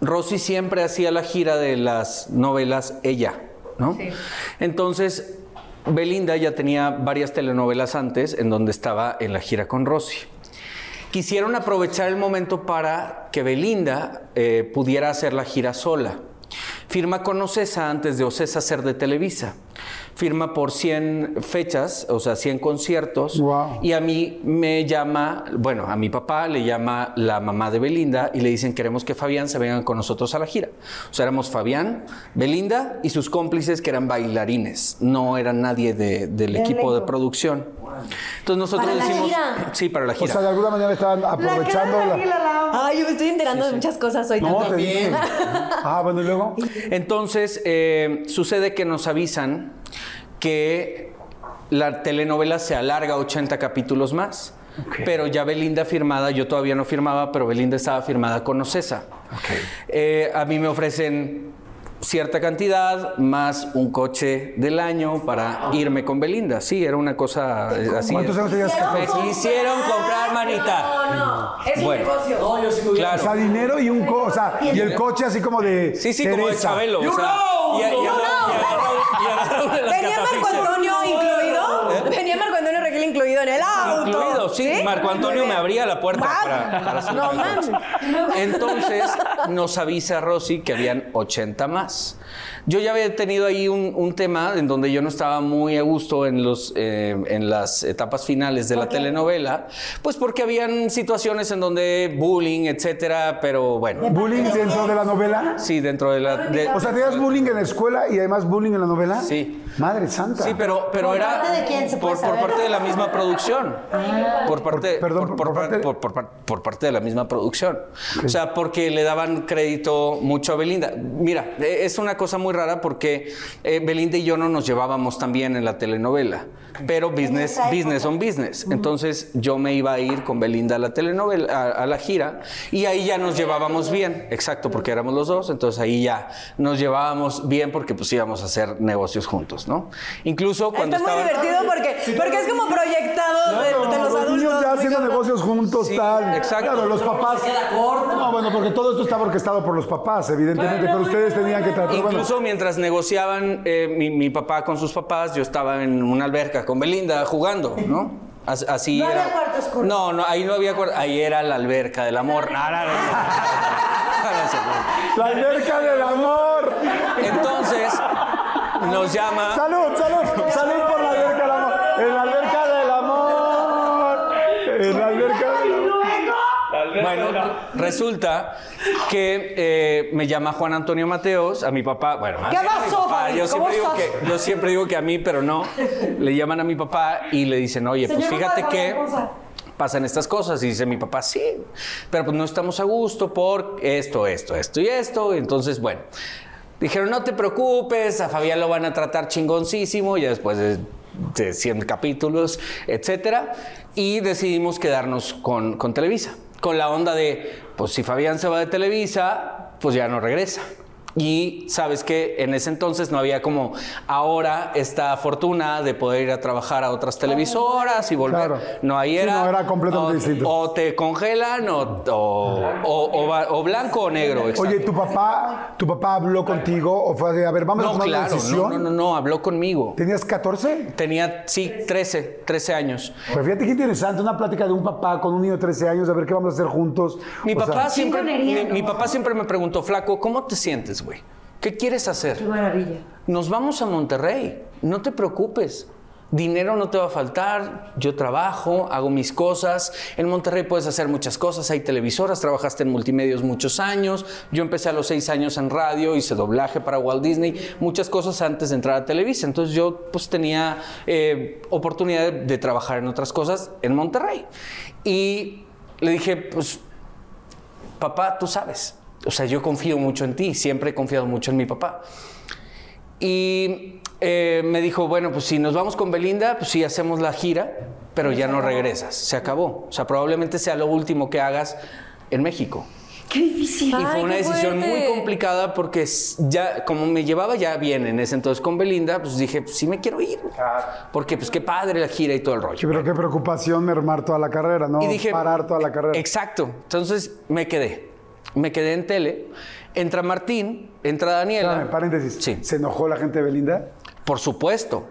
Rosy siempre hacía la gira de las novelas ella, ¿no? Entonces, Belinda ya tenía varias telenovelas antes en donde estaba en la gira con Rosy. Quisieron aprovechar el momento para que Belinda eh, pudiera hacer la gira sola. Firma con Ocesa antes de Ocesa ser de Televisa. Firma por 100 fechas, o sea, 100 conciertos. Wow. Y a mí me llama, bueno, a mi papá le llama la mamá de Belinda y le dicen, queremos que Fabián se vengan con nosotros a la gira. O sea, éramos Fabián, Belinda y sus cómplices que eran bailarines. No eran nadie de- del equipo de producción. Entonces nosotros ¿Para la decimos... gira? Sí, para la O gira. sea, de alguna manera estaban aprovechando la... Ay, yo me estoy enterando de muchas cosas hoy No, te también. dije. *laughs* Ah, bueno, y luego. Entonces, eh, sucede que nos avisan que la telenovela se alarga 80 capítulos más. Pero ya Belinda firmada, yo todavía no firmaba, pero Belinda estaba firmada con Ocesa. Eh, a mí me ofrecen cierta cantidad más un coche del año para irme con Belinda. Sí, era una cosa eh, así. ¿Cuántos años tenías que Me quisieron comprar, manita. No, no, es un Bueno. negocio. O Claro. sea, dinero y un co o sea, y el coche así como de Sí, sí, como de. Chabelo. o sea, y, y coglione là! Sí. Marco Antonio me abría la puerta Ah, para, para No mames. Entonces nos avisa Rosy que habían 80 más. Yo ya había tenido ahí un, un tema en donde yo no estaba muy a gusto en, los, eh, en las etapas finales de la telenovela, pues porque habían situaciones en donde bullying, etcétera, pero bueno. ¿Bullying dentro de la novela? Sí, dentro de la... de- O sea, ¿tenías bullying en la escuela y además bullying en la novela? Sí. Madre santa. Sí, pero, pero ¿Por era parte de quién se puede por, por parte de la misma producción. Por parte, Por- perdón, por, por por parte- por- de la misma producción. O sea, porque le daban crédito mucho a Belinda. Mira, eh, es una cosa muy rara porque eh, Belinda y yo no nos llevábamos tan bien en la telenovela. Pero business, business on business. Entonces yo me iba a ir con Belinda a la telenovela, a, a la gira, y ahí ya nos llevábamos bien. Exacto, porque éramos los dos. Entonces ahí ya nos llevábamos bien porque pues íbamos a hacer negocios juntos, ¿no? Incluso cuando Está muy divertido porque, porque es como proyectado de, de los niños adultos. ya muy haciendo negocios juntos, Sí, tal. exacto. Claro, los papás. No, bueno, porque todo esto estaba orquestado por los papás, evidentemente, pero ustedes tenían que tratar. bueno, Incluso mientras negociaban eh, mi, mi papá con sus papás, yo estaba en una alberca con Belinda jugando, ¿no? As- Así No era. había cuarto oscuro. No, no, ahí no había cuarto. Ahí era la alberca del amor. No, no, no, no. *laughs* La alberca del amor. Entonces, nos llama. Salud, salud, salud por la alberca del amor. En la alberca del amor. En la alberca del amor. Bueno, resulta que eh, me llama Juan Antonio Mateos, a mi papá. Bueno. Yo ¿Cómo siempre, digo que, yo siempre digo que a mí, pero no. Le llaman a mi papá y le dicen, oye, pues fíjate que pasan estas cosas. Y dice mi papá, sí, pero pues no estamos a gusto por esto, esto, esto y esto. Y entonces, bueno. Dijeron, no te preocupes, a Fabián lo van a tratar chingoncísimo, ya después de, de 100 capítulos, etcétera. Y decidimos quedarnos con, con Televisa, con la onda de, pues si Fabián se va de Televisa, pues ya no regresa. Y sabes que en ese entonces no había como ahora esta fortuna de poder ir a trabajar a otras televisoras y volver. Claro. No, ahí Sí, era. no, era completamente o, distinto. O te congelan o, o, o- o va- o blanco o negro. exacto. Oye, ¿tu papá, ¿tu papá habló contigo o fue de, a ver, vamos a No, tomar una claro, decisión? no, no, no, no, habló conmigo. ¿Tenías 14? Tenía, sí, 13, 13 años. Pues fíjate qué interesante, una plática de un papá con un niño de 13 años, a ver qué vamos a hacer juntos. Mi papá sea, siempre, mi, mi papá siempre me preguntó, flaco, ¿cómo te sientes, güey? ¿Qué quieres hacer? Qué maravilla. Nos vamos a Monterrey, no te preocupes. Dinero no te va a faltar, yo trabajo, hago mis cosas. En Monterrey puedes hacer muchas cosas, hay televisoras, trabajaste en multimedios muchos años. Yo empecé a los seis años en radio, hice doblaje para Walt Disney, muchas cosas antes de entrar a Televisa. Entonces yo pues tenía eh, oportunidad de, de trabajar en otras cosas en Monterrey. Y le dije, pues papá, tú sabes. O sea, yo confío mucho en ti, siempre he confiado mucho en mi papá. Y eh, me dijo, bueno, pues si nos vamos con Belinda, pues sí hacemos la gira, pero ya no regresas, se acabó. O sea, probablemente sea lo último que hagas en México. Qué difícil. Y fue una decisión muy fuerte. complicada porque ya, como me llevaba ya bien en ese entonces con Belinda, pues dije, pues sí me quiero ir. Porque pues qué padre la gira y todo el rollo. Sí, pero qué preocupación mermar toda la carrera, ¿no? Y dije, Parar toda la carrera. Exacto. Entonces me quedé. Me quedé en tele Entra Martín, entra Daniela. Espérame, paréntesis. Sí. ¿Se enojó la gente de Belinda? Por supuesto.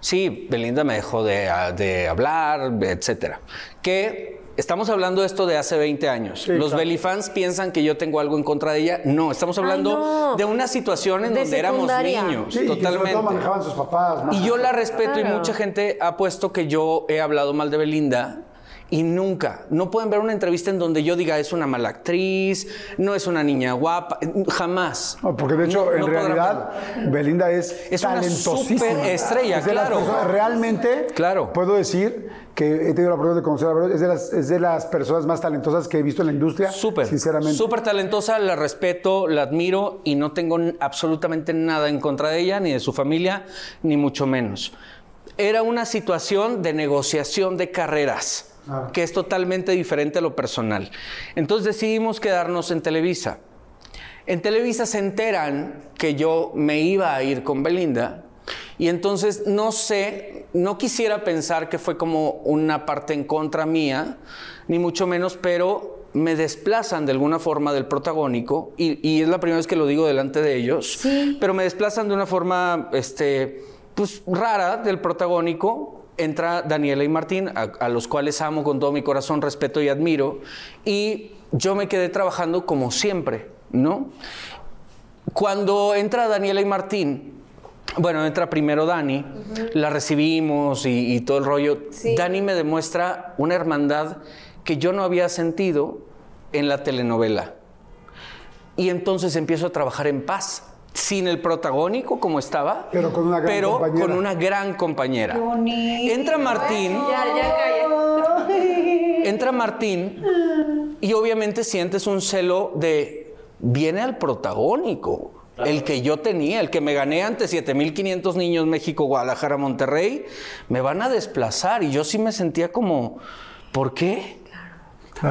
Sí, Belinda me dejó de, de hablar, etcétera. Que estamos hablando de esto de hace 20 años. Sí, Los claro. Belifans piensan que yo tengo algo en contra de ella. No, estamos hablando no. de una situación en De donde éramos niños. Sí, y que sobre totalmente. todo manejaban sus papás. Y yo la respeto y mucha gente ha puesto que yo he hablado mal de Belinda y nunca, no pueden ver una entrevista en donde yo diga es una mala actriz, no es una niña guapa, jamás. No, porque de hecho, No- en no podrán realidad, Belinda es, Es una talentosísima. superestrella, Es de las claro. personas- realmente, Claro. puedo decir que he tenido la oportunidad de conocer a es de, las, es de las personas más talentosas que he visto en la industria. Súper, Sinceramente. súper talentosa, la respeto, la admiro y no tengo absolutamente nada en contra de ella, ni de su familia, ni mucho menos. Era una situación de negociación de carreras, Que es totalmente diferente a lo personal. Entonces decidimos quedarnos en Televisa. En Televisa se enteran que yo me iba a ir con Belinda y entonces no sé, no quisiera pensar que fue como una parte en contra mía, ni mucho menos, pero me desplazan de alguna forma del protagónico y, y es la primera vez que lo digo delante de ellos, Sí. pero me desplazan de una forma, este, pues rara del protagónico. Entra Daniela y Martín, a, a los cuales amo con todo mi corazón, respeto y admiro, y yo me quedé trabajando como siempre, ¿no? Cuando entra Daniela y Martín, bueno, entra primero Dani, la recibimos y, y todo el rollo. Sí. Dani me demuestra una hermandad que yo no había sentido en la telenovela. Y entonces empiezo a trabajar en paz, sin el protagónico como estaba, Pero con una gran pero compañera. con una gran compañera. Qué bonito. Entra Martín. Ya, ya calla. Entra Martín y obviamente sientes un celo de viene al protagónico. El que yo tenía, el que me gané ante 7500 niños México, Guadalajara, Monterrey, me van a desplazar y yo sí me sentía como ¿por qué?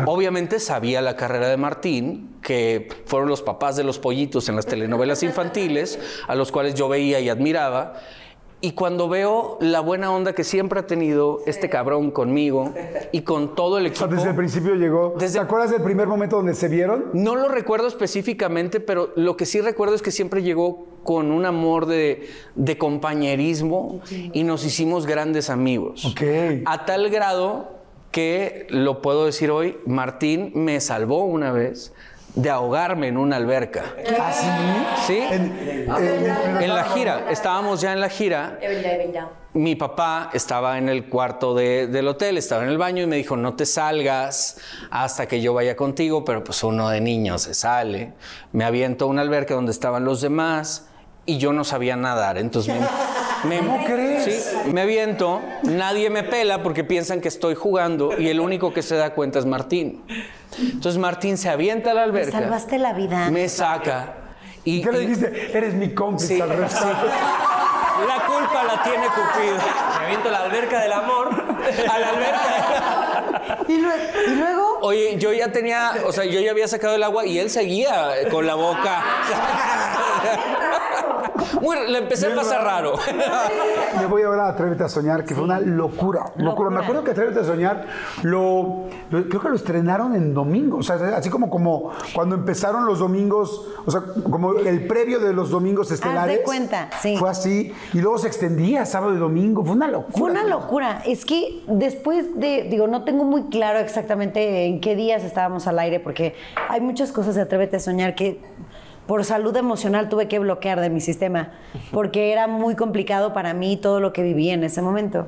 Obviamente sabía la carrera de Martín, que fueron los papás de los pollitos en las telenovelas infantiles, a los cuales yo veía y admiraba. Y cuando veo la buena onda que siempre ha tenido este cabrón conmigo y con todo el O sea, equipo. desde el principio llegó. Desde- ¿Te acuerdas del primer momento donde se vieron? No lo recuerdo específicamente, pero lo que sí recuerdo es que siempre llegó con un amor de, de compañerismo y nos hicimos grandes amigos. Ok. A tal grado que, lo puedo decir hoy, Martín me salvó una vez de ahogarme en una alberca. ¿Ah, sí? ¿Sí? En, en- En la gira, estábamos ya en la gira mi papá estaba en el cuarto de- del hotel, estaba en el baño y me dijo, no te salgas hasta que yo vaya contigo, pero pues uno de niños se sale. Me aviento a una alberca donde estaban los demás y yo no sabía nadar, entonces me... me- *laughs* ¿Cómo crees? Sí, me aviento, nadie me pela porque piensan que estoy jugando y el único que se da cuenta es Martín. Entonces Martín se avienta a la Me alberca. salvaste la vida. Me saca. Y, ¿Qué le dijiste? Eres mi cómplice Sí, al respecto. sí. La culpa la tiene Cupido. Me aviento a la alberca del amor. A la alberca. ¿Y, luego, y luego Oye, yo ya tenía, o sea, yo ya había sacado el agua y él seguía con la boca. *laughs* Muy, le empecé a pasar raro. *laughs* Me voy ahora a Atrévete a Soñar, que fue una locura, locura. Me acuerdo que Atrévete a Soñar lo, lo- creo que lo estrenaron en domingo, o sea, así como, como cuando empezaron los domingos, o sea, como el previo de los domingos estelares. cuenta, sí. Fue así, y luego se extendía sábado y domingo, fue una locura. Fue una locura. Es que después de, digo, no tengo muy claro exactamente en qué días estábamos al aire, porque hay muchas cosas de Atrévete a Soñar que por salud emocional tuve que bloquear de mi sistema, porque era muy complicado para mí todo lo que viví en ese momento.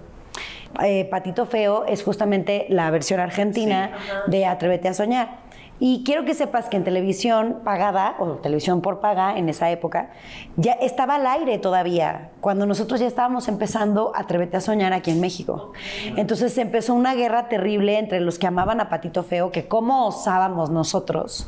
Eh, Patito Feo es justamente la versión argentina de Atrévete a Soñar. Y quiero que sepas que en televisión pagada, o televisión por paga en esa época, ya estaba al aire todavía, cuando nosotros ya estábamos empezando Atrévete a Soñar aquí en México. Entonces empezó una guerra terrible entre los que amaban a Patito Feo, que cómo osábamos nosotros,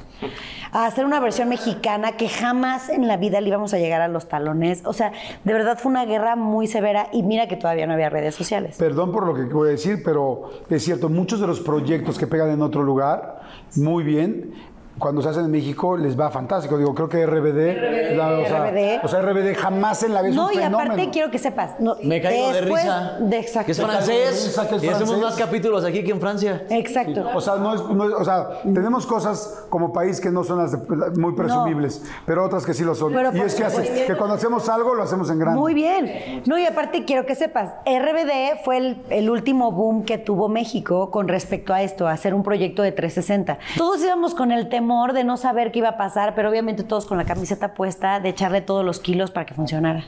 a hacer una versión mexicana que jamás en la vida le íbamos a llegar a los talones. O sea, de verdad fue una guerra muy severa y mira que todavía no había redes sociales. Perdón por lo que voy a decir, pero es cierto, muchos de los proyectos que pegan en otro lugar, muy bien, cuando se hacen en México les va fantástico. Digo, creo que RBD, la- o, sea, RBD. o sea, RBD jamás en la vida es No, un y fenómeno. aparte quiero que sepas. No, Me caigo de risa. De, exacto. Que es francés. risa que es y hacemos más capítulos aquí que en Francia. Exacto. O sea, no es, no es- o sea, tenemos cosas como país que no son las de- muy presumibles, pero otras que sí lo son. Pero y es que, hace- que cuando hacemos algo, lo hacemos en grande. Muy bien. No, y aparte quiero que sepas, RBD fue el, el último boom que tuvo México con respecto a esto, a hacer un proyecto de 360. Todos íbamos con el temor de no saber qué iba a pasar, pero obviamente todos con la camiseta puesta, de echarle todos los kilos para que funcionara.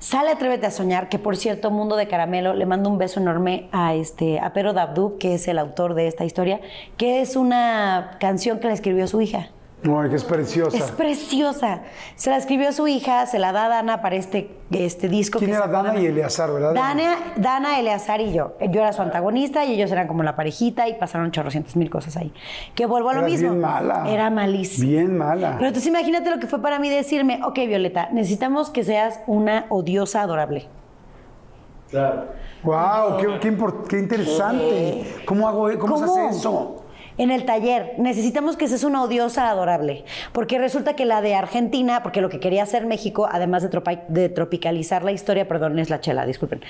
Sale Atrévete a Soñar, que por cierto, Mundo de Caramelo, le mando un beso enorme a, este, a Pero Dabdub, que es el autor de esta historia, que es una canción que le escribió su hija. Ay, que es preciosa. Es preciosa. Se la escribió su hija, se la da a Dana para este, este disco. ¿Quién que era sacó Dana Dana. y Eleazar, verdad? Dana, Dana, Eleazar y yo. Yo era su antagonista y ellos eran como la parejita y pasaron chorrocientas mil cosas ahí. Que vuelvo a lo Eras mismo. bien mala. Era malísima. Bien mala. Pero entonces imagínate lo que fue para mí decirme, ok, Violeta, necesitamos que seas una odiosa adorable. Wow, qué, qué qué interesante. ¿Cómo hago cómo, se hace eso? En el taller, necesitamos que seas una odiosa adorable. Porque resulta que la de Argentina, porque lo que quería hacer México, además de, de tropicalizar la historia, perdón, es la chela, disculpen.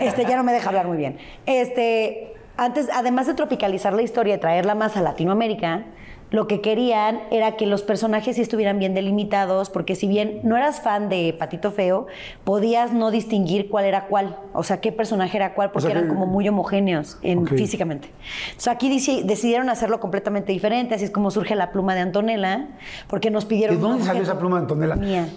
Este, ya no me deja hablar muy bien. Este, antes, además de tropicalizar la historia y traerla más a Latinoamérica, lo que querían era que los personajes sí estuvieran bien delimitados, porque si bien no eras fan de Patito Feo, podías no distinguir cuál era cuál, o sea, qué personaje era cuál, porque sea eran que- como muy homogéneos en, físicamente. Entonces aquí decidieron hacerlo completamente diferente, así es como surge la pluma de Antonella, porque nos pidieron... ¿De dónde salió esa pluma de Antonella? Mía.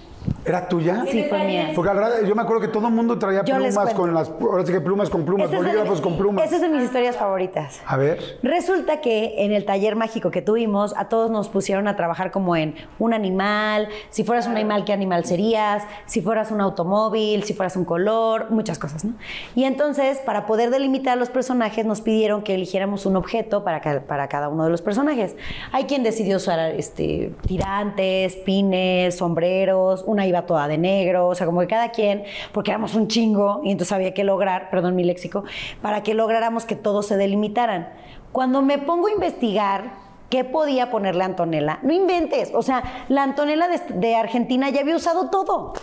¿Era tuya? Sí, fue mía. Porque al rato- yo me acuerdo que todo el mundo traía Yo plumas con las. Ahora sí que plumas con plumas. Esa es de bolígrafos con plumas. esa es de mis historias favoritas. A ver. Resulta que en el taller mágico que tuvimos, a todos nos pusieron a trabajar como en un animal, si fueras un animal, ¿qué animal serías? Si fueras un automóvil, si fueras un color, muchas cosas, ¿no? Y entonces, para poder delimitar a los personajes, nos pidieron que eligiéramos un objeto para, ca- para cada uno de los personajes. Hay quien decidió usar este, tirantes, pines, sombreros, una iba toda de negro, o sea, como que cada quien, porque éramos un chingo y entonces había que lograr, perdón mi léxico, para que lográramos que todos se delimitaran. Cuando me pongo a investigar qué podía ponerle a Antonella, no inventes, o sea, la Antonella de, de Argentina ya había usado todo,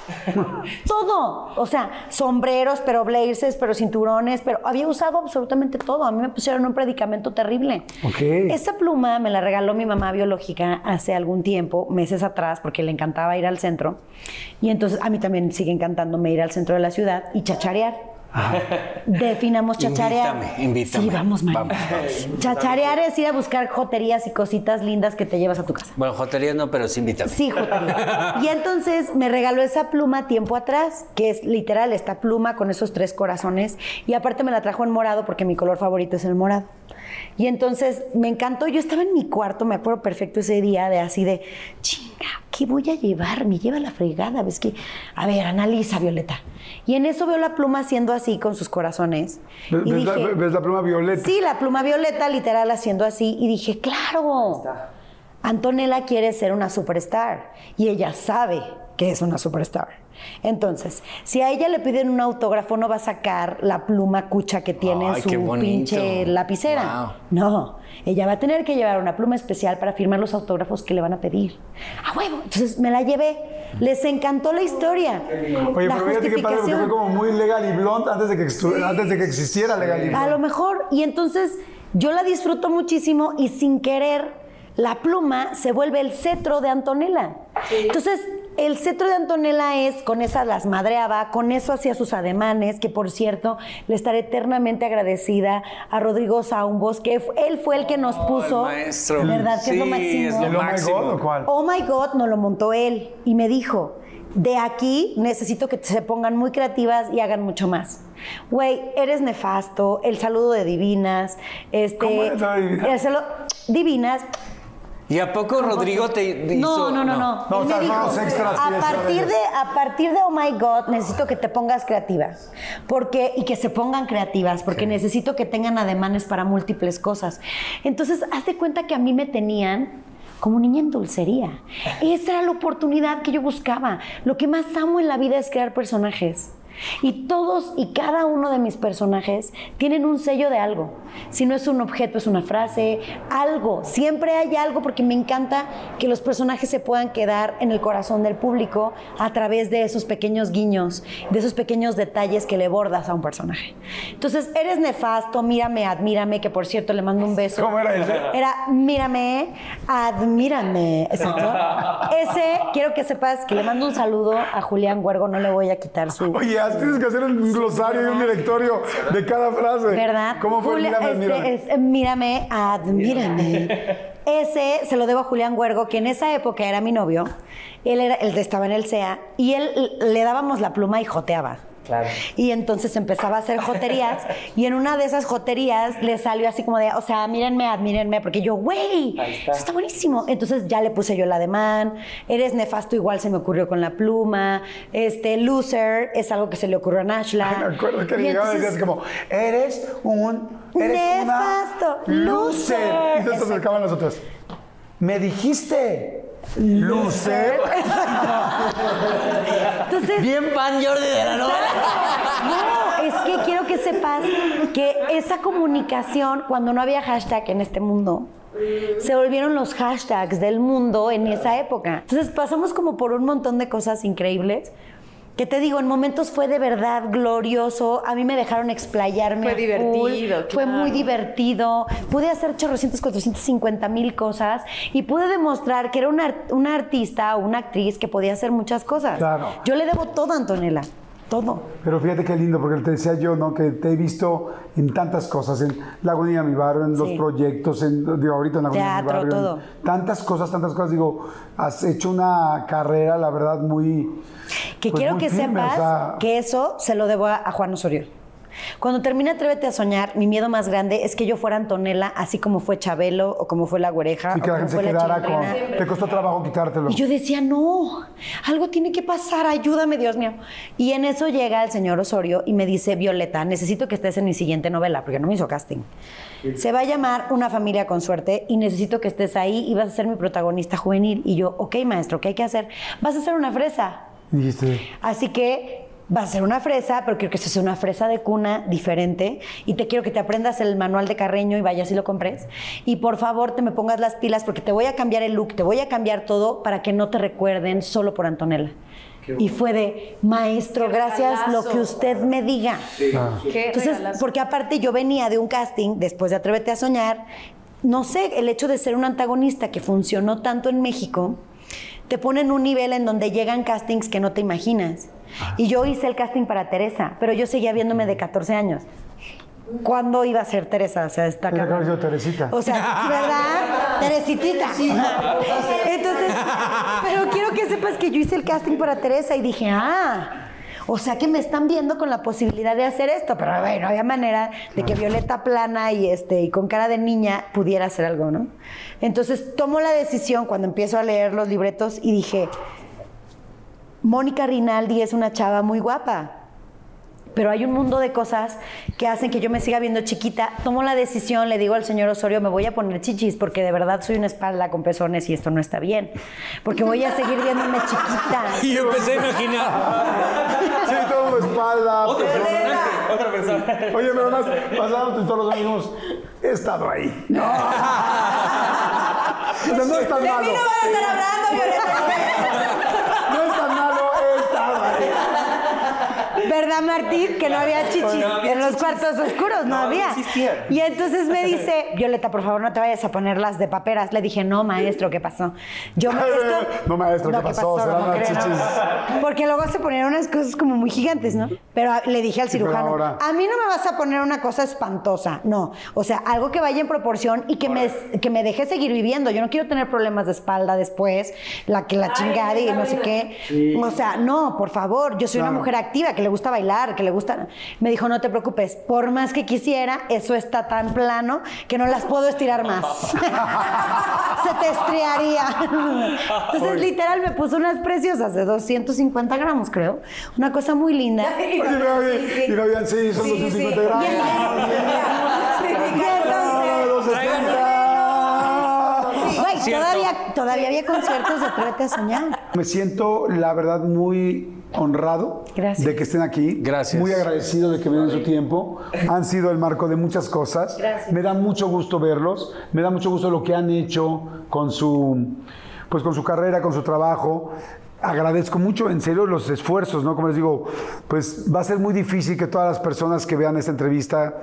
*laughs* todo, o sea, sombreros, pero blazers, pero cinturones, pero había usado absolutamente todo. A mí me pusieron un predicamento terrible. Ok. Esta pluma me la regaló mi mamá biológica hace algún tiempo, meses atrás, porque le encantaba ir al centro. Y entonces a mí también sigue encantándome ir al centro de la ciudad y chacharear. Definamos chacharear. Invítame, invítame. Sí, vamos. Vamos, vamos. Chacharear es ir a buscar joterías y cositas lindas que te llevas a tu casa. Bueno, jotería no, pero sí invítame. Sí, jotería. Y entonces me regaló esa pluma tiempo atrás, que es literal esta pluma con esos tres corazones. Y aparte me la trajo en morado porque mi color favorito es el morado. Y entonces me encantó. Yo estaba en mi cuarto, me acuerdo perfecto ese día, de así de, chinga, ¿qué voy a llevar? Me lleva la fregada. ¿Ves que? A ver, analiza, Violeta. Y en eso veo la pluma haciendo así con sus corazones. ¿Ves, Y ves la, dije, ves la pluma violeta? Sí, la pluma violeta, literal, haciendo así. Y dije, claro, Antonella quiere ser una superstar. Y ella sabe que es una superstar. Entonces, si a ella le piden un autógrafo, no va a sacar la pluma cucha que tiene en Ay, su pinche lapicera. No, ella va a tener que llevar una pluma especial para firmar los autógrafos que le van a pedir. ¡A huevo! Entonces me la llevé. Les encantó la historia. Oye, la pero fíjate qué padre, porque fue como muy legal y blonde antes de que, estu- antes de que existiera legal y A lo blonde. mejor. Y entonces yo la disfruto muchísimo y sin querer la pluma se vuelve el cetro de Antonella. Entonces, el cetro de Antonella es, con esas las madreaba, con eso hacía sus ademanes, que por cierto, le estaré eternamente agradecida a Rodrigo Saumbos, que él fue el que nos puso. el maestro. ¿Verdad? Que es lo Sí, máximo. es lo ¿El Oh My máximo. God o cuál? Oh my God, nos lo montó él y me dijo, de aquí necesito que se pongan muy creativas y hagan mucho más. Güey, eres nefasto, el saludo de divinas, este, ¿Cómo es la de Divinas? el saludo- divinas. ¿Y a poco Rodrigo te hizo? No, no, no, no. No, Él o sea, me son dijo, extras a partir de a partir de Oh my God necesito que te pongas creativa, porque y que se pongan creativas, porque necesito que tengan ademanes para múltiples cosas. Entonces, haz de cuenta que a mí me tenían como niña en dulcería. Esa era la oportunidad que yo buscaba. Lo que más amo en la vida es crear personajes. Y todos y cada uno de mis personajes tienen un sello de algo. Si no es un objeto, es una frase, algo. Siempre hay algo porque me encanta que los personajes se puedan quedar en el corazón del público a través de esos pequeños guiños, de esos pequeños detalles que le bordas a un personaje. Entonces, eres nefasto, mírame, admírame, que por cierto le mando un beso. ¿Cómo era ese? Era mírame, admírame. Exacto. Ese, quiero que sepas que le mando un saludo a Julián Huergo, no le voy a quitar su. Oye, tienes que hacer un glosario y un directorio de cada frase. ¿Verdad? ¿Cómo fue? Julia- Mírame, este, mírame. es, eh, mírame, admírame. Ese se lo debo a Julián Huergo, que en esa época era mi novio. Él, era, él estaba en el CEA y él le dábamos la pluma y joteaba. Claro. Y entonces empezaba a hacer joterías y en una de esas joterías le salió así como de, o sea, mírenme, admírenme, porque yo, güey, está. eso está buenísimo. Entonces ya le puse yo el ademán, eres nefasto, igual se me ocurrió con la pluma, este, loser es algo que se le ocurrió a Nashla. Ay, me acuerdo que le llegaba y decías como, eres un... Eres Nefasto, una loser. loser. Y entonces se acercaban las otras. Me dijiste, loser. *laughs* Entonces, Bien pan Jordi de la novela. No, es que quiero que sepas que esa comunicación, cuando no había hashtag en este mundo, se volvieron los hashtags del mundo en esa época. Entonces pasamos como por un montón de cosas increíbles. Que te digo, en momentos fue de verdad glorioso. A mí me dejaron explayarme. Fue divertido, full. Fue claro. muy divertido. Pude hacer chorrocientos, 450 mil cosas y pude demostrar que era una, una artista o una actriz que podía hacer muchas cosas. Claro. Yo le debo todo a Antonella. Todo. Pero fíjate qué lindo, porque te decía yo, ¿no? Que te he visto en tantas cosas, en Lagunilla Mi Barrio, en los proyectos, en, digo, ahorita en Lagunilla Mi Teatro, Barrio. en todo. tantas cosas, tantas cosas. Digo, has hecho una carrera, la verdad, muy... Que pues, quiero muy que firme, sepas o sea, que eso se lo debo a, a Juan Osorio. Cuando terminé Atrévete a Soñar, mi miedo más grande es que yo fuera Antonella, así como fue Chabelo, o como fue La Güereja, Sí, o que la gente se quedara con... Te costó trabajo quitártelo. Y yo decía, no, algo tiene que pasar, ayúdame, Dios mío. Y en eso llega el señor Osorio y me dice, Violeta, necesito que estés en mi siguiente novela, porque no me hizo casting. Se va a llamar Una familia con suerte y necesito que estés ahí y vas a ser mi protagonista juvenil. Y yo, ok, maestro, ¿qué hay que hacer? Vas a ser una fresa. Dijiste, Así que va a ser una fresa, pero quiero que sea una fresa de cuna diferente. Y te quiero que te aprendas el manual de Carreño y vayas y lo compres. Y por favor te me pongas las pilas porque te voy a cambiar el look, te voy a cambiar todo para que no te recuerden solo por Antonella. Y fue de, maestro, Qué gracias lo que usted me diga. Qué Entonces, regalazo. porque aparte yo venía de un casting después de Atrévete a Soñar, no sé, el hecho de ser un antagonista que funcionó tanto en México, te pone en un nivel en donde llegan castings que no te imaginas. Y yo hice el casting para Teresa, pero yo seguía viéndome de 14 años. ¿Cuándo iba a ser Teresa? O sea, está sido Teresita. O sea, ¿verdad? *laughs* Teresitita. Entonces, pero quiero que sepas que yo hice el casting para Teresa y dije, ah, o sea que me están viendo con la posibilidad de hacer esto, pero bueno, había manera de que Violeta plana y este y con cara de niña pudiera hacer algo, ¿no? Entonces tomo la decisión cuando empiezo a leer los libretos y dije, Mónica Rinaldi es una chava muy guapa. Pero hay un mundo de cosas que hacen que yo me siga viendo chiquita. Tomo la decisión, le digo al señor Osorio, me voy a poner chichis porque de verdad soy una espalda con pezones y esto no está bien. Porque voy a seguir viéndome chiquita. *laughs* Y yo empecé a imaginar. Sí, todo espalda. Otro pezones. personaje, otro personaje. Oye, pero además, pasábamos todos los amigos, he estado ahí. No. O sea, no es tan malo. No es tan malo, he estado ahí. ¿Verdad, Martín? Que no había chichis No había en los chichis. cuartos oscuros, no, No, no había. Y entonces me *laughs* dice, Violeta, por favor, no te vayas a poner las de paperas. Le dije, no, maestro, ¿qué pasó? Yo me, *laughs* esto- No, maestro, ¿qué pasó? Serán ¿Cómo las cree, no? chichis. Porque luego se ponían unas cosas como muy gigantes, ¿no? Pero le dije al Sí, cirujano, ahora- a mí no me vas a poner una cosa espantosa, no. O sea, algo que vaya en proporción y que me, que me deje seguir viviendo. Yo no quiero tener problemas de espalda después, la que la chingada y no sé qué. O sea, no, por favor, yo soy una mujer activa que le gusta bailar, que le gusta... Me dijo, no te preocupes, por más que quisiera, eso está tan plano que no las puedo estirar más. *laughs* Se te estriaría. Entonces, literal, me puso unas preciosas de 250 gramos, creo. Una cosa muy linda. Oye, pero bien, y no habían, sí, son Sí, 250 sí. gramos. *laughs* Y entonces- 270. Güey, Cierto. todavía, todavía había conciertos de Atrévete a Soñar. Me siento, la verdad, muy honrado Gracias. de que estén aquí. Gracias. Muy agradecido de que me den su tiempo. Han sido el marco de muchas cosas. Me da mucho gusto verlos. Me da mucho gusto lo que han hecho con su, pues con su carrera, con su trabajo. Agradezco mucho, en serio, los esfuerzos, ¿no? Como les digo, pues va a ser muy difícil que todas las personas que vean esta entrevista,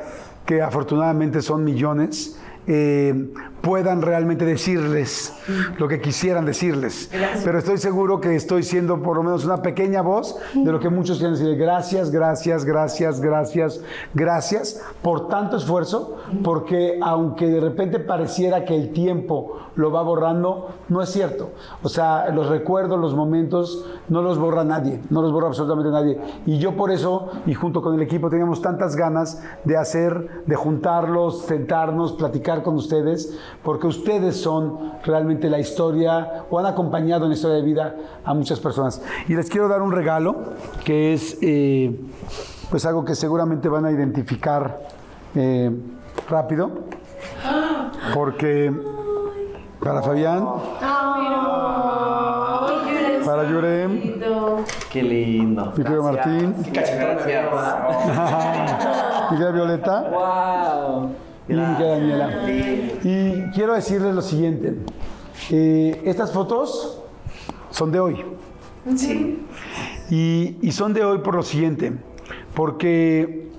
que afortunadamente son millones, eh, puedan realmente decirles lo que quisieran decirles. Pero estoy seguro que estoy siendo por lo menos una pequeña voz de lo que muchos quieren decir. Gracias, gracias, gracias, gracias, gracias por tanto esfuerzo, porque aunque de repente pareciera que el tiempo lo va borrando, no es cierto. O sea, los recuerdos, los momentos, no los borra nadie, no los borra absolutamente nadie. Y yo por eso, y junto con el equipo, teníamos tantas ganas de hacer, de juntarlos, sentarnos, platicar con ustedes, porque ustedes son realmente la historia o han acompañado en la historia de vida a muchas personas. Y les quiero dar un regalo que es eh, pues algo que seguramente van a identificar eh, rápido, porque para Fabián, para Yurem, Qué lindo. mi querido Martín, *laughs* mi querida Violeta. Wow. Y Daniela. Quiero decirles lo siguiente. Eh, estas fotos son de hoy. Y, y son de hoy por lo siguiente. Porque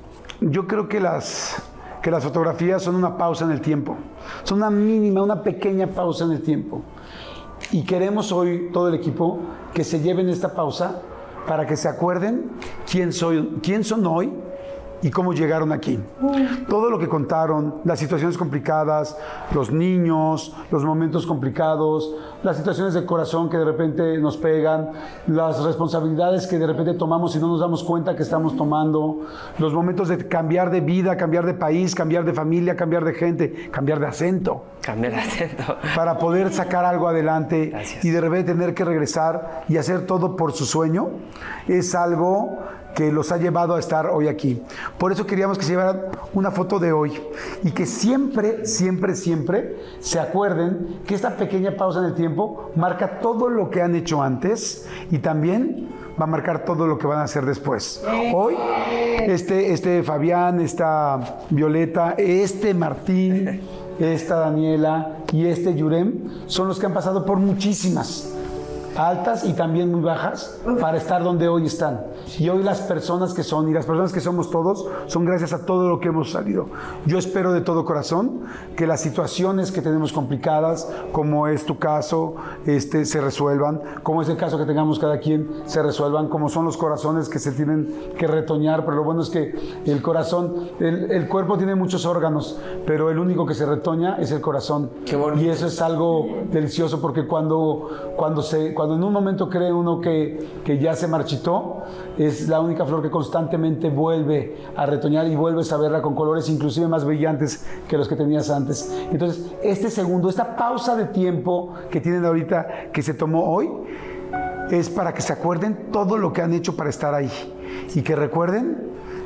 yo creo que las, que las fotografías son una pausa en el tiempo. Son una mínima, una pequeña pausa en el tiempo. Y queremos hoy, todo el equipo, que se lleven esta pausa para que se acuerden quién, soy, quién son hoy y cómo llegaron aquí. Todo lo que contaron, las situaciones complicadas, los niños, los momentos complicados, las situaciones de corazón que de repente nos pegan, las responsabilidades que de repente tomamos y no nos damos cuenta que estamos tomando, los momentos de cambiar de vida, cambiar de país, cambiar de familia, cambiar de gente, cambiar de acento Cambié el acento. para poder sacar algo adelante Gracias. y de repente tener que regresar y hacer todo por su sueño, es algo que los ha llevado a estar hoy aquí. Por eso queríamos que se llevaran una foto de hoy y que siempre, siempre, siempre se acuerden que esta pequeña pausa en el tiempo marca todo lo que han hecho antes y también va a marcar todo lo que van a hacer después. Hoy, este, este Fabián, esta Violeta, este Martín, *laughs* esta Daniela y este Yurem son los que han pasado por muchísimas altas y también muy bajas para estar donde hoy están. Y hoy las personas que son y las personas que somos todos son gracias a todo lo que hemos salido. Yo espero de todo corazón que las situaciones que tenemos complicadas, como es tu caso, este, se resuelvan, como es el caso que tengamos cada quien, se resuelvan, como son los corazones que se tienen que retoñar, pero lo bueno es que el corazón, el, el cuerpo tiene muchos órganos, pero el único que se retoña es el corazón. Qué. Y eso es algo delicioso porque cuando, cuando, se, cuando en un momento cree uno que, que ya se marchitó, es la única flor que constantemente vuelve a retoñar y vuelves a verla con colores inclusive más brillantes que los que tenías antes. Entonces, este segundo, esta pausa de tiempo que tienen ahorita, que se tomó hoy, es para que se acuerden todo lo que han hecho para estar ahí y que recuerden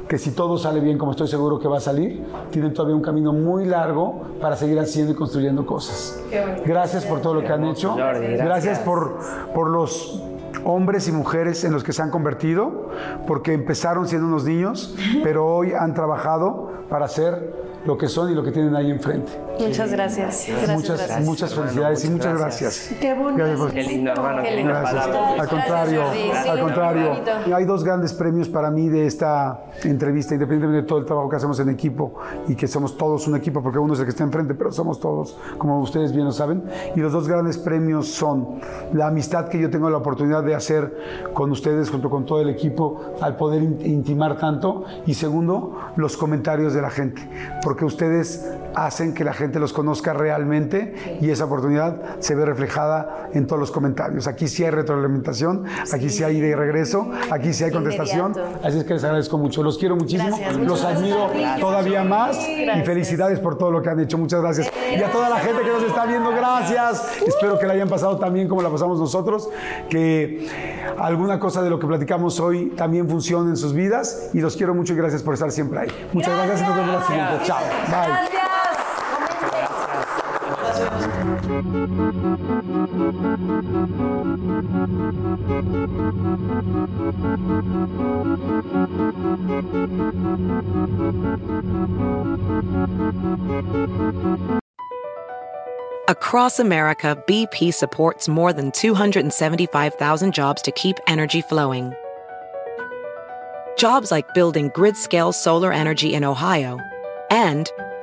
que si todo sale bien, como estoy seguro que va a salir, tienen todavía un camino muy largo para seguir haciendo y construyendo cosas. Gracias por todo lo que han hecho. Gracias por, por los hombres y mujeres en los que se han convertido, porque empezaron siendo unos niños, *laughs* pero hoy han trabajado para ser lo que son y lo que tienen ahí enfrente. Muchas gracias. Gracias, muchas, gracias. muchas felicidades y muchas gracias. Qué bonito. Qué lindo, hermano. Qué palabras. Al contrario, al contrario. Hay dos grandes premios para mí de esta entrevista, independientemente de todo el trabajo que hacemos en equipo y que somos todos un equipo, porque uno es el que está enfrente, pero somos todos, como ustedes bien lo saben. Y los dos grandes premios son la amistad que yo tengo la oportunidad de hacer con ustedes, junto con todo el equipo, al poder in- intimar tanto. Y segundo, los comentarios de la gente, porque ustedes hacen que la gente los conozca realmente y esa oportunidad se ve reflejada en todos los comentarios. Aquí sí hay retroalimentación, aquí sí hay de regreso, aquí sí hay contestación. Inmediato. Así es que les agradezco mucho, los quiero muchísimo, Gracias, los admiro gracias. todavía más y felicidades por todo lo que han hecho. Muchas gracias. Y a toda la gente que nos está viendo, gracias. Espero que la hayan pasado también como la pasamos nosotros, que alguna cosa de lo que platicamos hoy también funcione en sus vidas y los quiero mucho y gracias por estar siempre ahí. Muchas gracias y nos vemos la siguiente. Chao. Bye. Across America, BP supports more than 275,000 jobs to keep energy flowing. Jobs like building grid scale solar energy in Ohio and